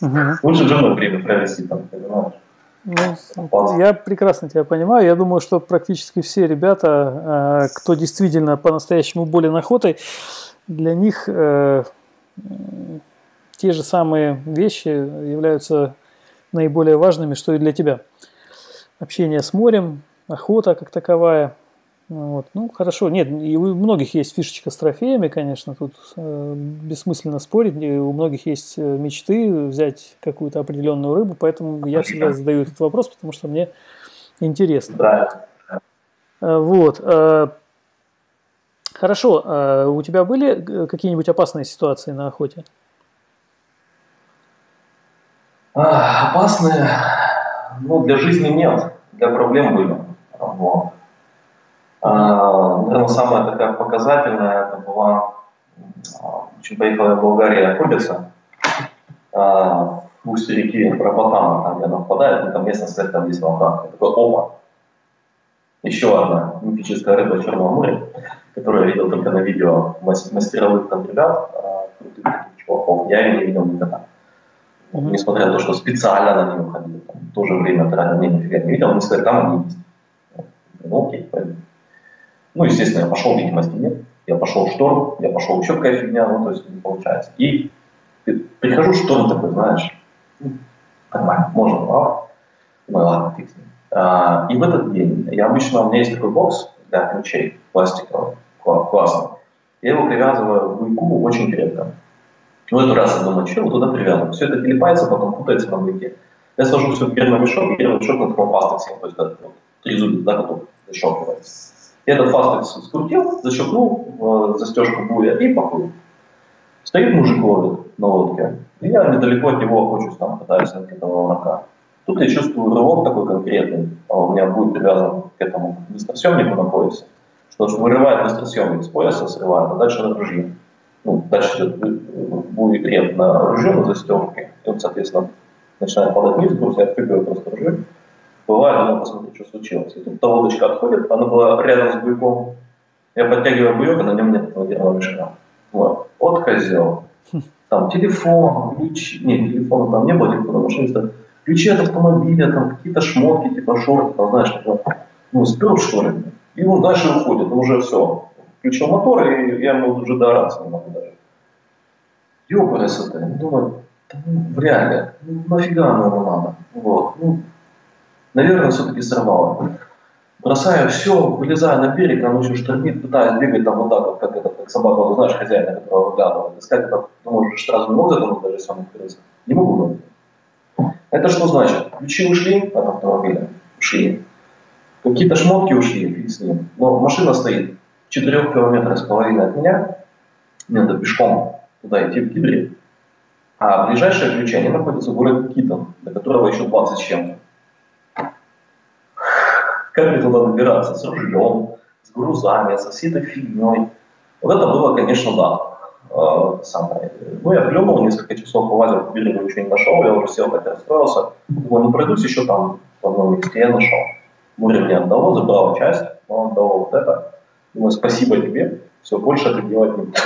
Угу. Лучше женой время провести там, понимаешь? Ну, я прекрасно тебя понимаю. Я думаю, что практически все ребята, э, кто действительно по-настоящему болен охотой, для них э, те же самые вещи являются наиболее важными, что и для тебя. Общение с морем, охота как таковая – вот. Ну, хорошо. Нет, и у многих есть фишечка с трофеями, конечно, тут э, бессмысленно спорить. У многих есть э, мечты взять какую-то определенную рыбу, поэтому я всегда задаю этот вопрос, потому что мне интересно. Да. Э, вот. Э, хорошо. Э, у тебя были какие-нибудь опасные ситуации на охоте? А, опасные? Ну, для жизни нет. Для проблем были. Вот. А, Наверное, самая такая показательная это была, очень поехала я в Болгарии охотиться, в устье реки Рапатана, там где она впадает, ну, там местность, сказать, там есть волна. такой, опа, еще одна мифическая рыба Черного моря, которую я видел только на видео мастеровых там ребят, а, крутых чуваков, я ее не видел никогда. Mm-hmm. Несмотря на то, что специально на нее ходил, там, тоже время тратил, не, нифига не видел, они сказали, там они есть. Ну, окей, пойду. Ну, естественно, я пошел, видимости нет. Я пошел в шторм, я пошел еще какая фигня, ну, то есть не получается. И прихожу в шторм такой, знаешь, ну, нормально, можно, а? Ну, ладно, фиг с ним. А, и в этот день, я обычно, у меня есть такой бокс для ключей пластиковый, классный. Я его привязываю к буйку очень крепко. В этот раз я думаю, что туда привязываю? Все это телепается, потом путается на буйке. Я сложу все в первый мешок, первый мешок на таком пастексе, то есть да, вот, три зуби, да, который защелкивается. Я этот фастекс скрутил, защелкнул э, застежку буя и поплыл. Стоит мужик ловит на лодке, и я недалеко от него охочусь, там пытаюсь найти этого волнока. Тут я чувствую рывок такой конкретный, а у меня будет привязан к этому быстросъемнику на поясе, что вырывает быстросъемник с пояса, срывает, а дальше на ружье. Ну, дальше идет будет реп на ружье на застежке, и он, соответственно, начинает падать вниз, груз, я отпрыгиваю просто ружье, Бывает, надо посмотреть, что случилось. И тут та лодочка отходит, она была рядом с буйком. Я подтягиваю буйок, а на нем нет этого мешка. Вот. Вот козел. Там телефон, ключи. Нет, телефона там не было, телефона машиниста. Ключи от автомобиля, там какие-то шмотки, типа шорты, там, знаешь, типа, ну, спер, что ли. И он дальше уходит, он уже все. Включил мотор, и я ему уже доораться не могу даже. Ёбарась это. Думаю, ну, в реале, ну, нафига оно надо? Вот. Ну, наверное, все-таки сорвало. Бросаю все, вылезаю на берег, оно еще штормит, пытаюсь бегать там вот так вот, как, это, как собака, вот, знаешь, хозяина, которого выглядывает. Искать, как, ты можешь сразу не мог затонуть даже сам открыться. Не могу Это что значит? Ключи ушли от автомобиля, ушли. Какие-то шмотки ушли, фиг с ним. Но машина стоит в 4 километрах с половиной от меня. Мне надо пешком туда идти в Кибре. А ближайшие ключи, они находятся в городе Китон, до которого еще 20 с чем-то. Как мне туда добираться? С ружьем, с грузами, со всей этой фигней. Вот это было, конечно, да. Э, самое. Ну, я плюнул, несколько часов полазил по берегу, ничего не нашел, я уже сел, так расстроился. Думаю, ну, пройдусь еще там в одном месте, я нашел. Море мне отдало, забрало часть, но отдало вот это. Думаю, спасибо тебе, все, больше это делать не буду.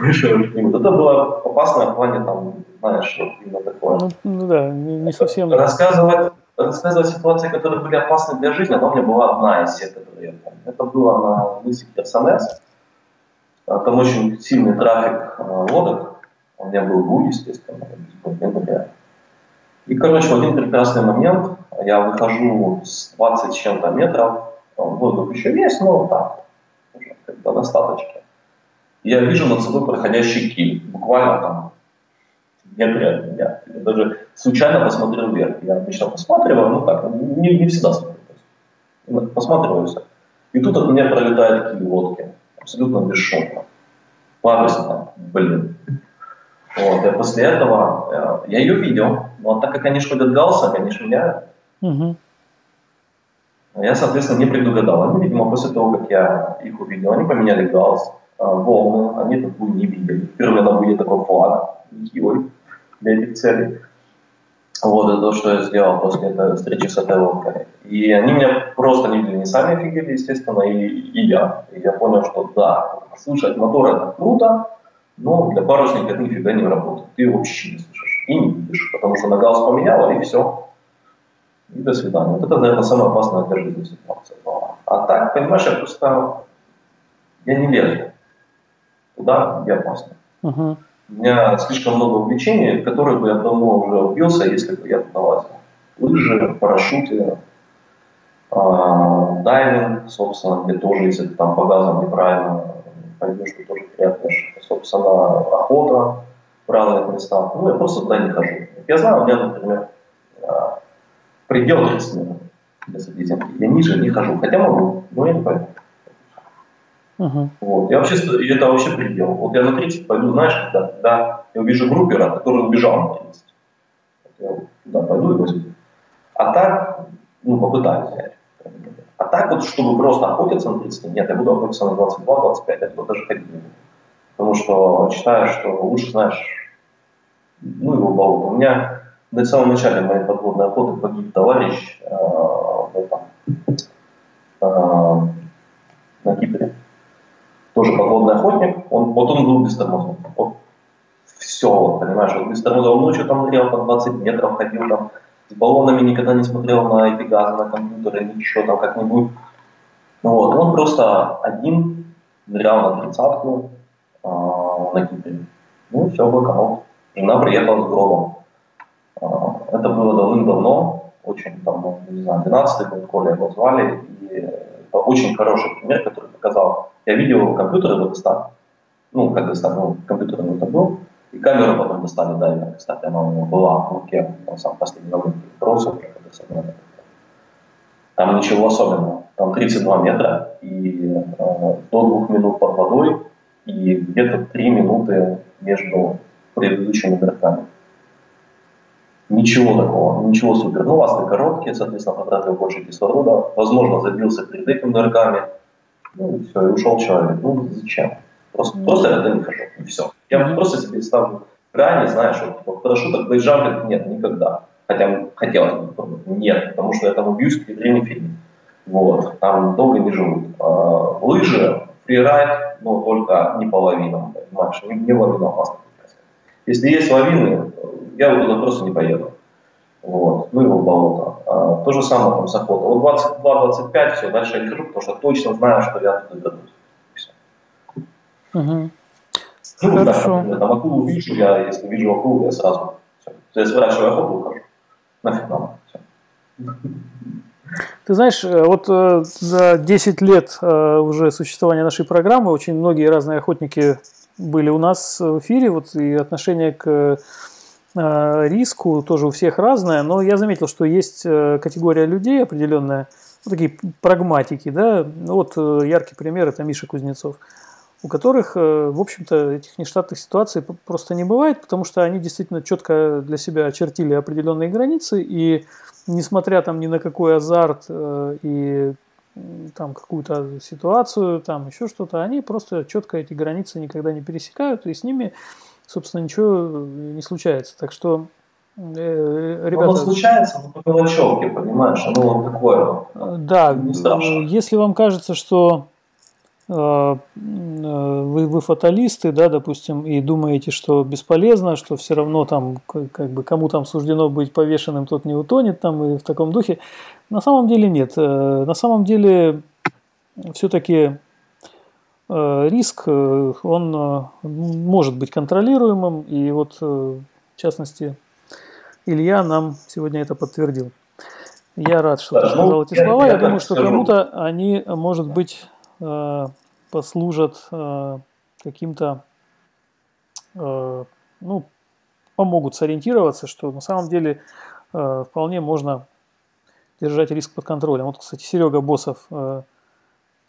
Больше не буду. Это было опасно в плане, там, знаешь, вот именно такое. Ну, ну да, не, не совсем. Рассказывать, рассказывать ситуации, которые были опасны для жизни, но у меня была одна из всех, которые я помню. Это было на мысе Херсонес. Там очень сильный трафик а, лодок. У меня был буй, естественно, января. И, короче, в один прекрасный момент я выхожу с 20 с чем-то метров, воздух еще есть, но так, уже как бы достаточно. Я вижу над собой проходящий киль, буквально там метре от меня. Я даже случайно посмотрел вверх. Я обычно посматриваю, ну так, не, не всегда смотрю. Посматриваюсь. И тут от меня пролетает киль лодки абсолютно бесшумно. Пафосно, блин. Вот, и после этого э, я ее видел, но так как они швырят галсом, они швыряют, угу. я, соответственно, не предугадал. Они, видимо, после того, как я их увидел, они поменяли галс, волны, они такую не видели. Первый на будет такой флаг, нитьей для этих целей. Вот это то, что я сделал после этой встречи с этой лодкой. И они меня просто не видели, не сами офигели, естественно, и, и я. И я понял, что да, слушать мотор это круто, но для парусника это нифига не работает. Ты его вообще не слышишь и не видишь, потому что нога поменяла, и все. И до свидания. Вот это, наверное, самая опасная для жизни ситуация была. А так, понимаешь, я просто я не лезу туда, где опасно. Uh-huh. У меня слишком много увлечений, в которые бы я давно уже убился, если бы я туда лазил. Лыжи, парашюты, э, дайвинг, собственно, где тоже, если ты там по газам неправильно пойдешь, ты тоже приятнешь. Собственно, охота в разных местах. Ну, я просто туда не хожу. Я знаю, у меня, например, э, предел 30 минут для Средиземки. Я ниже не хожу, хотя могу, но я не пойду. Uh-huh. Вот. Я вообще, это вообще предел. Вот я на 30 пойду, знаешь, когда, когда я увижу группера, который убежал на 30. Вот я туда пойду и возьму. А так, ну, попытаюсь. А так вот, чтобы просто охотиться на 30, нет, я буду охотиться на 22-25, я туда даже ходить не буду. Потому что считаю, что лучше, знаешь, ну его болото. У меня на самом начале моей подводной охоты погиб товарищ э, в этом, э, на Кипре тоже подводный охотник, он, вот он был без. Вот все, вот, понимаешь, вот без тормозов. Он ночью там нырял по 20 метров, ходил там, с баллонами никогда не смотрел на эти газы, на компьютеры, ничего там как-нибудь. Вот, он просто один нырял на тридцатку э, на Кипре. Ну, все, blackout. Жена приехала с гробом. Э, это было давным-давно, очень там, не знаю, 12 год, Коля его звали, и это очень хороший пример, который показал, я видел компьютер его достали. Ну, как достали, ну, компьютер это был. И камеру потом достали, да, кстати, она у него была в руке, он сам последний момент бросил, там ничего особенного. Там 32 метра и э, до двух минут под водой и где-то 3 минуты между предыдущими игроками. Ничего такого, ничего супер. Ну, ласты короткие, соответственно, потратил больше кислорода. Возможно, забился перед этим нырками. Ну, и все, и ушел человек. Ну, зачем? Просто, mm-hmm. просто я не хожу, и все. Я mm-hmm. просто себе ставлю грани, знаешь, вот, типа, парашюток, бейджампинг нет, никогда. Хотя хотелось бы, нет, потому что я там убьюсь в фильме. Вот, там долго не живут. А, лыжи, фрирайд, ну, только не по лавинам, понимаешь, не, не лавина опасно. Если есть лавины, я вот туда просто не поеду. Вот, ну его болото. А, то же самое там с охотой. Вот 22-25, все, дальше я не хожу, потому что точно знаю, что я туда вернусь. Угу. Ну, Хорошо. Да, там акулу вижу, я, если вижу акулу, я сразу все. Я сворачиваю охоту, ухожу. Нафиг нам. Все. Ты знаешь, э, вот э, за 10 лет э, уже существования нашей программы очень многие разные охотники были у нас в эфире, вот и отношение к риску тоже у всех разное, но я заметил, что есть э, категория людей определенная, вот такие прагматики, да, ну вот э, яркий пример это Миша Кузнецов, у которых, в общем-то, этих нештатных ситуаций просто не бывает, потому что они действительно четко для себя очертили определенные границы, и несмотря там ни на какой азарт и там какую-то ситуацию, там еще что-то, они просто четко эти границы никогда не пересекают, и с ними, собственно, ничего не случается. Так что э, ребята... Оно случается, но по мелочевке, понимаешь, оно вот такое. Да, если вам кажется, что вы, вы фаталисты, да, допустим, и думаете, что бесполезно, что все равно там, как бы, кому там суждено быть повешенным, тот не утонет там и в таком духе. На самом деле нет. Э, на самом деле все-таки э, риск, э, он может быть контролируемым, и вот, в частности, Илья нам сегодня это подтвердил. Я рад, что ты сказал эти слова. Я думаю, что кому-то они, может быть, Э, послужат э, каким-то, э, ну, помогут сориентироваться, что на самом деле вполне можно держать риск под контролем. Вот, кстати, Серега Босов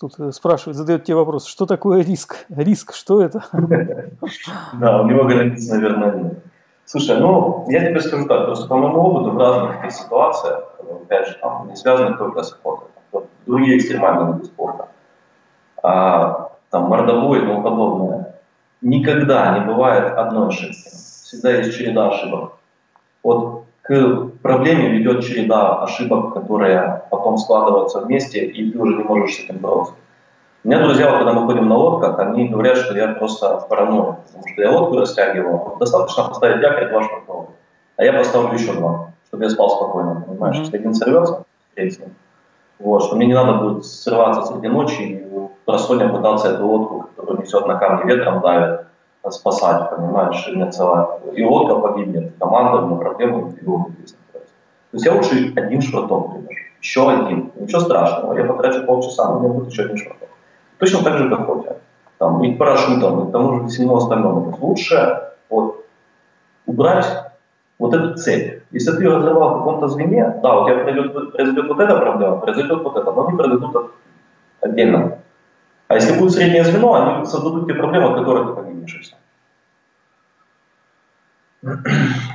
тут спрашивает, задает тебе вопрос, что такое риск? Риск, что это? Да, у него границ, наверное, нет. Слушай, ну, я тебе скажу так, просто по моему опыту в разных ситуациях, опять же, там, не связанных только с спортом, другие экстремальные виды спорта, а, там, мордовой и тому подобное, никогда не бывает одной ошибки. Всегда есть череда ошибок. Вот к проблеме ведет череда ошибок, которые потом складываются вместе, и ты уже не можешь с этим бороться. У меня друзья, когда мы ходим на лодках, они говорят, что я просто паранойя, потому что я лодку растягиваю, достаточно поставить якорь два шнурковых, а я поставлю еще два, чтобы я спал спокойно, понимаешь? Если один сорвется, третий. Вот, что мне не надо будет срываться среди ночи и просходим пытаться эту лодку, которую несет на камне ветром, давит, спасать, понимаешь, и целая. И лодка погибнет, команда, ну, проблемы, и лодка То есть я лучше один швартом привяжу, еще один, ничего страшного, я потрачу полчаса, но у меня будет еще один швартом. Точно так же, как Хотя. Там, и парашютом, и к тому же всему остальному. Лучше вот, убрать вот эту цепь. Если ты ее разорвал в каком-то звене, да, у тебя произойдет, произойдет вот эта проблема, произойдет вот это, но они произойдут отдельно. А если будет среднее звено, они создадут те проблемы, от которых ты погибнешь.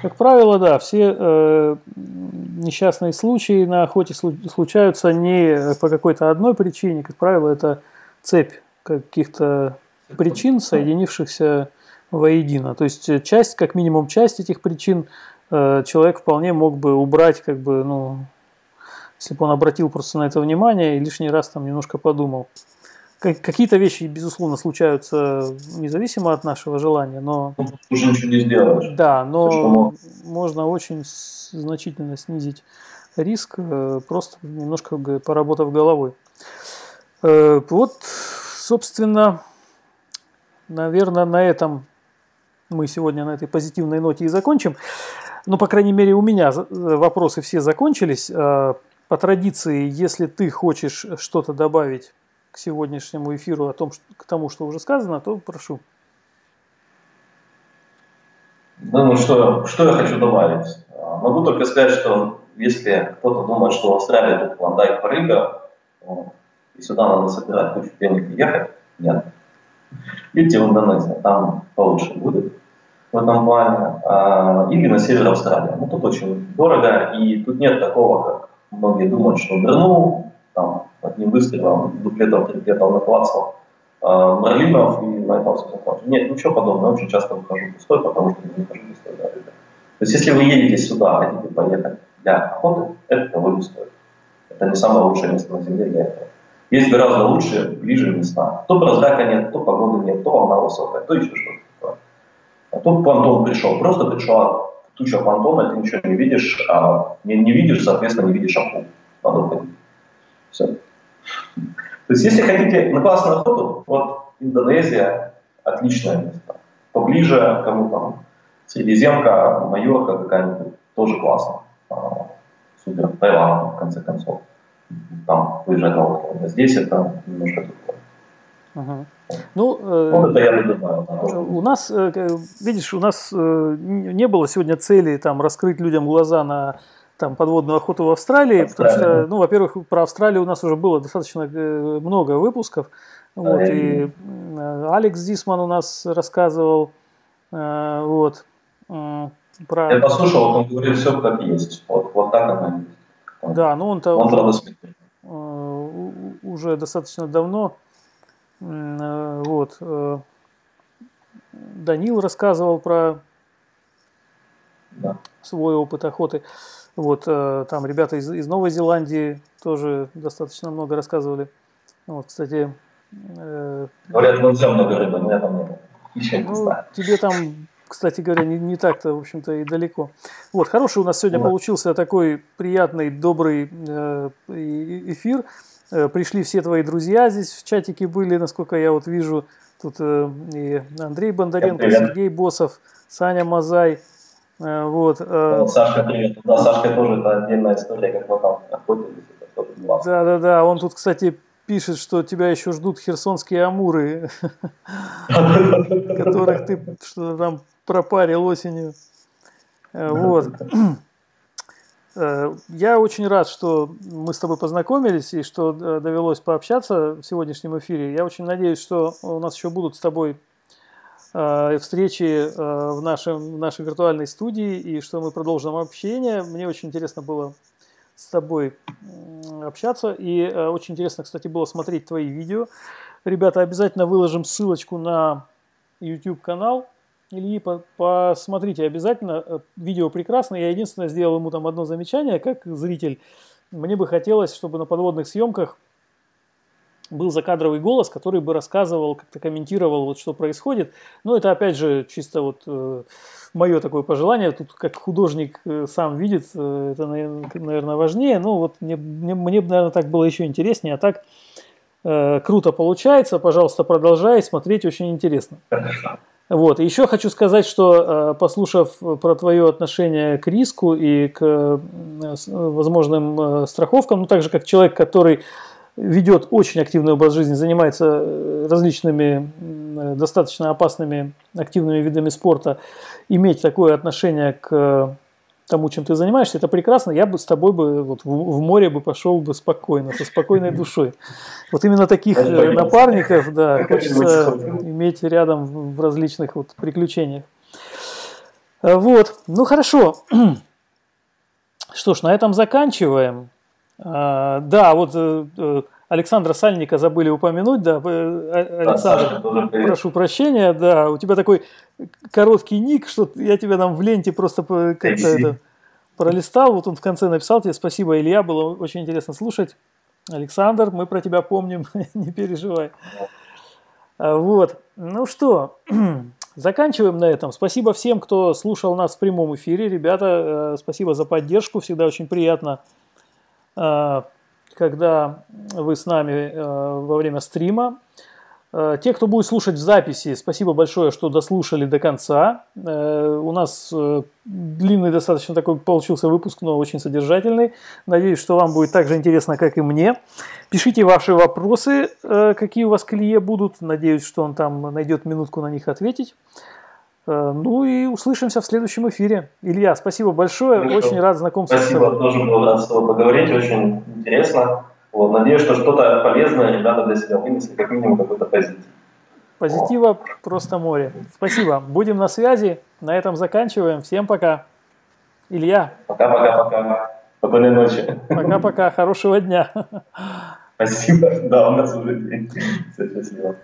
Как правило, да, все э, несчастные случаи на охоте случаются не по какой-то одной причине, как правило, это цепь каких-то причин, соединившихся воедино. То есть часть, как минимум часть этих причин э, человек вполне мог бы убрать, как бы, ну, если бы он обратил просто на это внимание и лишний раз там немножко подумал. Какие-то вещи, безусловно, случаются независимо от нашего желания, но... Уже ничего не сделаешь. Да, но можно очень значительно снизить риск, э, просто немножко поработав головой. Э, вот, собственно, наверное, на этом мы сегодня на этой позитивной ноте и закончим. Ну, по крайней мере, у меня вопросы все закончились. Э, по традиции, если ты хочешь что-то добавить к сегодняшнему эфиру о том, к тому, что уже сказано, то прошу. Ну, что, что я хочу добавить? Могу только сказать, что если кто-то думает, что в Австралии тут клондайк порыга, и сюда надо собирать кучу денег и ехать, нет. Идите в Индонезию, там получше будет в этом плане. А, или на север Австралии. Ну, тут очень дорого, и тут нет такого, как многие думают, что вернул, там, одним выстрелом, дуплетом, триплетом наклацал э, Марлинов и на этом все закончил. Нет, ничего подобного. Очень часто выхожу пустой, потому что не выхожу пустой. Да, То есть, если вы едете сюда, хотите поехать для охоты, это того не стоит. Это не самое лучшее место на Земле для этого. Есть гораздо лучше, ближе места. То прозрака нет, то погоды нет, то волна высокая, то еще что-то такое. А тут понтон пришел, просто пришла туча понтона, ты ничего не видишь, а не, не видишь, соответственно, не видишь акул. Надо уходить. Все. То есть, если хотите на классную охоту, вот Индонезия отличное место. Поближе, кому там, Средиземка, Майорка какая-нибудь, тоже классно. А, супер, Таиланд, в конце концов. Там выезжать на лодке. Здесь это немножко другое. Ага. Ну, э, это думаю. У нас, э, видишь, у нас э, не было сегодня цели там раскрыть людям глаза на там подводную охоту в Австралии, Австралия. потому что, ну, во-первых, про Австралию у нас уже было достаточно э, много выпусков. Вот, и Алекс Дисман у нас рассказывал, э, вот, про... Я послушал, он говорит все как есть, вот, вот так оно есть. Да, ну он-то... Он, э, уже достаточно давно. Вот. Данил рассказывал про да. свой опыт охоты. Вот, там ребята из, из Новой Зеландии тоже достаточно много рассказывали. Вот, кстати... Говорят, в много рыбы, но я там не Еще ну, знаю. Тебе там кстати говоря, не, не так-то, в общем-то, и далеко. Вот, хороший у нас сегодня да. получился такой приятный, добрый э, эфир. Э, пришли все твои друзья здесь в чатике были, насколько я вот вижу. Тут э, и Андрей Бондаренко. Сергей Босов, Саня Мазай. Э, вот, э, вот Сашка, привет. Да, Сашка тоже это отдельная история, как мы там охотились. Да, да, да. Он тут, кстати, пишет, что тебя еще ждут херсонские амуры, которых ты что там пропарил осенью. Э, вот. Я очень рад, что мы с тобой познакомились и что довелось пообщаться в сегодняшнем эфире. Я очень надеюсь, что у нас еще будут с тобой встречи в, нашем, в нашей виртуальной студии и что мы продолжим общение. Мне очень интересно было с тобой общаться. И э, очень интересно, кстати, было смотреть твои видео. Ребята, обязательно выложим ссылочку на YouTube канал Ильи, посмотрите обязательно. Э, видео прекрасное. Я единственное сделал ему там одно замечание, как зритель. Мне бы хотелось, чтобы на подводных съемках был закадровый голос, который бы рассказывал, как-то комментировал, вот что происходит. Но это опять же чисто вот э, мое такое пожелание. Тут как художник э, сам видит, э, это, наверное, важнее. Но вот мне, мне, мне наверное, так было еще интереснее. А так э, круто получается. Пожалуйста, продолжай смотреть, очень интересно. Вот. еще хочу сказать, что э, послушав про твое отношение к риску и к э, возможным страховкам, ну так же как человек, который ведет очень активный образ жизни, занимается э, различными достаточно опасными активными видами спорта, иметь такое отношение к тому, чем ты занимаешься, это прекрасно. Я бы с тобой бы вот в, в море бы пошел бы спокойно, со спокойной душой. Вот именно таких э, напарников, да, хочется иметь рядом в различных вот приключениях. Э, вот, ну хорошо. Что ж, на этом заканчиваем. А, да, вот э, э, Александра Сальника забыли упомянуть, да, э, Александр, прошу прощения, да, у тебя такой короткий ник, что я тебя там в ленте просто как-то это пролистал, вот он в конце написал тебе спасибо, Илья, было очень интересно слушать. Александр, мы про тебя помним, не переживай. А, вот, ну что, заканчиваем на этом. Спасибо всем, кто слушал нас в прямом эфире, ребята, спасибо за поддержку, всегда очень приятно когда вы с нами э, во время стрима. Э, те, кто будет слушать в записи, спасибо большое, что дослушали до конца. У нас длинный достаточно такой получился выпуск, но очень содержательный. Надеюсь, что вам будет так же интересно, как и мне. Пишите ваши вопросы, какие у вас клие будут. Надеюсь, что он там найдет минутку на них ответить. Э, ну и услышимся в следующем эфире. Илья, спасибо большое, Хорошо. очень рад знакомству спасибо, с тобой. тоже был рад с тобой поговорить, очень интересно. Вот, надеюсь, что что-то полезное ребята для себя вынесли, как минимум какой-то позитив. Позитива О. просто море. Спасибо. Будем на связи. На этом заканчиваем. Всем пока. Илья. Пока-пока-пока. Спокойной ночи. Пока-пока. Хорошего дня. Спасибо. Да, у нас уже день. Все, счастливо.